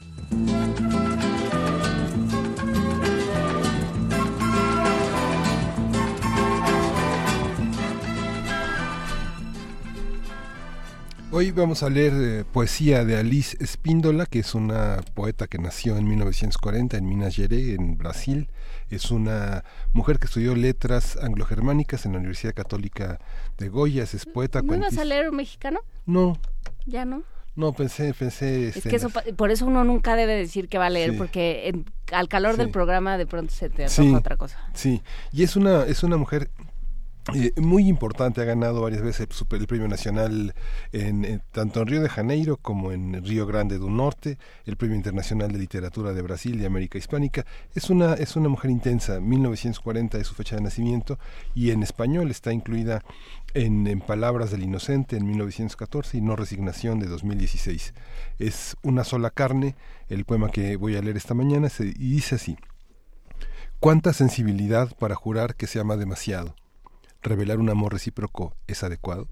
Hoy vamos a leer eh, poesía de Alice Espíndola, que es una poeta que nació en 1940 en Minas Gerais, en Brasil. Es una mujer que estudió letras anglogermánicas en la Universidad Católica de Goiás. Es poeta, ¿No ibas a leer un mexicano? No, Ya no. no, pensé, pensé... Es este, que eso, pa- por eso uno nunca debe decir que va a leer, Sí. porque en- al calor del programa de pronto se te antoja Sí, otra cosa. Sí, y es una, es una mujer eh, muy importante, ha ganado varias veces el, premio nacional en, en- tanto en Río de Janeiro como en Río Grande do Norte, el premio internacional de literatura de Brasil y América Hispánica. Es una, es una mujer intensa, 1940 es su fecha de nacimiento y en español está incluida en, en Palabras del Inocente en 1914 y No Resignación de 2016. Es una sola carne, el poema que voy a leer esta mañana se, y dice así. ¿Cuánta sensibilidad para jurar que se ama demasiado? ¿Revelar un amor recíproco es adecuado?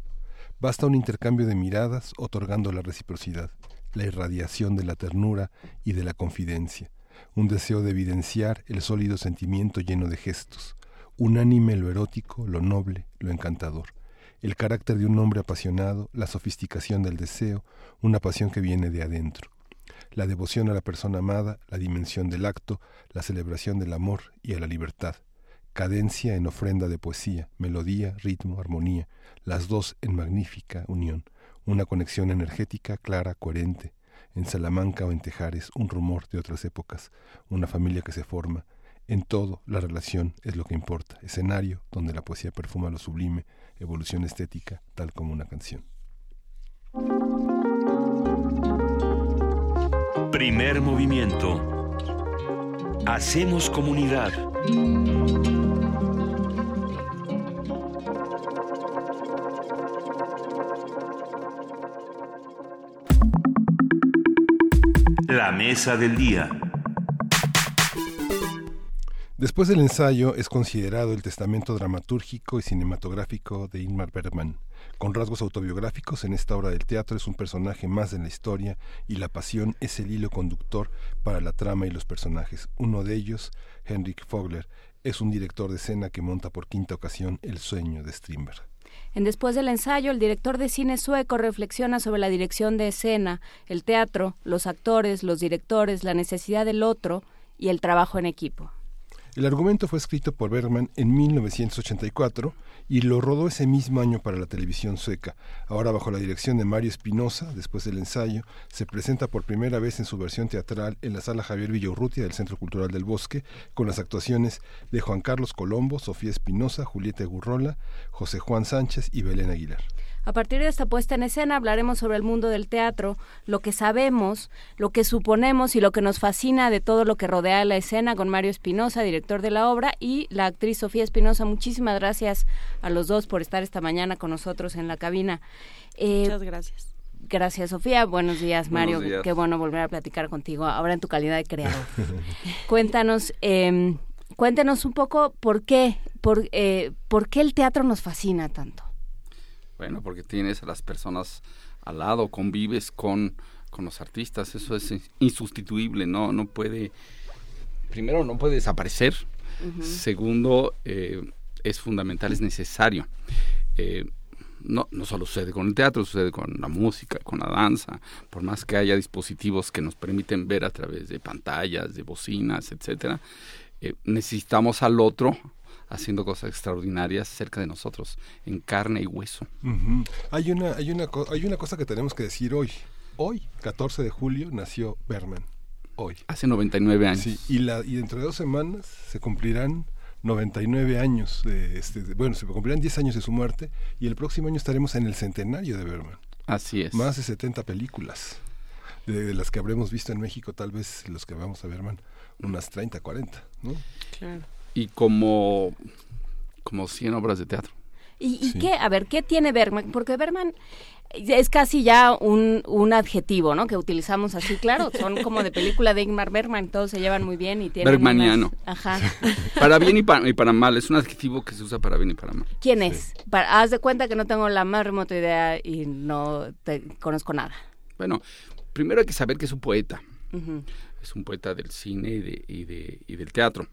Basta un intercambio de miradas otorgando la reciprocidad, la irradiación de la ternura y de la confidencia, un deseo de evidenciar el sólido sentimiento lleno de gestos, unánime lo erótico, lo noble, lo encantador, el carácter de un hombre apasionado, la sofisticación del deseo, una pasión que viene de adentro la devoción a la persona amada, la dimensión del acto, la celebración del amor y a la libertad, cadencia en ofrenda de poesía, melodía, ritmo, armonía, las dos en magnífica unión, una conexión energética, clara, coherente, en Salamanca o en Tejares, un rumor de otras épocas, una familia que se forma, en todo la relación es lo que importa, escenario donde la poesía perfuma lo sublime, evolución estética, tal como una canción. Primer movimiento. Hacemos comunidad. La mesa del día. Después del ensayo es considerado el testamento dramatúrgico y cinematográfico de Ingmar Bergman. Con rasgos autobiográficos, en esta obra del teatro es un personaje más en la historia y la pasión es el hilo conductor para la trama y los personajes. Uno de ellos, Henrik Fogler, es un director de escena que monta por quinta ocasión El sueño de Strindberg. En Después del ensayo, el director de cine sueco reflexiona sobre la dirección de escena, el teatro, los actores, los directores, la necesidad del otro y el trabajo en equipo. El argumento fue escrito por Bergman en 1984 y lo rodó ese mismo año para la televisión sueca. Ahora bajo la dirección de Mario Espinosa, después del ensayo, se presenta por primera vez en su versión teatral en la sala Javier Villaurrutia del Centro Cultural del Bosque, con las actuaciones de Juan Carlos Colombo, Sofía Espinosa, Julieta Gurrola, José Juan Sánchez y Belén Aguilar. A partir de esta puesta en escena hablaremos sobre el mundo del teatro, lo que sabemos, lo que suponemos y lo que nos fascina de todo lo que rodea la escena con Mario Espinosa, director de la obra, y la actriz Sofía Espinosa. Muchísimas gracias a los dos por estar esta mañana con nosotros en la cabina. Eh, Muchas gracias. Gracias, Sofía. Buenos días, Mario. Buenos días. Qué bueno volver a platicar contigo, ahora en tu calidad de creador. Cuéntanos, eh, cuéntanos un poco por qué, por, eh, por qué el teatro nos fascina tanto. Bueno, porque tienes a las personas al lado, convives con, con los artistas, eso es insustituible, no, no puede, primero no puede desaparecer, segundo eh, es fundamental, es necesario. Eh, no, no solo sucede con el teatro, sucede con la música, con la danza, por más que haya dispositivos que nos permiten ver a través de pantallas, de bocinas, etcétera, eh, necesitamos al otro haciendo cosas extraordinarias cerca de nosotros, en carne y hueso. Hay una, hay una, hay una cosa que tenemos que decir hoy. Hoy, 14 de julio, nació Berman. Hoy. Hace 99 años. Sí, y, la, y dentro de dos semanas se cumplirán 99 años, de este, de- bueno, se cumplirán 10 años de su muerte y el próximo año estaremos en el centenario de Berman. Así es. Más de 70 películas, de, de las que habremos visto en México, tal vez los que vamos a Berman, unas 30, 40, ¿no? Claro. Y como, como 100 obras de teatro. ¿Y, y Sí. qué? A ver, ¿qué tiene Bergman? Porque Bergman es casi ya un, un adjetivo, ¿no? Que utilizamos así, claro, son como de película de Ingmar Bergman, todos se llevan muy bien y tienen Bergmaniano. unas- Ajá. Para bien y para, y para mal, es un adjetivo que se usa para bien y para mal. ¿Quién es? Para- haz de cuenta que no tengo la más remota idea y no te conozco nada. Bueno, primero hay que saber que es un poeta. Es un poeta del cine y, de, y, de- y del teatro.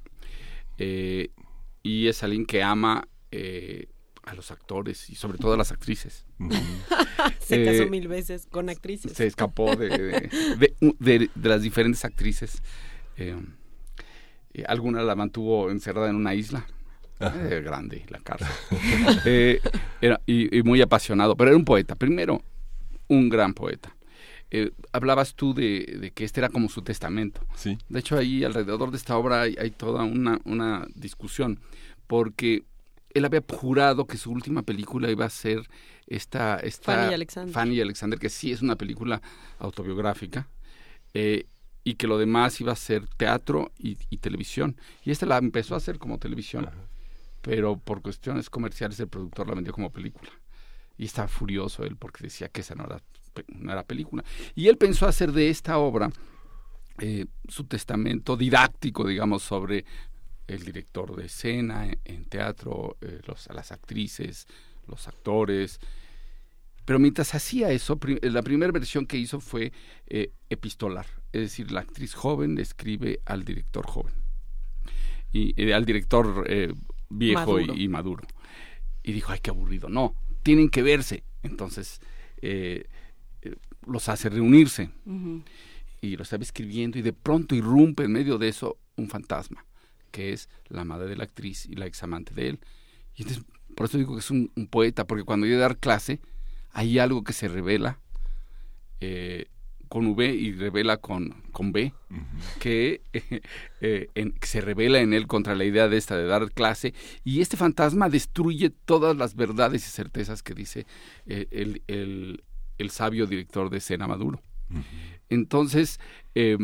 Eh, y es alguien que ama eh, a los actores y sobre todo a las actrices. Se Eh, casó mil veces con actrices. Se escapó de, de, de- de- de las diferentes actrices. Eh, eh, alguna la mantuvo encerrada en una isla. Eh, grande la cárcel. Eh, era- y, y muy apasionado, pero era un poeta. Primero, un gran poeta. Eh, hablabas tú de, de que este era como su testamento. Sí. De hecho, ahí alrededor de esta obra hay, hay toda una, una discusión, porque él había jurado que su última película iba a ser esta, esta Fanny y Alexander. Fanny Alexander, que sí es una película autobiográfica, eh, y que lo demás iba a ser teatro y, y televisión. Y esta la empezó a hacer como televisión, pero por cuestiones comerciales el productor la vendió como película. Y estaba furioso él porque decía que esa no era, no era película. Y él pensó hacer de esta obra eh, su testamento didáctico, digamos, sobre el director de escena en, en teatro, eh, los, las actrices, los actores. Pero mientras hacía eso, pri- la primera versión que hizo fue eh, epistolar, es decir, la actriz joven le escribe al director joven y eh, al director eh, viejo y- Maduro. Y, maduro. Y dijo, ay, qué aburrido. No, tienen que verse. Entonces eh, eh, los hace reunirse. Y lo estaba escribiendo y de pronto irrumpe en medio de eso un fantasma, que es la madre de la actriz y la examante de él. Y entonces, por eso digo que es un, un poeta, porque cuando a dar clase, hay algo que se revela eh, con V y revela con, con B, que, eh, en- que se revela en él contra la idea de esta de dar clase, y este fantasma destruye todas las verdades y certezas que dice eh, el, el- el sabio director de escena Maduro. Entonces, eh,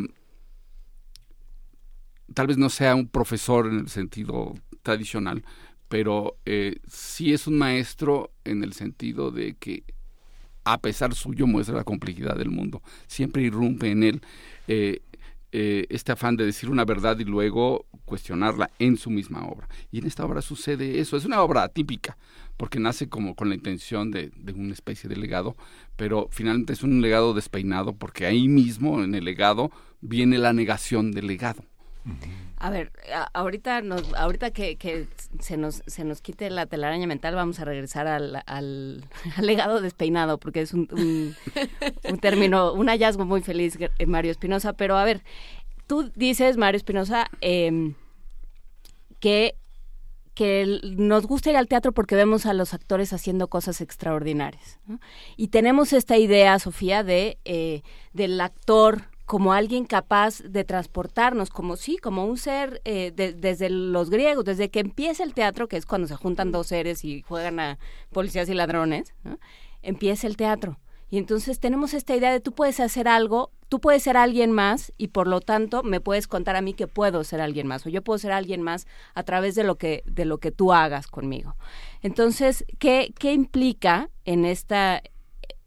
tal vez no sea un profesor en el sentido tradicional, pero eh, sí es un maestro en el sentido de que a pesar suyo muestra la complejidad del mundo. Siempre irrumpe en él eh, eh, este afán de decir una verdad y luego cuestionarla en su misma obra. Y en esta obra sucede eso. Es una obra atípica, porque nace como con la intención de, de una especie de legado, pero finalmente es un legado despeinado, porque ahí mismo, en el legado, viene la negación del legado. A ver, ahorita nos, ahorita que, se nos se nos quite la telaraña mental, vamos a regresar al, legado despeinado, porque es un, término, un hallazgo muy feliz, eh, Mario Espinosa. Pero a ver, tú dices, Mario Espinosa, em, que que nos gusta ir al teatro porque vemos a los actores haciendo cosas extraordinarias. Y tenemos esta idea, Sofía, de eh, del actor como alguien capaz de transportarnos, como sí, como un ser eh, de- desde los griegos, desde que empieza el teatro, que es cuando se juntan dos seres y juegan a policías y ladrones, empieza el teatro. Y entonces tenemos esta idea de tú puedes hacer algo, tú puedes ser alguien más y por lo tanto me puedes contar a mí que puedo ser alguien más o yo puedo ser alguien más a través de lo que de lo que tú hagas conmigo. Entonces, ¿qué, qué implica en esta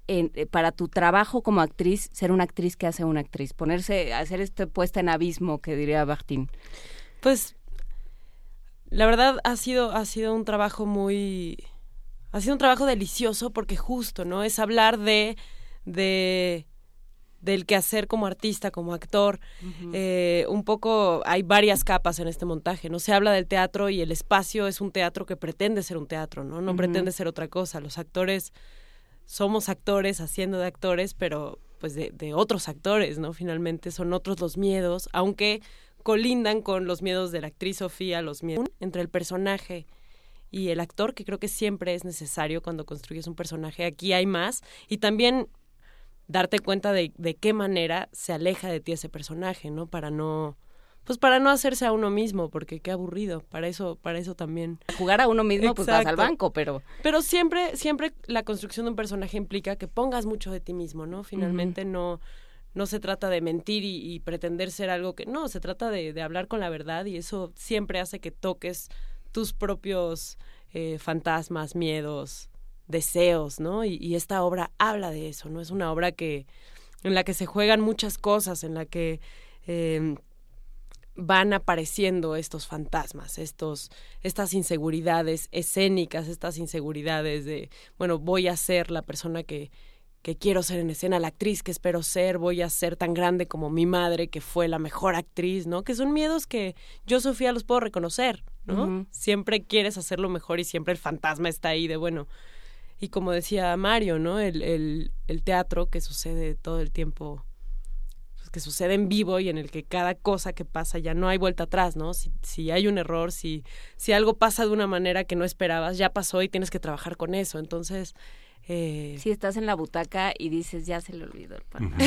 en- eh, para tu trabajo como actriz ser una actriz que hace una actriz, ponerse hacer este puesta en abismo que diría Bartín? Pues la verdad ha sido ha sido un trabajo muy ha sido un trabajo delicioso porque justo, ¿no? Es hablar de de del quehacer como artista, como actor. Eh, un poco hay varias capas en este montaje, ¿no? Se habla del teatro y el espacio es un teatro que pretende ser un teatro, ¿no? No pretende ser otra cosa. Los actores somos actores haciendo de actores, pero pues de, de otros actores, ¿no? Finalmente son otros los miedos, aunque colindan con los miedos de la actriz Sofía, los miedos entre el personaje y el actor, que creo que siempre es necesario cuando construyes un personaje. Aquí hay más. Y también darte cuenta de, de qué manera se aleja de ti ese personaje, ¿no? Para no pues para no hacerse a uno mismo, porque qué aburrido. Para eso, para eso también. Jugar a uno mismo, pues vas al banco, pero. Pero siempre, siempre la construcción de un personaje implica que pongas mucho de ti mismo, ¿no? Finalmente no, no se trata de mentir y, y pretender ser algo que. No, se trata de, de, hablar con la verdad y eso siempre hace que toques tus propios eh, fantasmas, miedos, deseos, ¿no? Y, y esta obra habla de eso, ¿no? Es una obra que en la que se juegan muchas cosas, en la que eh, van apareciendo estos fantasmas, estos, estas inseguridades escénicas, estas inseguridades de, bueno, voy a ser la persona que, que quiero ser en escena, la actriz que espero ser, voy a ser tan grande como mi madre, que fue la mejor actriz, ¿no? Que son miedos que yo, Sofía, los puedo reconocer, ¿no? Uh -huh. Siempre quieres hacerlo mejor y siempre el fantasma está ahí de, bueno, y como decía Mario, ¿no? El, el, el teatro que sucede todo el tiempo que sucede en vivo y en el que cada cosa que pasa ya no hay vuelta atrás, ¿no? Si, si hay un error, si, si algo pasa de una manera que no esperabas, ya pasó y tienes que trabajar con eso. Entonces, eh... si estás en la butaca y dices, ya se le olvidó el pan. Uh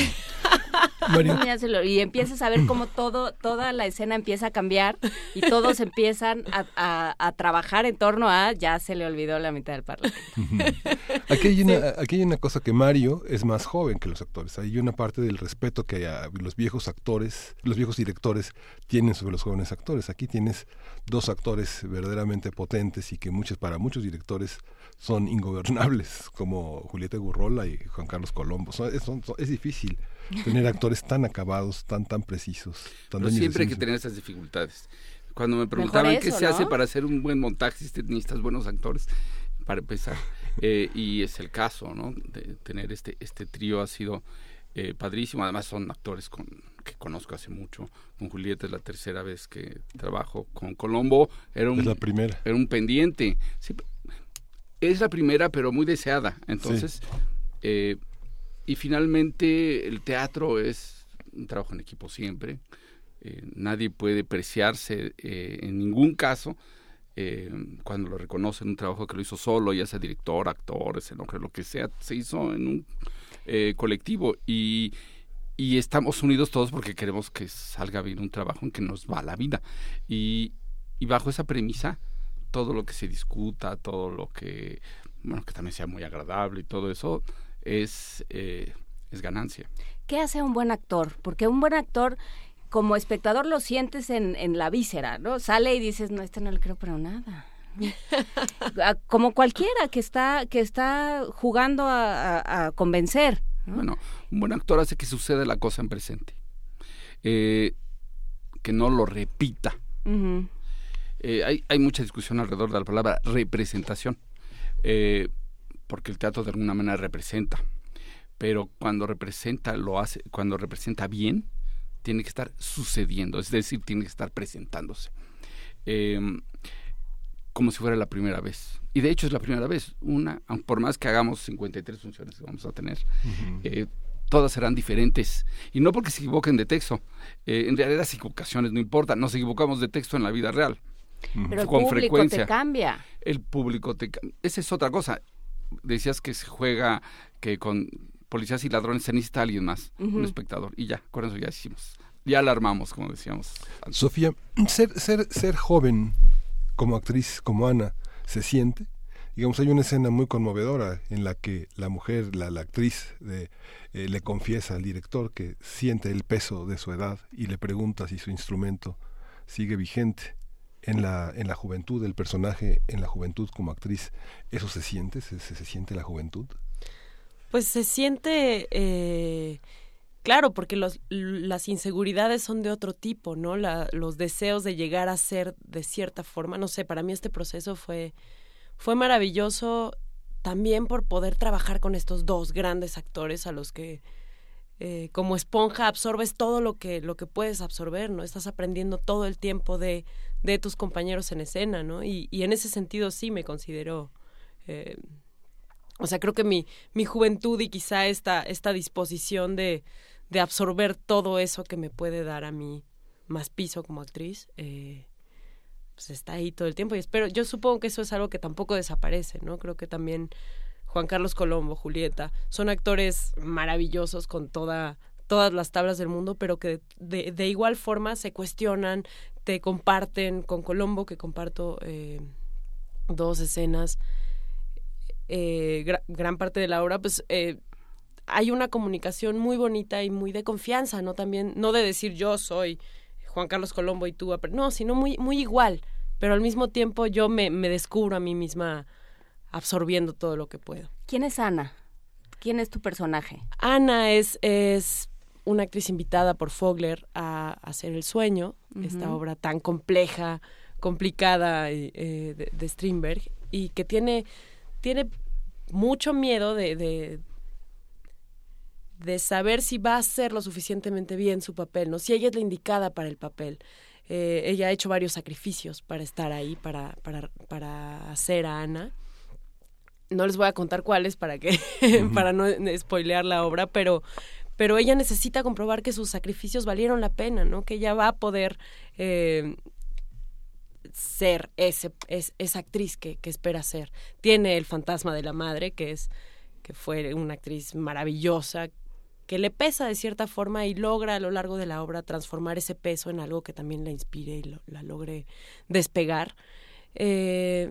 -huh. y empiezas a ver cómo todo, toda la escena empieza a cambiar y todos empiezan a, a, a, trabajar en torno a ya se le olvidó la mitad del parlamento. Uh -huh. aquí, hay una, sí. aquí hay una cosa que Mario es más joven que los actores. Hay una parte del respeto que los viejos actores, los viejos directores tienen sobre los jóvenes actores. Aquí tienes dos actores verdaderamente potentes y que muchos, para muchos directores son ingobernables, como Julieta Gurrola y Juan Carlos Colombo. Son, es, son, es, difícil tener actores tan acabados, tan tan precisos. Tan Pero siempre hay que tener esas dificultades. Cuando me preguntaban eso, qué se ¿no? hace para hacer un buen montaje, si necesitas buenos actores, para empezar. Eh, y es el caso, ¿no? De tener este, este trío ha sido eh, padrísimo. Además son actores con, que conozco hace mucho. Con Julieta es la tercera vez que trabajo. Con Colombo era un, es la primera. Era un pendiente. Sí, es la primera, pero muy deseada. Entonces, sí. eh, y finalmente el teatro es un trabajo en equipo siempre. Eh, nadie puede preciarse eh, en ningún caso eh, cuando lo reconocen un trabajo que lo hizo solo, ya sea director, actor, escenógrafo, lo que sea, se hizo en un colectivo y, y estamos unidos todos porque queremos que salga bien un trabajo en que nos va la vida. Y, y bajo esa premisa, todo lo que se discuta, todo lo que, bueno, que también sea muy agradable y todo eso, es, eh, es ganancia. ¿Qué hace un buen actor? Porque un buen actor, como espectador, lo sientes en, en la víscera, ¿no? Sale y dices, no, este no le creo pero nada. como cualquiera que está que está jugando a, a, a convencer. ¿no? Bueno, un buen actor hace que suceda la cosa en presente. Eh, que no lo repita. Uh -huh. Eh, hay, hay, mucha discusión alrededor de la palabra representación. Eh, porque el teatro de alguna manera representa. Pero cuando representa, lo hace, cuando representa bien, tiene que estar sucediendo, es decir, tiene que estar presentándose. Eh, como si fuera la primera vez. Y de hecho es la primera vez. Una, por más que hagamos 53 funciones que vamos a tener, uh -huh. eh, todas serán diferentes. Y no porque se equivoquen de texto. Eh, en realidad las equivocaciones no importan. Nos equivocamos de texto en la vida real. Pero el con público frecuencia. te cambia. El público te cambia. Esa es otra cosa. Decías que se juega que con policías y ladrones se necesita alguien más, uh -huh. un espectador. Y ya, con eso ya hicimos. Ya la armamos, como decíamos. Antes. Sofía, ser, ser, ser joven como actriz, como Ana, se siente. Digamos, hay una escena muy conmovedora en la que la mujer, la, la actriz, de, eh, le confiesa al director que siente el peso de su edad y le pregunta si su instrumento sigue vigente en la, en la juventud, el personaje en la juventud como actriz. ¿Eso se siente? ¿Se, se, siente la juventud? Pues se siente... Eh Claro, porque las inseguridades son de otro tipo, ¿no? Los deseos de llegar a ser de cierta forma, no sé, para mí este proceso fue, fue maravilloso también por poder trabajar con estos dos grandes actores a los que eh, como esponja absorbes todo lo que, lo que puedes absorber, ¿no? Estás aprendiendo todo el tiempo de, de tus compañeros en escena, ¿no? Y, y en ese sentido sí me considero... Eh, o sea, creo que mi, mi juventud y quizá esta, esta disposición de, de absorber todo eso que me puede dar a mí más piso como actriz, eh, pues está ahí todo el tiempo. Y espero, yo supongo que eso es algo que tampoco desaparece, ¿no? Creo que también Juan Carlos Colombo, Julieta, son actores maravillosos con toda todas las tablas del mundo, pero que de, de igual forma se cuestionan, te comparten con Colombo, que comparto eh, dos escenas, eh, gra- gran parte de la obra, pues eh, hay una comunicación muy bonita y muy de confianza, ¿no? También, no de decir yo soy Juan Carlos Colombo y tú, no, sino muy, muy igual, pero al mismo tiempo yo me, me descubro a mí misma absorbiendo todo lo que puedo. ¿Quién es Ana? ¿Quién es tu personaje? Ana es, es una actriz invitada por Fogler a, a hacer El Sueño, esta obra tan compleja, complicada eh, eh, de, de Strindberg, y que tiene, tiene mucho miedo de, de, de saber si va a hacer lo suficientemente bien su papel, ¿no? Si ella es la indicada para el papel. Eh, ella ha hecho varios sacrificios para estar ahí, para, para, para hacer a Ana no les voy a contar cuáles para que para no spoilear la obra, pero pero ella necesita comprobar que sus sacrificios valieron la pena, ¿no? Que ella va a poder eh, ser ese, es, esa actriz que, que espera ser. Tiene el fantasma de la madre, que es que fue una actriz maravillosa, que le pesa de cierta forma y logra a lo largo de la obra transformar ese peso en algo que también la inspire y lo- la logre despegar. Eh,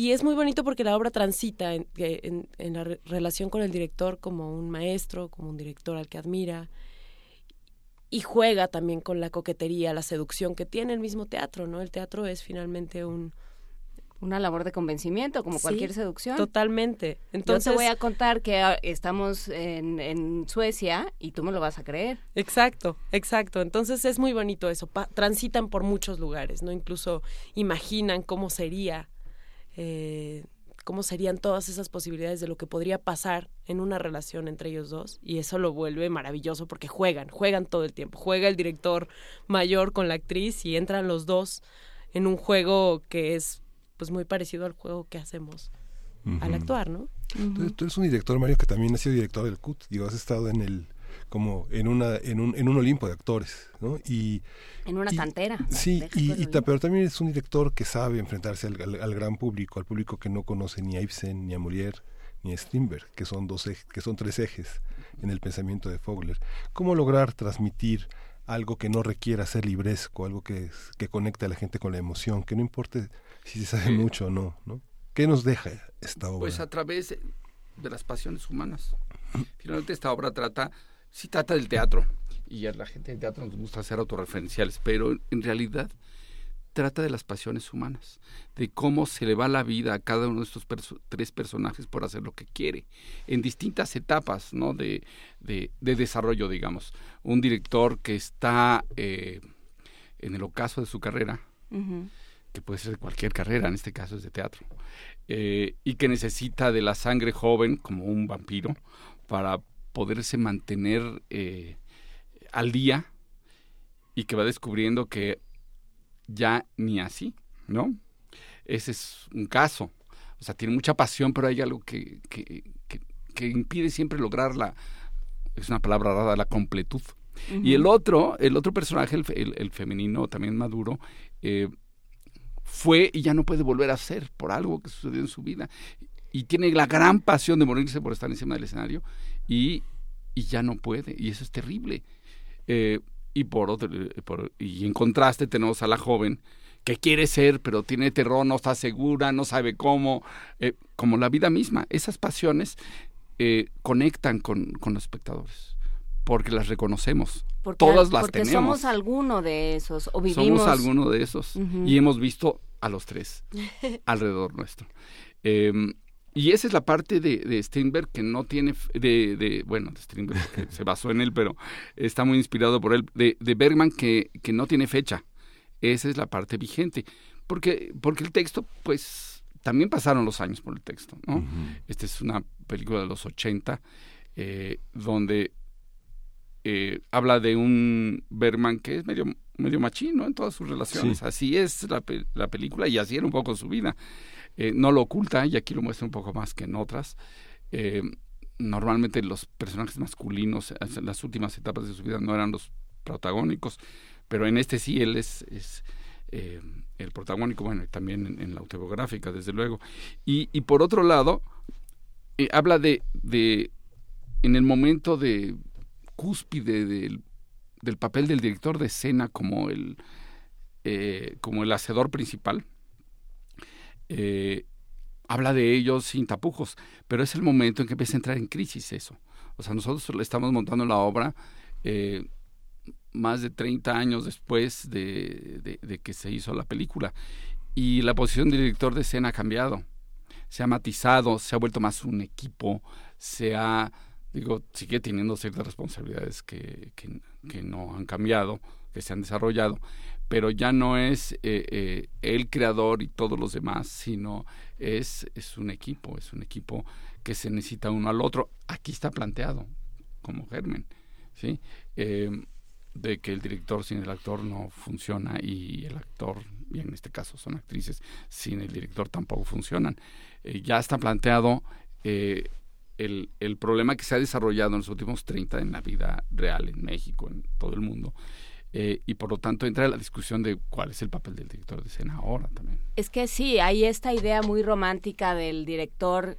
y es muy bonito porque la obra transita en, que- en- en la re- relación con el director como un maestro, como un director al que admira, y juega también con la coquetería, la seducción que tiene el mismo teatro, ¿no? El teatro es finalmente un... Una labor de convencimiento, como Sí, cualquier seducción. Totalmente. Entonces, Yo te voy a contar que ah, estamos en, en Suecia y tú me lo vas a creer. Exacto, exacto. Entonces es muy bonito eso. Pa- transitan por muchos lugares, ¿no? Incluso imaginan cómo sería, eh, cómo serían todas esas posibilidades de lo que podría pasar en una relación entre ellos dos. Y eso lo vuelve maravilloso porque juegan, juegan todo el tiempo. Juega el director mayor con la actriz y entran los dos en un juego que es pues muy parecido al juego que hacemos al actuar, ¿no? Tú, tú eres un director, Mario, que también ha sido director del CUT. Digo, has estado en el como en una en un, en un Olimpo de actores, ¿no? Y En una y- cantera. Sí, y, y pero también es un director que sabe enfrentarse al, al- al gran público, al público que no conoce ni a Ibsen, ni a Molière, ni a Strindberg, que son dos ej- que son tres ejes en el pensamiento de Fogler. ¿Cómo lograr transmitir algo que no requiera ser libresco, algo que, que conecte a la gente con la emoción, que no importe si se sabe Sí. mucho o no, ¿no? ¿Qué nos deja esta obra? Pues a través de, de las pasiones humanas. Finalmente esta obra trata, sí trata del teatro, y a la gente del teatro nos gusta ser autorreferenciales, pero en realidad trata de las pasiones humanas, de cómo se le va la vida a cada uno de estos perso- tres personajes por hacer lo que quiere, en distintas etapas ¿no? de, de- de desarrollo, digamos. Un director que está eh, en el ocaso de su carrera, que puede ser de cualquier carrera, en este caso es de teatro, eh, y que necesita de la sangre joven como un vampiro para poderse mantener eh, al día y que va descubriendo que ya ni así, ¿no? Ese es un caso. O sea, tiene mucha pasión, pero hay algo que, que, que- que impide siempre lograr la, es una palabra rara, la completud. Y el otro, el otro personaje, el, el- el femenino también maduro, eh, fue y ya no puede volver a ser por algo que sucedió en su vida. Y tiene la gran pasión de morirse por estar encima del escenario y, y ya no puede. Y eso es terrible. Eh, y por otro, eh, por- y en contraste tenemos a la joven que quiere ser, pero tiene terror, no está segura, no sabe cómo, eh, como la vida misma. Esas pasiones eh, conectan con, con los espectadores, porque las reconocemos. Porque, Todas las porque tenemos. somos alguno de esos, o vivimos... Somos alguno de esos. Y hemos visto a los tres alrededor nuestro. Eh, y esa es la parte de, de Steinberg que no tiene, de, de bueno, de Steinberg, que se basó en él, pero está muy inspirado por él, de, de Bergman que, que no tiene fecha. Esa es la parte vigente. Porque, porque el texto, pues, también pasaron los años por el texto, ¿no? Esta es una película de los 80, eh, donde eh, habla de un Bergman que es medio, medio machín, ¿no? En todas sus relaciones. Sí. Así es la, la película y así era un poco su vida. Eh, no lo oculta y aquí lo muestra un poco más que en otras. Eh, normalmente los personajes masculinos en las últimas etapas de su vida no eran los protagónicos, pero en este sí él es, eh, el protagónico, bueno, también en, la autobiográfica, desde luego. Y, y por otro lado, eh, habla de, de, en el momento de cúspide del, del papel del director de escena como el, eh, como el hacedor principal, eh, habla de ellos sin tapujos, pero es el momento en que empieza a entrar en crisis eso. O sea, nosotros le estamos montando la obra eh, más de 30 años después de, que se hizo la película y la posición del director de escena ha cambiado, se ha matizado, se ha vuelto más un equipo, se ha, digo, sigue teniendo ciertas responsabilidades que, que no han cambiado, que se han desarrollado, pero ya no es eh, eh, el creador y todos los demás, sino es, es un equipo, es un equipo que se necesita uno al otro. Aquí está planteado como germen, ¿sí? Eh, de que el director sin el actor no funciona y el actor, y en este caso son actrices, sin el director tampoco funcionan. Eh, ya está planteado eh, el, el problema que se ha desarrollado en los últimos 30 en la vida real en México, en todo el mundo. Eh, y por lo tanto entra la discusión de cuál es el papel del director de escena ahora también. Es que sí, hay esta idea muy romántica del director,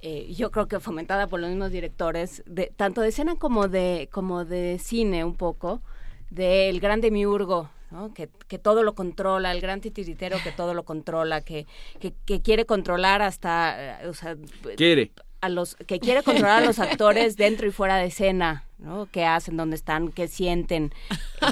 eh, yo creo que fomentada por los mismos directores, de, tanto de escena como de, como de cine un poco, del gran demiurgo, ¿no? que, que todo lo controla, el gran titiritero que todo lo controla, que, que, que quiere controlar hasta... eh, O sea, Quiere. A los que quiere controlar a los actores dentro y fuera de escena, ¿no? ¿Qué hacen, dónde están, qué sienten,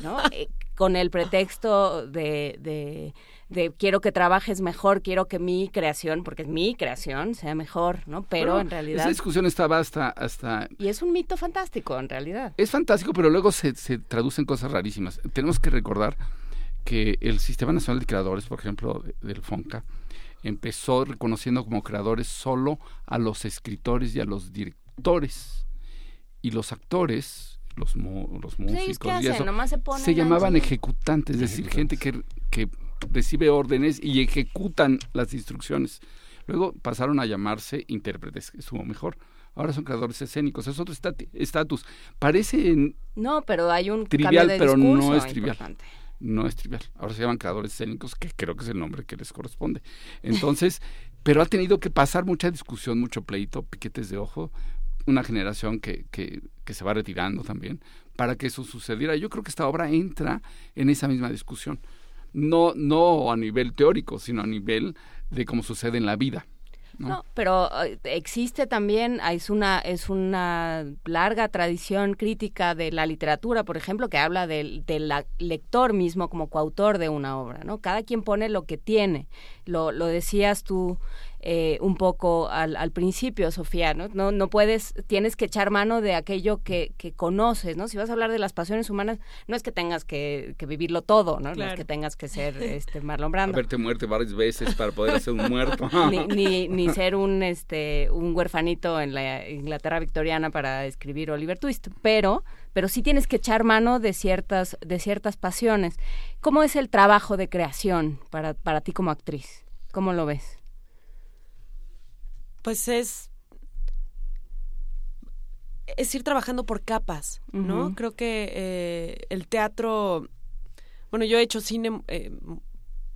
¿no? Eh, con el pretexto de, de, de quiero que trabajes mejor, quiero que mi creación, porque es mi creación, sea mejor, ¿no? Pero en realidad... Esa discusión estaba hasta, hasta Y es un mito fantástico, en realidad. Es fantástico, pero luego se, se traducen cosas rarísimas. Tenemos que recordar que el Sistema Nacional de Creadores, por ejemplo, de- del FONCA, empezó reconociendo como creadores solo a los escritores y a los directores. Y los actores, los, mu- los Pues, ¿ellos músicos qué y hacen? eso, Nomás se ponen se a llamaban ejecutantes, es decir, gente que, que recibe órdenes y ejecutan las instrucciones. Luego pasaron a llamarse intérpretes, que estuvo mejor. Ahora son creadores escénicos, es otro estatus. Parece No, pero hay un trivial, cambio de pero no es trivial. No es trivial. Ahora se llaman creadores escénicos, que creo que es el nombre que les corresponde. Entonces, pero ha tenido que pasar mucha discusión, mucho pleito, piquetes de ojo, una generación que, que, que se va retirando también, para que eso sucediera. Yo creo que esta obra entra en esa misma discusión. No, no a nivel teórico, sino a nivel de cómo sucede en la vida. ¿No? Pero eh, existe también, ah, es una, es una larga tradición crítica de la literatura, por ejemplo, que habla del, del lector mismo como coautor de una obra, ¿no? Cada quien pone lo que tiene. Lo, lo decías tú eh, un poco al, al principio, Sofía, ¿no? ¿no? No puedes, tienes que echar mano de aquello que, que conoces, ¿no? Si vas a hablar de las pasiones humanas, no es que tengas que, que vivirlo todo, ¿no? No es que tengas que ser este Marlon Brando Haberte muerto varias veces para poder hacer un muerto. ni, ni, ni ser un este un huerfanito en la Inglaterra victoriana para escribir Oliver Twist, pero pero sí tienes que echar mano de ciertas de ciertas pasiones. ¿Cómo es el trabajo de creación para para ti como actriz? ¿Cómo lo ves? Pues es es ir trabajando por capas, ¿no? Creo que eh, el teatro, bueno, yo he hecho cine eh,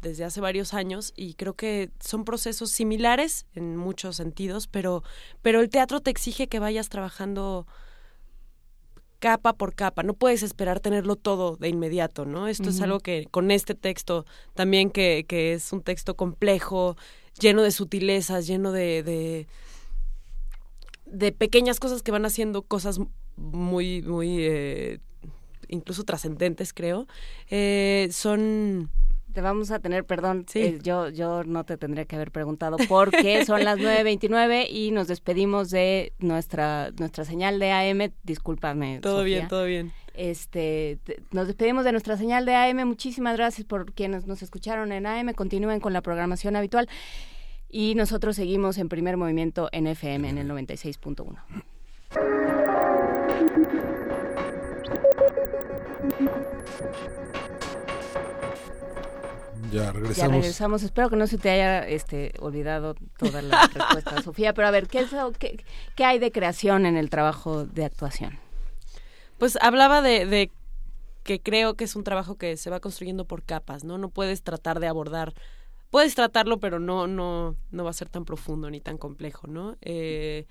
desde hace varios años y creo que son procesos similares en muchos sentidos, pero, pero el teatro te exige que vayas trabajando capa por capa, no puedes esperar tenerlo todo de inmediato, ¿no? Esto es algo que con este texto también que, que es un texto complejo, lleno de sutilezas, lleno de, de, de pequeñas cosas que van haciendo cosas muy, muy, eh, incluso trascendentes, creo. Eh, son... Te vamos a tener, perdón, eh, yo, yo no te tendría que haber preguntado porque son las 9.29 y nos despedimos de nuestra, nuestra señal de AM. Discúlpame. Todo bien, todo bien. Este, te- nos despedimos de nuestra señal de AM. Muchísimas gracias por quienes nos escucharon en AM. Continúen con la programación habitual. Y nosotros seguimos en primer movimiento en FM en el 96.1. Ya Ya regresamos. regresamos. Espero que no se te haya este, olvidado toda la respuesta, Sofía. Pero a ver, ¿qué, es qué, qué hay de creación en el trabajo de actuación? Pues hablaba de, de que creo que es un trabajo que se va construyendo por capas, ¿no? No puedes tratar de abordar, puedes tratarlo, pero no, no, no va a ser tan profundo ni tan complejo, ¿no? Eh,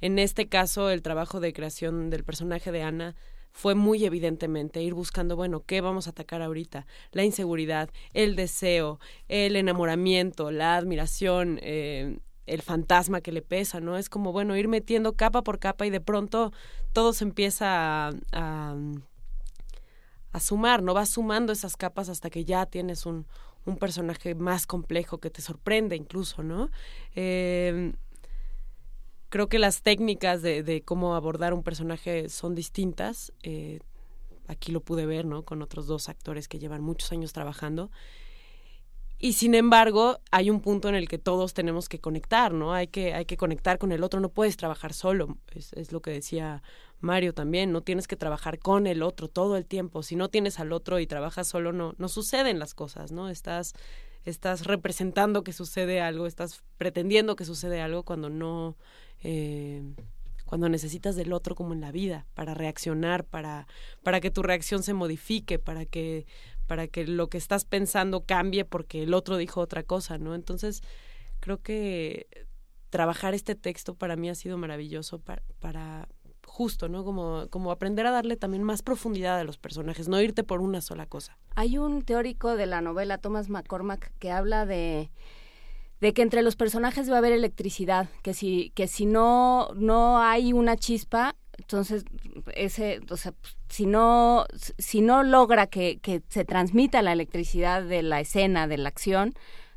en este caso, el trabajo de creación del personaje de Ana fue muy evidentemente ir buscando, bueno, ¿qué vamos a atacar ahorita? La inseguridad, el deseo, el enamoramiento, la admiración, eh, el fantasma que le pesa, ¿no? Es como, bueno, ir metiendo capa por capa y de pronto todo se empieza a, sumar, ¿no? Vas sumando esas capas hasta que ya tienes un, un personaje más complejo que te sorprende incluso, ¿no? Eh, creo que las técnicas de, de, cómo abordar un personaje son distintas. Eh, aquí lo pude ver, ¿no? Con otros dos actores que llevan muchos años trabajando. Y sin embargo, hay un punto en el que todos tenemos que conectar, ¿no? Hay que, hay que conectar con el otro, no puedes trabajar solo, es, es lo que decía Mario también, no tienes que trabajar con el otro todo el tiempo. Si no tienes al otro y trabajas solo, no, no suceden las cosas, ¿no? Estás, estás representando que sucede algo, estás pretendiendo que sucede algo cuando no, eh, cuando necesitas del otro como en la vida, para reaccionar, para, para que tu reacción se modifique, para que, para que lo que estás pensando cambie porque el otro dijo otra cosa, ¿no? Entonces, creo que trabajar este texto para mí ha sido maravilloso para, justo, ¿no? Como, como aprender a darle también más profundidad a los personajes, no irte por una sola cosa. Hay un teórico de la novela, Thomas McCormack, que habla de de que entre los personajes va a haber electricidad, que si, que si no, no hay una chispa, entonces ese, o sea, si no, si no logra que, que se transmita la electricidad de la escena, de la acción,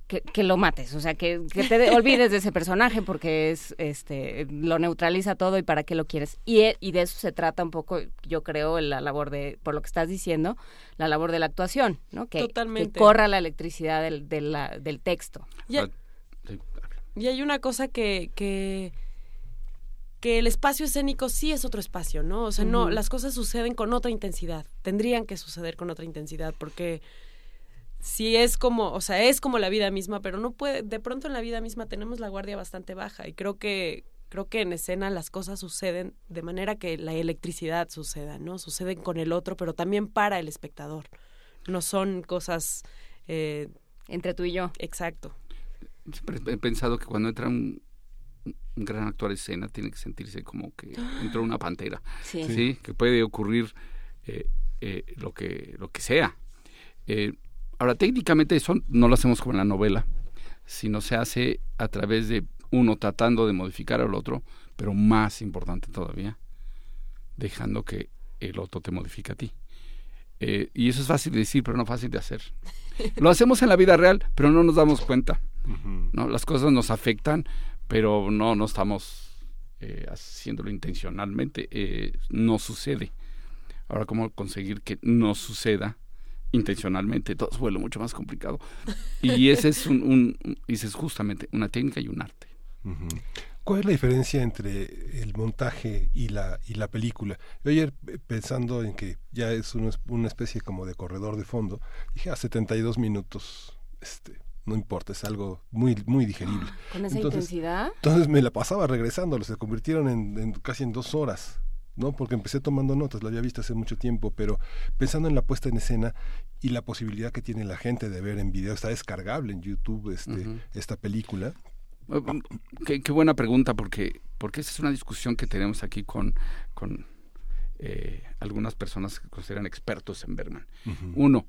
que, que lo mates, o sea, que, que te olvides de ese personaje porque es, este, lo neutraliza todo y para qué lo quieres. Y, y de eso se trata un poco, yo creo, la labor de, por lo que estás diciendo, la labor de la actuación, ¿no? Que, Totalmente. que corra la electricidad del, de la, del texto. Ya, y hay una cosa que, que, que el espacio escénico sí es otro espacio, ¿no? O sea, no, las cosas suceden con otra intensidad, tendrían que suceder con otra intensidad, porque si es como, o sea, es como la vida misma, pero no puede, de pronto en la vida misma tenemos la guardia bastante baja y creo que creo que en escena las cosas suceden de manera que la electricidad suceda, ¿no? Suceden con el otro, pero también para el espectador. No son cosas eh, entre tú y yo. Exacto siempre he pensado que cuando entra un gran actor a escena tiene que sentirse como que entró una pantera. Sí. ¿sí? Que puede ocurrir eh, eh, lo, que, lo que sea. Eh, ahora, técnicamente eso no lo hacemos como en la novela, sino se hace a través de uno tratando de modificar al otro, pero más importante todavía, dejando que el otro te modifique a ti. Eh, y eso es fácil de decir, pero no fácil de hacer. Lo hacemos en la vida real, pero no nos damos cuenta. ¿no? Las cosas nos afectan, pero no, no estamos eh, haciéndolo intencionalmente. Eh, no sucede. Ahora, ¿cómo conseguir que no suceda intencionalmente? Todo se vuelve mucho más complicado. Y ese es, un, un, ese es justamente una técnica y un arte. ¿Cuál es la diferencia entre el montaje y la, y la película? Yo ayer pensando en que ya es una, especie como de corredor de fondo, dije a 72 minutos, este, no importa, es algo muy muy digerible. ¿Con esa entonces, intensidad? Entonces me la pasaba regresando, se convirtieron en, en, casi en dos horas. ¿no? Porque empecé tomando notas, lo había visto hace mucho tiempo, pero pensando en la puesta en escena y la posibilidad que tiene la gente de ver en video, está descargable en YouTube este, uh -huh. esta película. Qué, qué, buena pregunta, porque, porque esa es una discusión que tenemos aquí con, con eh, algunas personas que consideran expertos en Bergman. Uh -huh. Uno,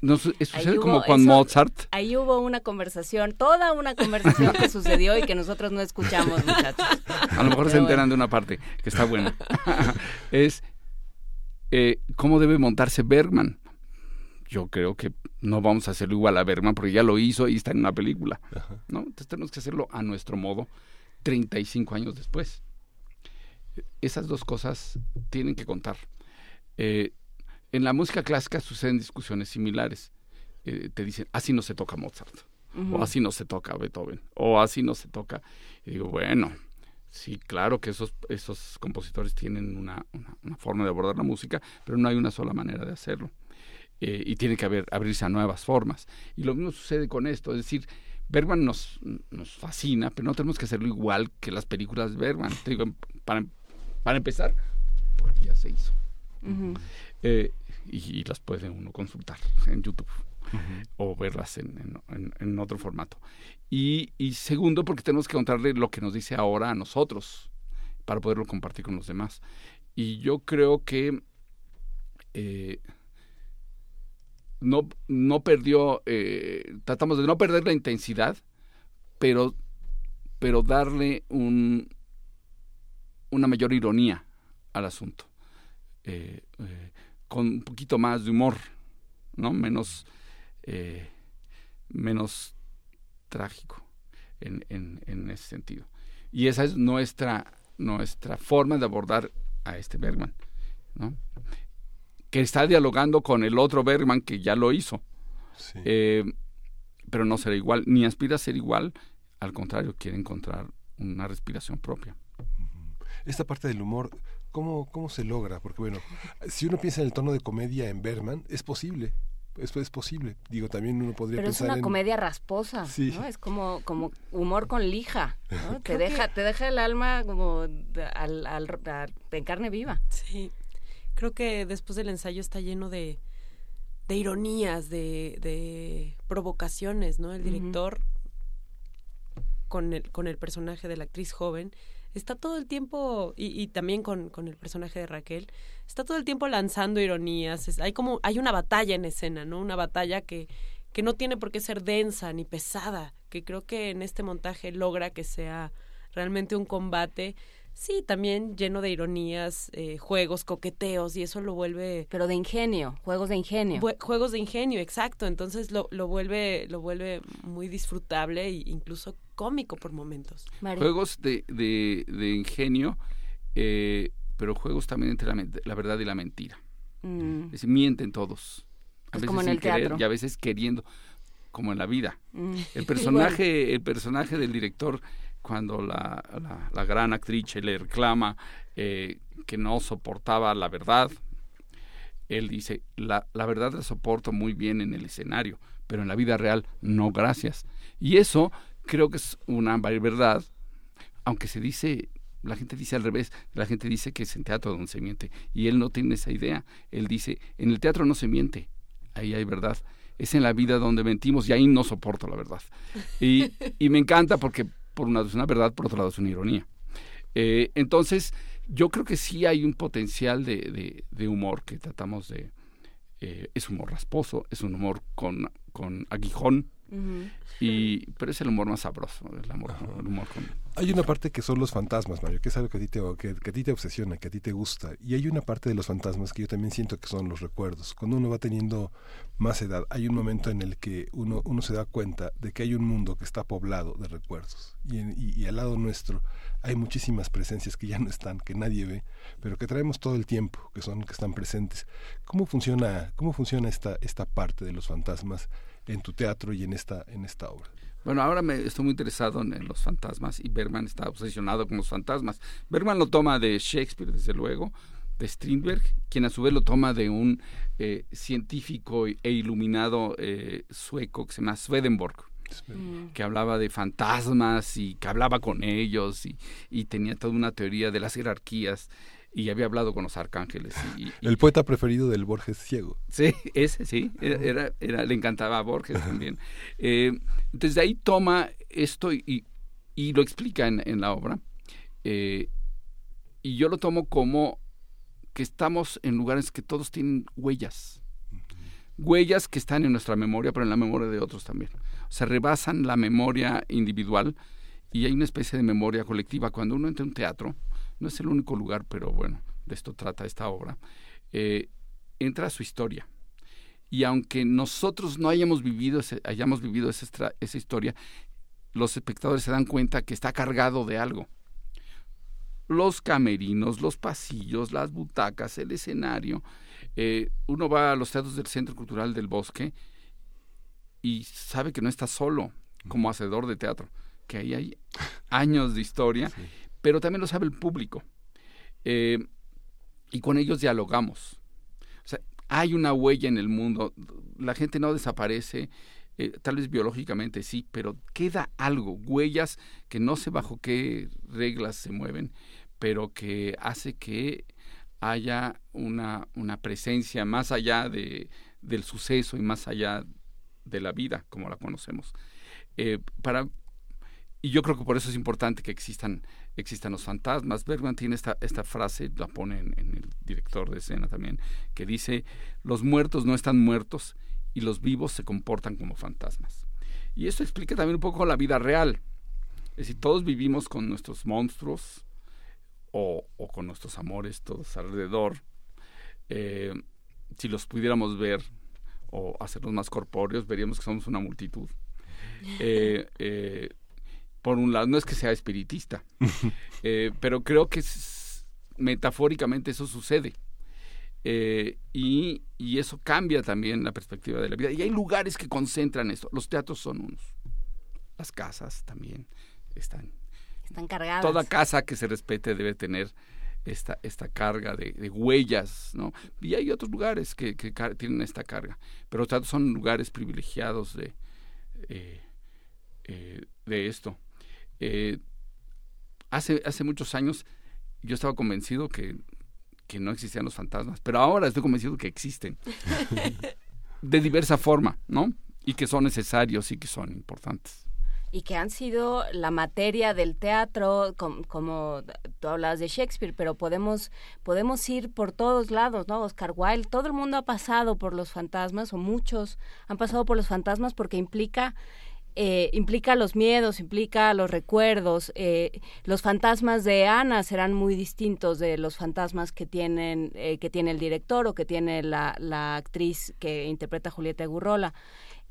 no, sucede como con eso, Mozart. Ahí hubo una conversación, toda una conversación que sucedió y que nosotros no escuchamos, muchachos. A lo mejor Pero se enteran bueno. de una parte que está buena. es eh, cómo debe montarse Bergman. Yo creo que no vamos a hacerlo igual a Bergman porque ya lo hizo y está en una película. ¿no? Entonces tenemos que hacerlo a nuestro modo 35 años después. Esas dos cosas tienen que contar. Eh, en la música clásica suceden discusiones similares. Eh, te dicen, así no se toca Mozart, uh -huh. o así no se toca Beethoven, o así no se toca. Y digo, bueno, sí, claro que esos, esos compositores tienen una, una, una forma de abordar la música, pero no hay una sola manera de hacerlo. Eh, y tiene que haber, abrirse a nuevas formas. Y lo mismo sucede con esto, es decir, Bergman nos, nos fascina, pero no tenemos que hacerlo igual que las películas de Bergman. Te digo, para, para empezar, porque ya se hizo. Eh, y, y las puede uno consultar en YouTube o verlas en, en- en- en otro formato. Y, y segundo, porque tenemos que contarle lo que nos dice ahora a nosotros para poderlo compartir con los demás. Y yo creo que eh, no, no perdió, eh, tratamos de no perder la intensidad, pero, pero darle un, una mayor ironía al asunto, eh, eh, con un poquito más de humor, ¿no? Menos, eh, menos trágico en, en, en ese sentido. Y esa es nuestra, nuestra forma de abordar a este Bergman, ¿no? que está dialogando con el otro Bergman que ya lo hizo. Eh, pero no será igual, ni aspira a ser igual, al contrario, quiere encontrar una respiración propia. Esta parte del humor, ¿cómo, ¿cómo se logra? Porque bueno, si uno piensa en el tono de comedia en Bergman, es posible. Eso es posible. Digo, también uno podría Pero es una en... comedia rasposa, Sí. ¿no? Es como, como humor con lija, ¿no? te, deja, que- te deja el alma como al, al- al- en carne viva. Sí. Creo que después del ensayo está lleno de, de ironías, de, de provocaciones, ¿no? El director con el, con el personaje de la actriz joven está todo el tiempo, y, y también con, con el personaje de Raquel, está todo el tiempo lanzando ironías. Es- hay como, hay una batalla en escena, ¿no? Una batalla que, que no tiene por qué ser densa ni pesada, que creo que en este montaje logra que sea realmente un combate, sí, también lleno de ironías, eh, juegos, coqueteos, y eso lo vuelve... Pero de ingenio, juegos de ingenio. Juegos de ingenio, exacto. Entonces lo, lo vuelve, lo vuelve muy disfrutable e incluso cómico por momentos. Juegos de, de, de ingenio, eh, pero juegos también entre la, verdad y la mentira. Mm. Es decir, mienten todos. A Es veces como en sin el querer teatro. y a veces queriendo, como en la vida. Mm. El personaje, el personaje del director, cuando la, la, la gran actriz le reclama eh, que no soportaba la verdad, él dice, la, la verdad la soporto muy bien en el escenario, pero en la vida real no, gracias. Y eso creo que es una verdad, aunque se dice, la gente dice al revés, la gente dice que es en teatro donde se miente, y él no tiene esa idea. Él dice, en el teatro no se miente, ahí hay verdad. Es en la vida donde mentimos y ahí no soporto la verdad. Y, y me encanta porque por un lado es una verdad, por otro lado es una ironía. Eh, entonces, yo creo que sí hay un potencial de, de- de humor que tratamos de... eh, es humor rasposo, es un humor con, con aguijón, Y, pero es el humor más sabroso, el, amor, el humor con... Hay una parte que son los fantasmas, Mario, que es algo que a, ti te, que, que a ti te obsesiona, que a ti te gusta. Y hay una parte de los fantasmas que yo también siento que son los recuerdos. Cuando uno va teniendo más edad, hay un momento en el que uno, uno se da cuenta de que hay un mundo que está poblado de recuerdos. Y, en- y- y al lado nuestro hay muchísimas presencias que ya no están, que nadie ve, pero que traemos todo el tiempo, que son que están presentes. ¿Cómo funciona, cómo funciona esta, esta parte de los fantasmas en tu teatro y en esta, en esta obra? Bueno, ahora me estoy muy interesado en, en los fantasmas y Bergman está obsesionado con los fantasmas. Bergman lo toma de Shakespeare, desde luego, de Strindberg, quien a su vez lo toma de un eh, científico e iluminado eh, sueco que se llama Swedenborg que hablaba de fantasmas y que hablaba con ellos y, y tenía toda una teoría de las jerarquías y había hablado con los arcángeles y, y- El poeta preferido del Borges ciego. Sí, ese sí, era, era, era- le encantaba a Borges también. Eh, entonces de ahí toma esto y, y- y lo explica en, en la obra. Eh, y yo lo tomo como que estamos en lugares que todos tienen huellas. Huellas que están en nuestra memoria, pero en la memoria de otros también. O sea, rebasan la memoria individual y hay una especie de memoria colectiva. Cuando uno entra a un teatro, no es el único lugar, pero bueno, de esto trata esta obra, eh, entra a su historia. Y aunque nosotros no hayamos vivido, ese- hayamos vivido esa, esa historia, los espectadores se dan cuenta que está cargado de algo. Los camerinos, los pasillos, las butacas, el escenario. Eh, uno va a los teatros del Centro Cultural del Bosque y sabe que no está solo como hacedor de teatro, que ahí hay años de historia, pero también lo sabe el público. Eh, y con ellos dialogamos. O sea, hay una huella en el mundo, la gente no desaparece, eh, tal vez biológicamente sí, pero queda algo, huellas que no sé bajo qué reglas se mueven, pero que hace que haya una, una presencia más allá de, del suceso y más allá de la vida como la conocemos. Eh, para, y yo creo que por eso es importante que existan, existan los fantasmas. Bergman tiene esta, esta frase, la pone en, en el director de escena también, que dice, los muertos no están muertos y los vivos se comportan como fantasmas. Y esto explica también un poco la vida real. Es decir, todos vivimos con nuestros monstruos o, o con nuestros amores todos alrededor. Eh, si los pudiéramos ver o hacerlos más corpóreos, veríamos que somos una multitud. Eh, eh, por un lado, no es que sea espiritista, eh, pero creo que metafóricamente eso sucede. Eh, y, y eso cambia también la perspectiva de la vida. Y hay lugares que concentran esto. Los teatros son unos. Las casas también están. Están cargadas. Toda casa que se respete debe tener esta, esta carga de, de huellas, ¿no? Y hay otros lugares que, que tienen esta carga. Pero los teatros son lugares privilegiados de, eh, eh, de esto. Eh, hace, hace muchos años yo estaba convencido que, que no existían los fantasmas, pero ahora estoy convencido que existen. de diversa forma, ¿no? Y que son necesarios y que son importantes. y que han sido la materia del teatro, com- como tú hablabas de Shakespeare, pero podemos podemos ir por todos lados, ¿no? Oscar Wilde, todo el mundo ha pasado por los fantasmas o muchos han pasado por los fantasmas porque implica eh, implica los miedos, implica los recuerdos. eh, los fantasmas de Ana serán muy distintos de los fantasmas que tienen eh, que tiene el director o que tiene la, la actriz que interpreta Julieta Gurrola.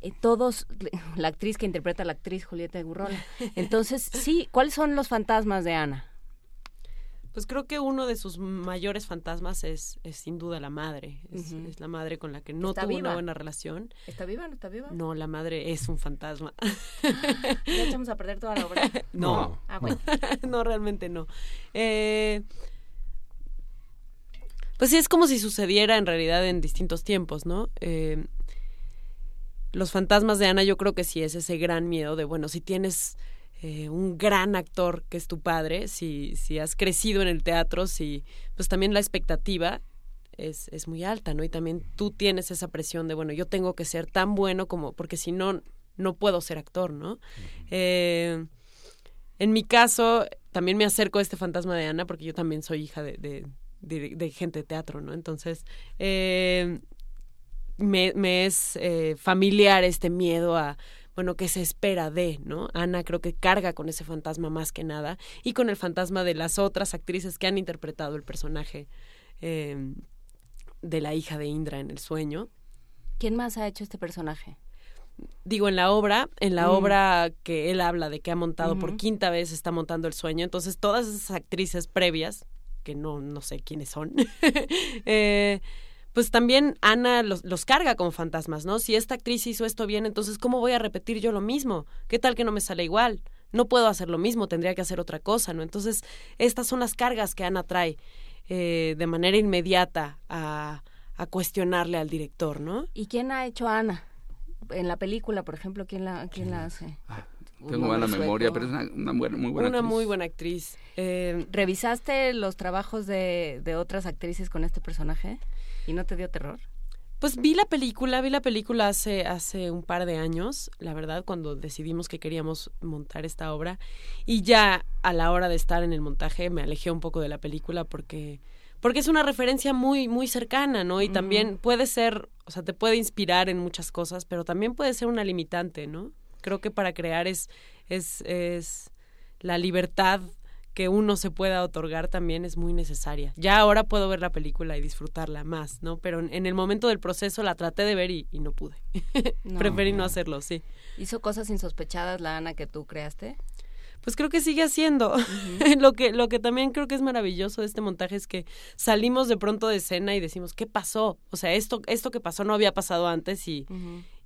Eh, todos, la actriz que interpreta a la actriz Julieta Gurrola. Entonces, sí, ¿cuáles son los fantasmas de Ana? Pues creo que uno de sus mayores fantasmas es, es sin duda la madre. Es, la madre con la que no ¿Está tuvo viva? una buena relación. ¿Está viva o no está viva? No, la madre es un fantasma. Ya echamos a perder toda la obra. No. Ah, bueno. no, realmente no. Eh, pues sí, es como si sucediera en realidad en distintos tiempos, ¿no? Eh, los fantasmas de Ana yo creo que sí es ese gran miedo de, bueno, si tienes eh, un gran actor que es tu padre, si, si has crecido en el teatro, si pues también la expectativa es, es muy alta, ¿no? Y también tú tienes esa presión de, bueno, yo tengo que ser tan bueno como, porque si no, no puedo ser actor, ¿no? Eh, en mi caso, también me acerco a este fantasma de Ana porque yo también soy hija de, de, de- de gente de teatro, ¿no? Entonces, eh, me, me es eh, familiar este miedo a, bueno, qué se espera de, ¿no? Ana creo que carga con ese fantasma más que nada y con el fantasma de las otras actrices que han interpretado el personaje eh, de la hija de Indra en el sueño. ¿Quién más ha hecho este personaje? digo, en la obra, en la Mm. obra que él habla de que ha montado por quinta vez, está montando el sueño. Entonces, todas esas actrices previas, que no, no sé quiénes son, eh, pues también Ana los, los carga como fantasmas, ¿no? Si esta actriz hizo esto bien, entonces, ¿cómo voy a repetir yo lo mismo? ¿Qué tal que no me sale igual? No puedo hacer lo mismo, tendría que hacer otra cosa, ¿no? Entonces, estas son las cargas que Ana trae eh, de manera inmediata a, a cuestionarle al director, ¿no? ¿Y quién ha hecho a Ana? En la película, por ejemplo, ¿quién la, quién la hace? Tengo mala memoria, pero es una, una buena, muy buena Una actriz. muy buena actriz. Eh, ¿Revisaste los trabajos de, de otras actrices con este personaje? ¿Y no te dio terror? Pues vi la película, vi la película hace, hace un par de años, la verdad, cuando decidimos que queríamos montar esta obra. Y ya a la hora de estar en el montaje me alejé un poco de la película porque, porque es una referencia muy, muy cercana, ¿no? Y también puede ser, o sea, te puede inspirar en muchas cosas, pero también puede ser una limitante, ¿no? Creo que para crear es, es, es la libertad que uno se pueda otorgar también es muy necesaria. Ya ahora puedo ver la película y disfrutarla más, ¿no? Pero en, el momento del proceso la traté de ver y, y no pude. No. Preferí no hacerlo, sí. ¿Hizo cosas insospechadas la Ana que tú creaste? Pues creo que sigue haciendo. lo que lo que también creo que es maravilloso de este montaje es que salimos de pronto de escena y decimos, ¿qué pasó? O sea, esto esto que pasó no había pasado antes y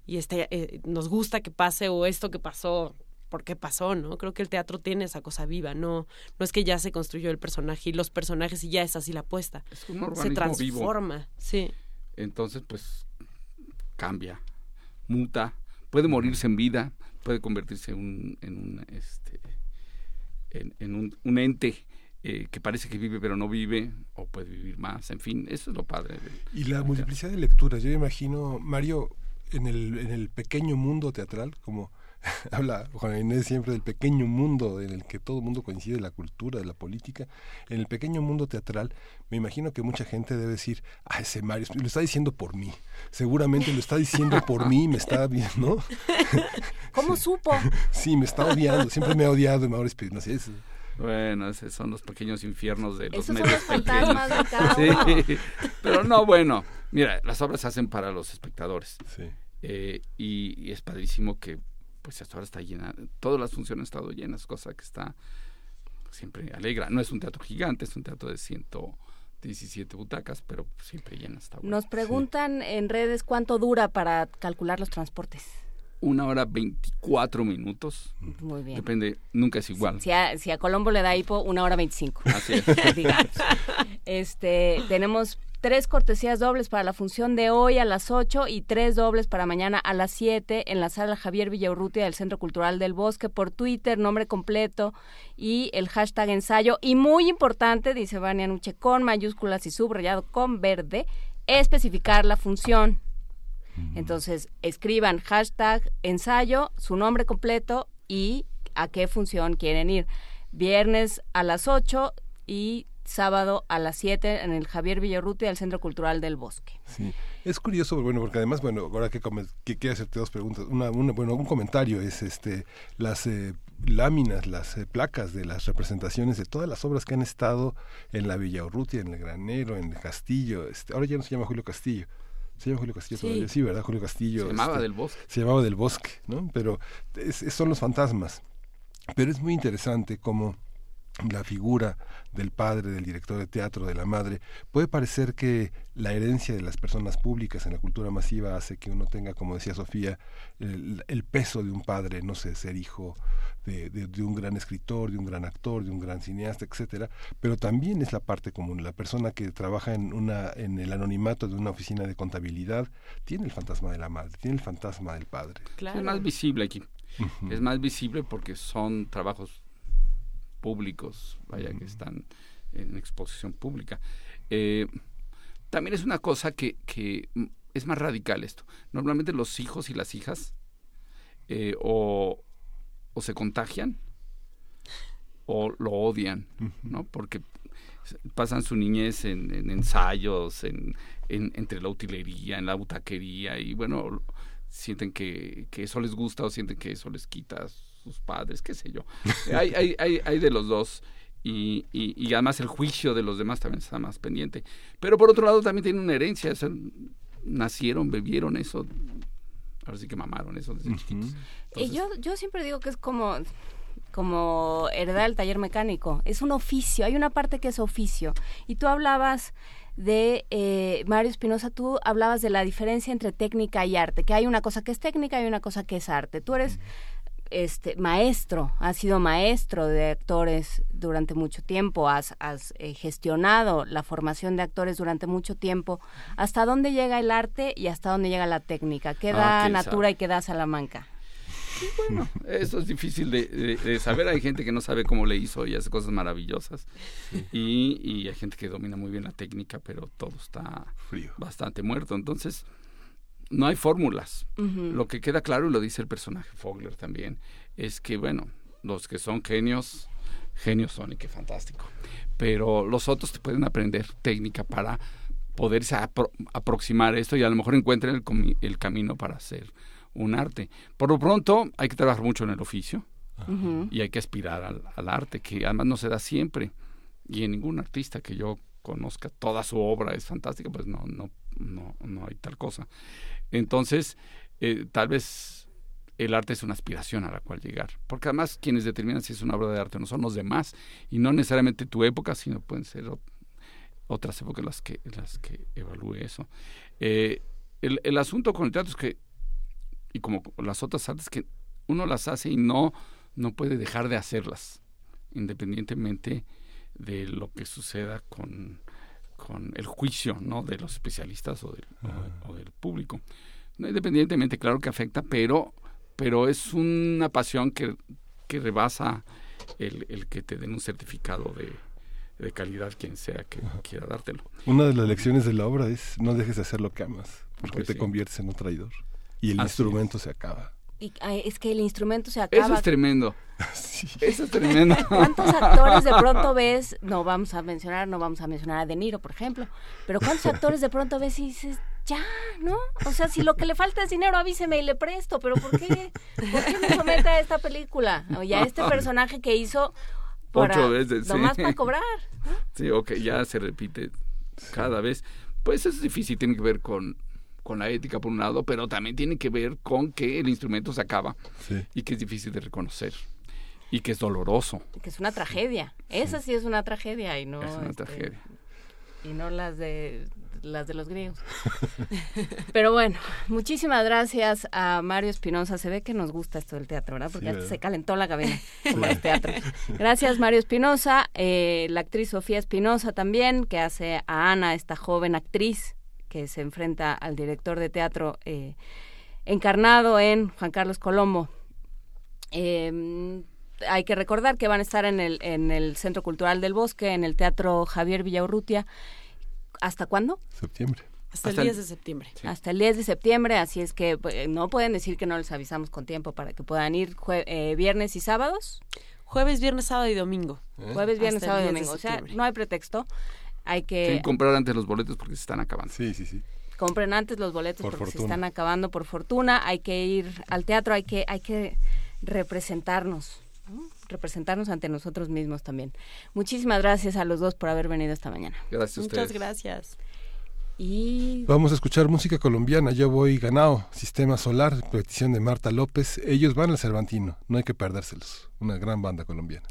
y este eh, nos gusta que pase o esto que pasó ¿por qué pasó, no? Creo que el teatro tiene esa cosa viva, no no es que ya se construyó el personaje y los personajes y ya es así la apuesta. un se organismo vivo. transforma, sí. Entonces, pues, cambia, muta, puede morirse en vida, puede convertirse en un, en un, este, en, en un, un ente eh, que parece que vive pero no vive, o puede vivir más, en fin, eso es lo padre. del- Y la multiplicidad de lecturas, yo imagino, Mario, en el, en el pequeño mundo teatral, como habla Juan Inés siempre del pequeño mundo en el que todo el mundo coincide, de la cultura, de la política, en el pequeño mundo teatral, me imagino que mucha gente debe decir, ah, ese Mario, lo está diciendo por mí, seguramente lo está diciendo por mí, me está viendo, ¿no? ¿Cómo supo? Sí, me está odiando, siempre me ha odiado Mauro Espinosa, es- Bueno, esos son los pequeños infiernos de los Esos son medios los pequeños. de cada uno. Sí, pero no, bueno, mira, las obras se hacen para los espectadores. Sí. Eh, y, y es padrísimo que pues hasta ahora está llena, todas las funciones han estado llenas, cosa que está siempre alegra. No es un teatro gigante, es un teatro de 117 butacas, pero siempre llena está bueno. Nos preguntan en redes cuánto dura para calcular los transportes. Una hora 24 minutos. Muy bien. Depende, nunca es igual. Si a, si a Colombo le da hipo, una hora veinticinco. Así es. digamos. Este, tenemos tres cortesías dobles para la función de hoy a las 8 y tres dobles para mañana a las 7 en la sala Javier Villaurrutia del Centro Cultural del Bosque por Twitter, nombre completo y el hashtag ensayo. Y muy importante, dice Vania Nuche, con mayúsculas y subrayado con verde, especificar la función. Entonces, escriban hashtag ensayo, su nombre completo y a qué función quieren ir. Viernes a las 8 y sábado a las 7 en el Javier Villarruti del Centro Cultural del Bosque. Sí, es curioso, bueno, porque además, bueno, ahora que, que quiero hacerte dos preguntas, una, una- bueno, un comentario es, este, las eh, láminas, las eh, placas de las representaciones de todas las obras que han estado en la Villa Urrutia, en el Granero, en el Castillo, este, ahora ya no se llama Julio Castillo. Se llama Julio Castillo Sí. todavía, sí, ¿verdad? Julio Castillo. Se llamaba este, Del Bosque. Se llamaba Del Bosque, ¿no? Pero es- es- son los fantasmas. Pero es muy interesante cómo la figura del padre, del director de teatro, de la madre, puede parecer que la herencia de las personas públicas en la cultura masiva hace que uno tenga, como decía Sofía, el, el peso de un padre, no sé, ser hijo de, de- de un gran escritor, de un gran actor, de un gran cineasta, etcétera, pero también es la parte común, la persona que trabaja en una en el anonimato de una oficina de contabilidad tiene el fantasma de la madre, tiene el fantasma del padre. Es más visible aquí. Es más visible porque son trabajos públicos, vaya, que están en exposición pública. Eh, también es una cosa que, que es más radical esto. Normalmente los hijos y las hijas eh, o, o se contagian o lo odian, ¿no? Porque pasan su niñez en, en ensayos, en, en- entre la utilería, en la butaquería, y bueno, sienten que, que eso les gusta o sienten que eso les quita sus padres, qué sé yo. hay, hay, hay, hay de los dos. Y, y, y además el juicio de los demás también está más pendiente. Pero por otro lado también tienen una herencia, o sea, nacieron, bebieron eso, ahora sí que mamaron eso desde chiquitos. Y yo, yo siempre digo que es como, como heredar el taller mecánico. Es un oficio, hay una parte que es oficio. Y tú hablabas de, eh, Mario Espinosa, tú hablabas de la diferencia entre técnica y arte, que hay una cosa que es técnica y una cosa que es arte. Tú eres este maestro, has sido maestro de actores durante mucho tiempo, has, has eh, gestionado la formación de actores durante mucho tiempo. ¿Hasta dónde llega el arte y hasta dónde llega la técnica? ¿Qué Ah, da Natura sabe. y qué da Salamanca? Bueno, eso es difícil de, de- de saber. Hay gente que no sabe cómo le hizo y hace cosas maravillosas. Y, y hay gente que domina muy bien la técnica, pero todo está bastante muerto. Entonces, no hay fórmulas. Lo que queda claro, y lo dice el personaje Fogler también, es que, bueno, los que son genios, genios son y qué fantástico. Pero los otros te pueden aprender técnica para poderse apro- aproximar a esto y a lo mejor encuentren el, el camino para hacer un arte. Por lo pronto, hay que trabajar mucho en el oficio y hay que aspirar al, al arte, que además no se da siempre. Y en ningún artista que yo conozca toda su obra es fantástica, pues no, no, no, no hay tal cosa. Entonces, eh, tal vez el arte es una aspiración a la cual llegar. Porque además quienes determinan si es una obra de arte no son los demás. Y no necesariamente tu época, sino pueden ser ot- otras épocas las que, las que evalúe eso. Eh, el, el asunto con el teatro es que, y como las otras artes, que uno las hace y no, no puede dejar de hacerlas, independientemente de lo que suceda con, con el juicio ¿no? de los especialistas o del, o- o del público. Independientemente, claro que afecta, pero, pero es una pasión que, que rebasa el, el que te den un certificado de, de calidad quien sea que quiera dártelo. Una de las lecciones de la obra es no dejes de hacer lo que amas, porque Pues te sí. conviertes en un traidor. Y el Así instrumento se acaba. Y, ay, es que el instrumento se acaba. Eso es tremendo. Eso es tremendo. ¿Cuántos actores de pronto ves? No vamos a mencionar, no vamos a mencionar a De Niro, por ejemplo. Pero ¿cuántos actores de pronto ves y dices, ya, ¿no? O sea, si lo que le falta es dinero, avíseme y le presto. Pero ¿por qué? ¿Por qué me somete a esta película? O ya este personaje que hizo para, Ocho veces, nomás sí. para cobrar. Sí, ok, ya se repite cada vez. Pues es difícil, tiene que ver con, con la ética por un lado, pero también tiene que ver con que el instrumento se acaba Sí. y que es difícil de reconocer y que es doloroso. Que es una tragedia. Esa sí es una tragedia y no... es una este, tragedia. y no las de las de los griegos. Pero bueno, muchísimas gracias a Mario Espinosa. Se ve que nos gusta esto del teatro, ¿verdad? Porque Sí, se calentó la cabina como es teatro. Gracias Mario Espinosa, eh, la actriz Sofía Espinosa también, que hace a Ana, esta joven actriz que se enfrenta al director de teatro eh, encarnado en Juan Carlos Colombo. Eh, hay que recordar que van a estar en el, en el Centro Cultural del Bosque, en el Teatro Javier Villaurrutia. ¿Hasta cuándo? Septiembre. Hasta el 10 de septiembre. Hasta el 10 de septiembre, así es que eh, no pueden decir que no les avisamos con tiempo para que puedan ir jue- eh, viernes y sábados. Jueves, viernes, sábado y domingo. Jueves, viernes, Hasta sábado y 10 de domingo. O sea, no hay pretexto. Hay que comprar antes los boletos porque se están acabando. Sí, sí, sí. compren antes los boletos Por porque se están acabando por fortuna. Hay que ir al teatro, hay que, hay que representarnos, ¿no? representarnos ante nosotros mismos también. Muchísimas gracias a los dos por haber venido esta mañana. Gracias a Muchas ustedes. gracias. Y Vamos a escuchar música colombiana. Yo voy ganado. Sistema Solar, petición de Marta López. Ellos van al Cervantino. No hay que perdérselos. Una gran banda colombiana.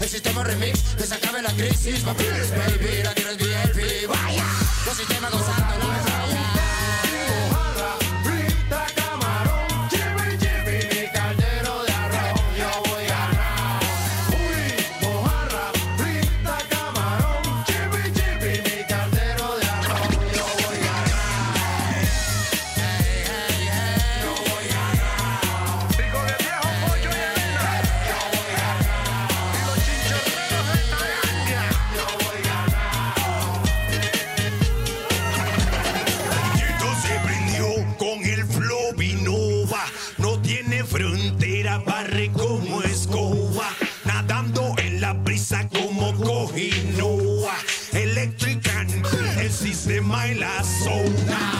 El sistema remix, que se acabe la crisis, papi, baby, la quiero el VIP, vaya. Los sistemas gozando la el sistema y la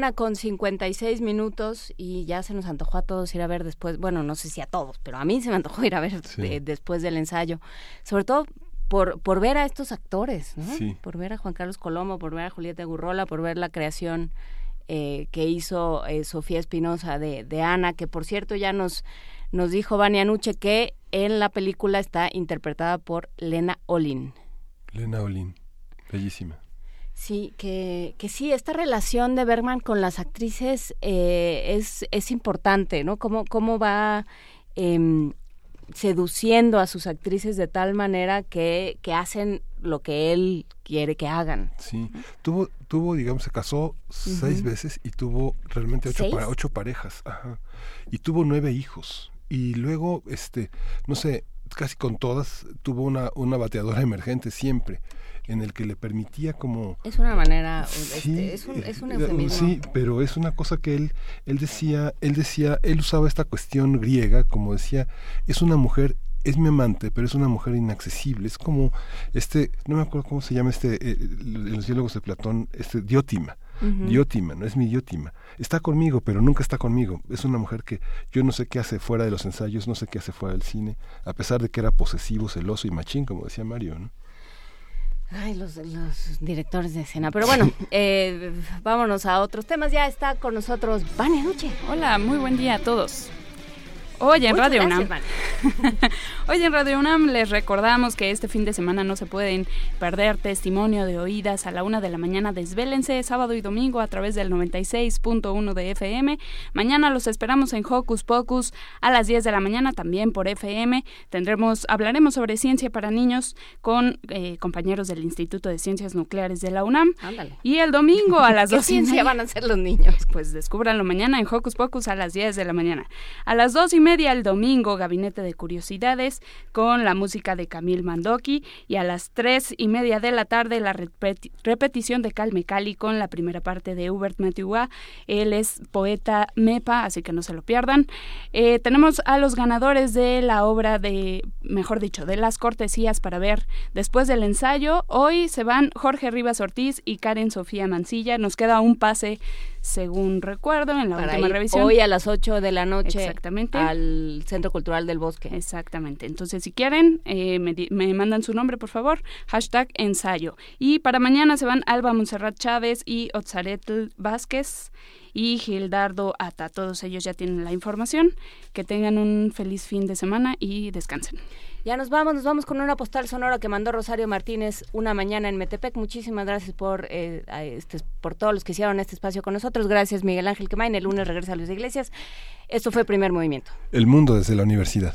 mañana con 56 minutos y ya se nos antojó a todos ir a ver después, bueno, no sé si a todos, pero a mí se me antojó ir a ver Sí. después del ensayo, sobre todo por, por ver a estos actores, ¿no? Sí. por ver a Juan Carlos Colomo, por ver a Julieta Gurrola, por ver la creación eh, que hizo eh, Sofía Espinosa de, de Ana, que por cierto ya nos, nos dijo Vania Nuche que en la película está interpretada por Lena Olin. Lena Olin, bellísima. Sí, que, que sí, esta relación de Bergman con las actrices eh, es, es importante, ¿no? Cómo, cómo va em, seduciendo a sus actrices de tal manera que, que hacen lo que él quiere que hagan. Sí, tuvo, tuvo, digamos, se casó seis veces y tuvo realmente ocho, ocho parejas, ajá. Y tuvo nueve hijos. Y luego, este, no sé, casi con todas tuvo una, una bateadora emergente siempre, en el que le permitía como Es una manera, Sí, este, es, un, es un eh, eufemismo. Sí, pero es una cosa que él, él decía, él decía, él usaba esta cuestión griega, como decía, es una mujer, es mi amante, pero es una mujer inaccesible, es como este, no me acuerdo cómo se llama este, eh, en los diálogos de Platón, este diótima. Diótima, no es mi diótima. Está conmigo, pero nunca está conmigo. Es una mujer que yo no sé qué hace fuera de los ensayos, no sé qué hace fuera del cine, a pesar de que era posesivo, celoso y machín, como decía Mario, ¿no? Ay, los, los directores de escena. Pero bueno, eh, vámonos a otros temas. Ya está con nosotros Vania Nuche. Hola, muy buen día a todos. Hoy en Muchas Radio gracias, UNAM. Hoy en Radio UNAM les recordamos que este fin de semana no se pueden perder testimonio de oídas a la una de la mañana. Desvélense sábado y domingo a través del 96.1 de FM. Mañana los esperamos en Hocus Pocus a las 10 de la mañana también por FM. Tendremos, hablaremos sobre ciencia para niños con eh, compañeros del Instituto de Ciencias Nucleares de la UNAM. Ándale. Y el domingo a las ¿Qué 2 y ciencia van a hacer los niños? Pues descúbranlo mañana en Hocus Pocus a las 10 de la mañana. A las 2 y media el domingo, Gabinete de Curiosidades con la música de Camille Mandoki. Y a las 3 y media de la tarde, la repeti- repetición de Calme Cali con la primera parte de Hubert Metiwa. Él es poeta MEPA, así que no se lo pierdan. Eh, tenemos a los ganadores de la obra de, mejor dicho, de las cortesías para ver después del ensayo. Hoy se van Jorge Rivas Ortiz y Karen Sofía Mancilla. Nos queda un pase, según recuerdo, en la Para última revisión. hoy a las 8 de la noche Exactamente. al Centro Cultural del Bosque. Exactamente. Entonces, si quieren, eh, me, mandan su nombre, por favor. Hashtag ensayo. Y para mañana se van Alba Monserrat Chávez y Otzaretl Vázquez y Gildardo Ata. Todos ellos ya tienen la información. Que tengan un feliz fin de semana y descansen. Ya nos vamos, nos vamos con una postal sonora que mandó Rosario Martínez una mañana en Metepec. Muchísimas gracias por eh, este, por todos los que hicieron este espacio con nosotros. Gracias Miguel Ángel Quemain. El lunes regresa a Luis Iglesias. Esto fue Primer Movimiento. El mundo desde la universidad.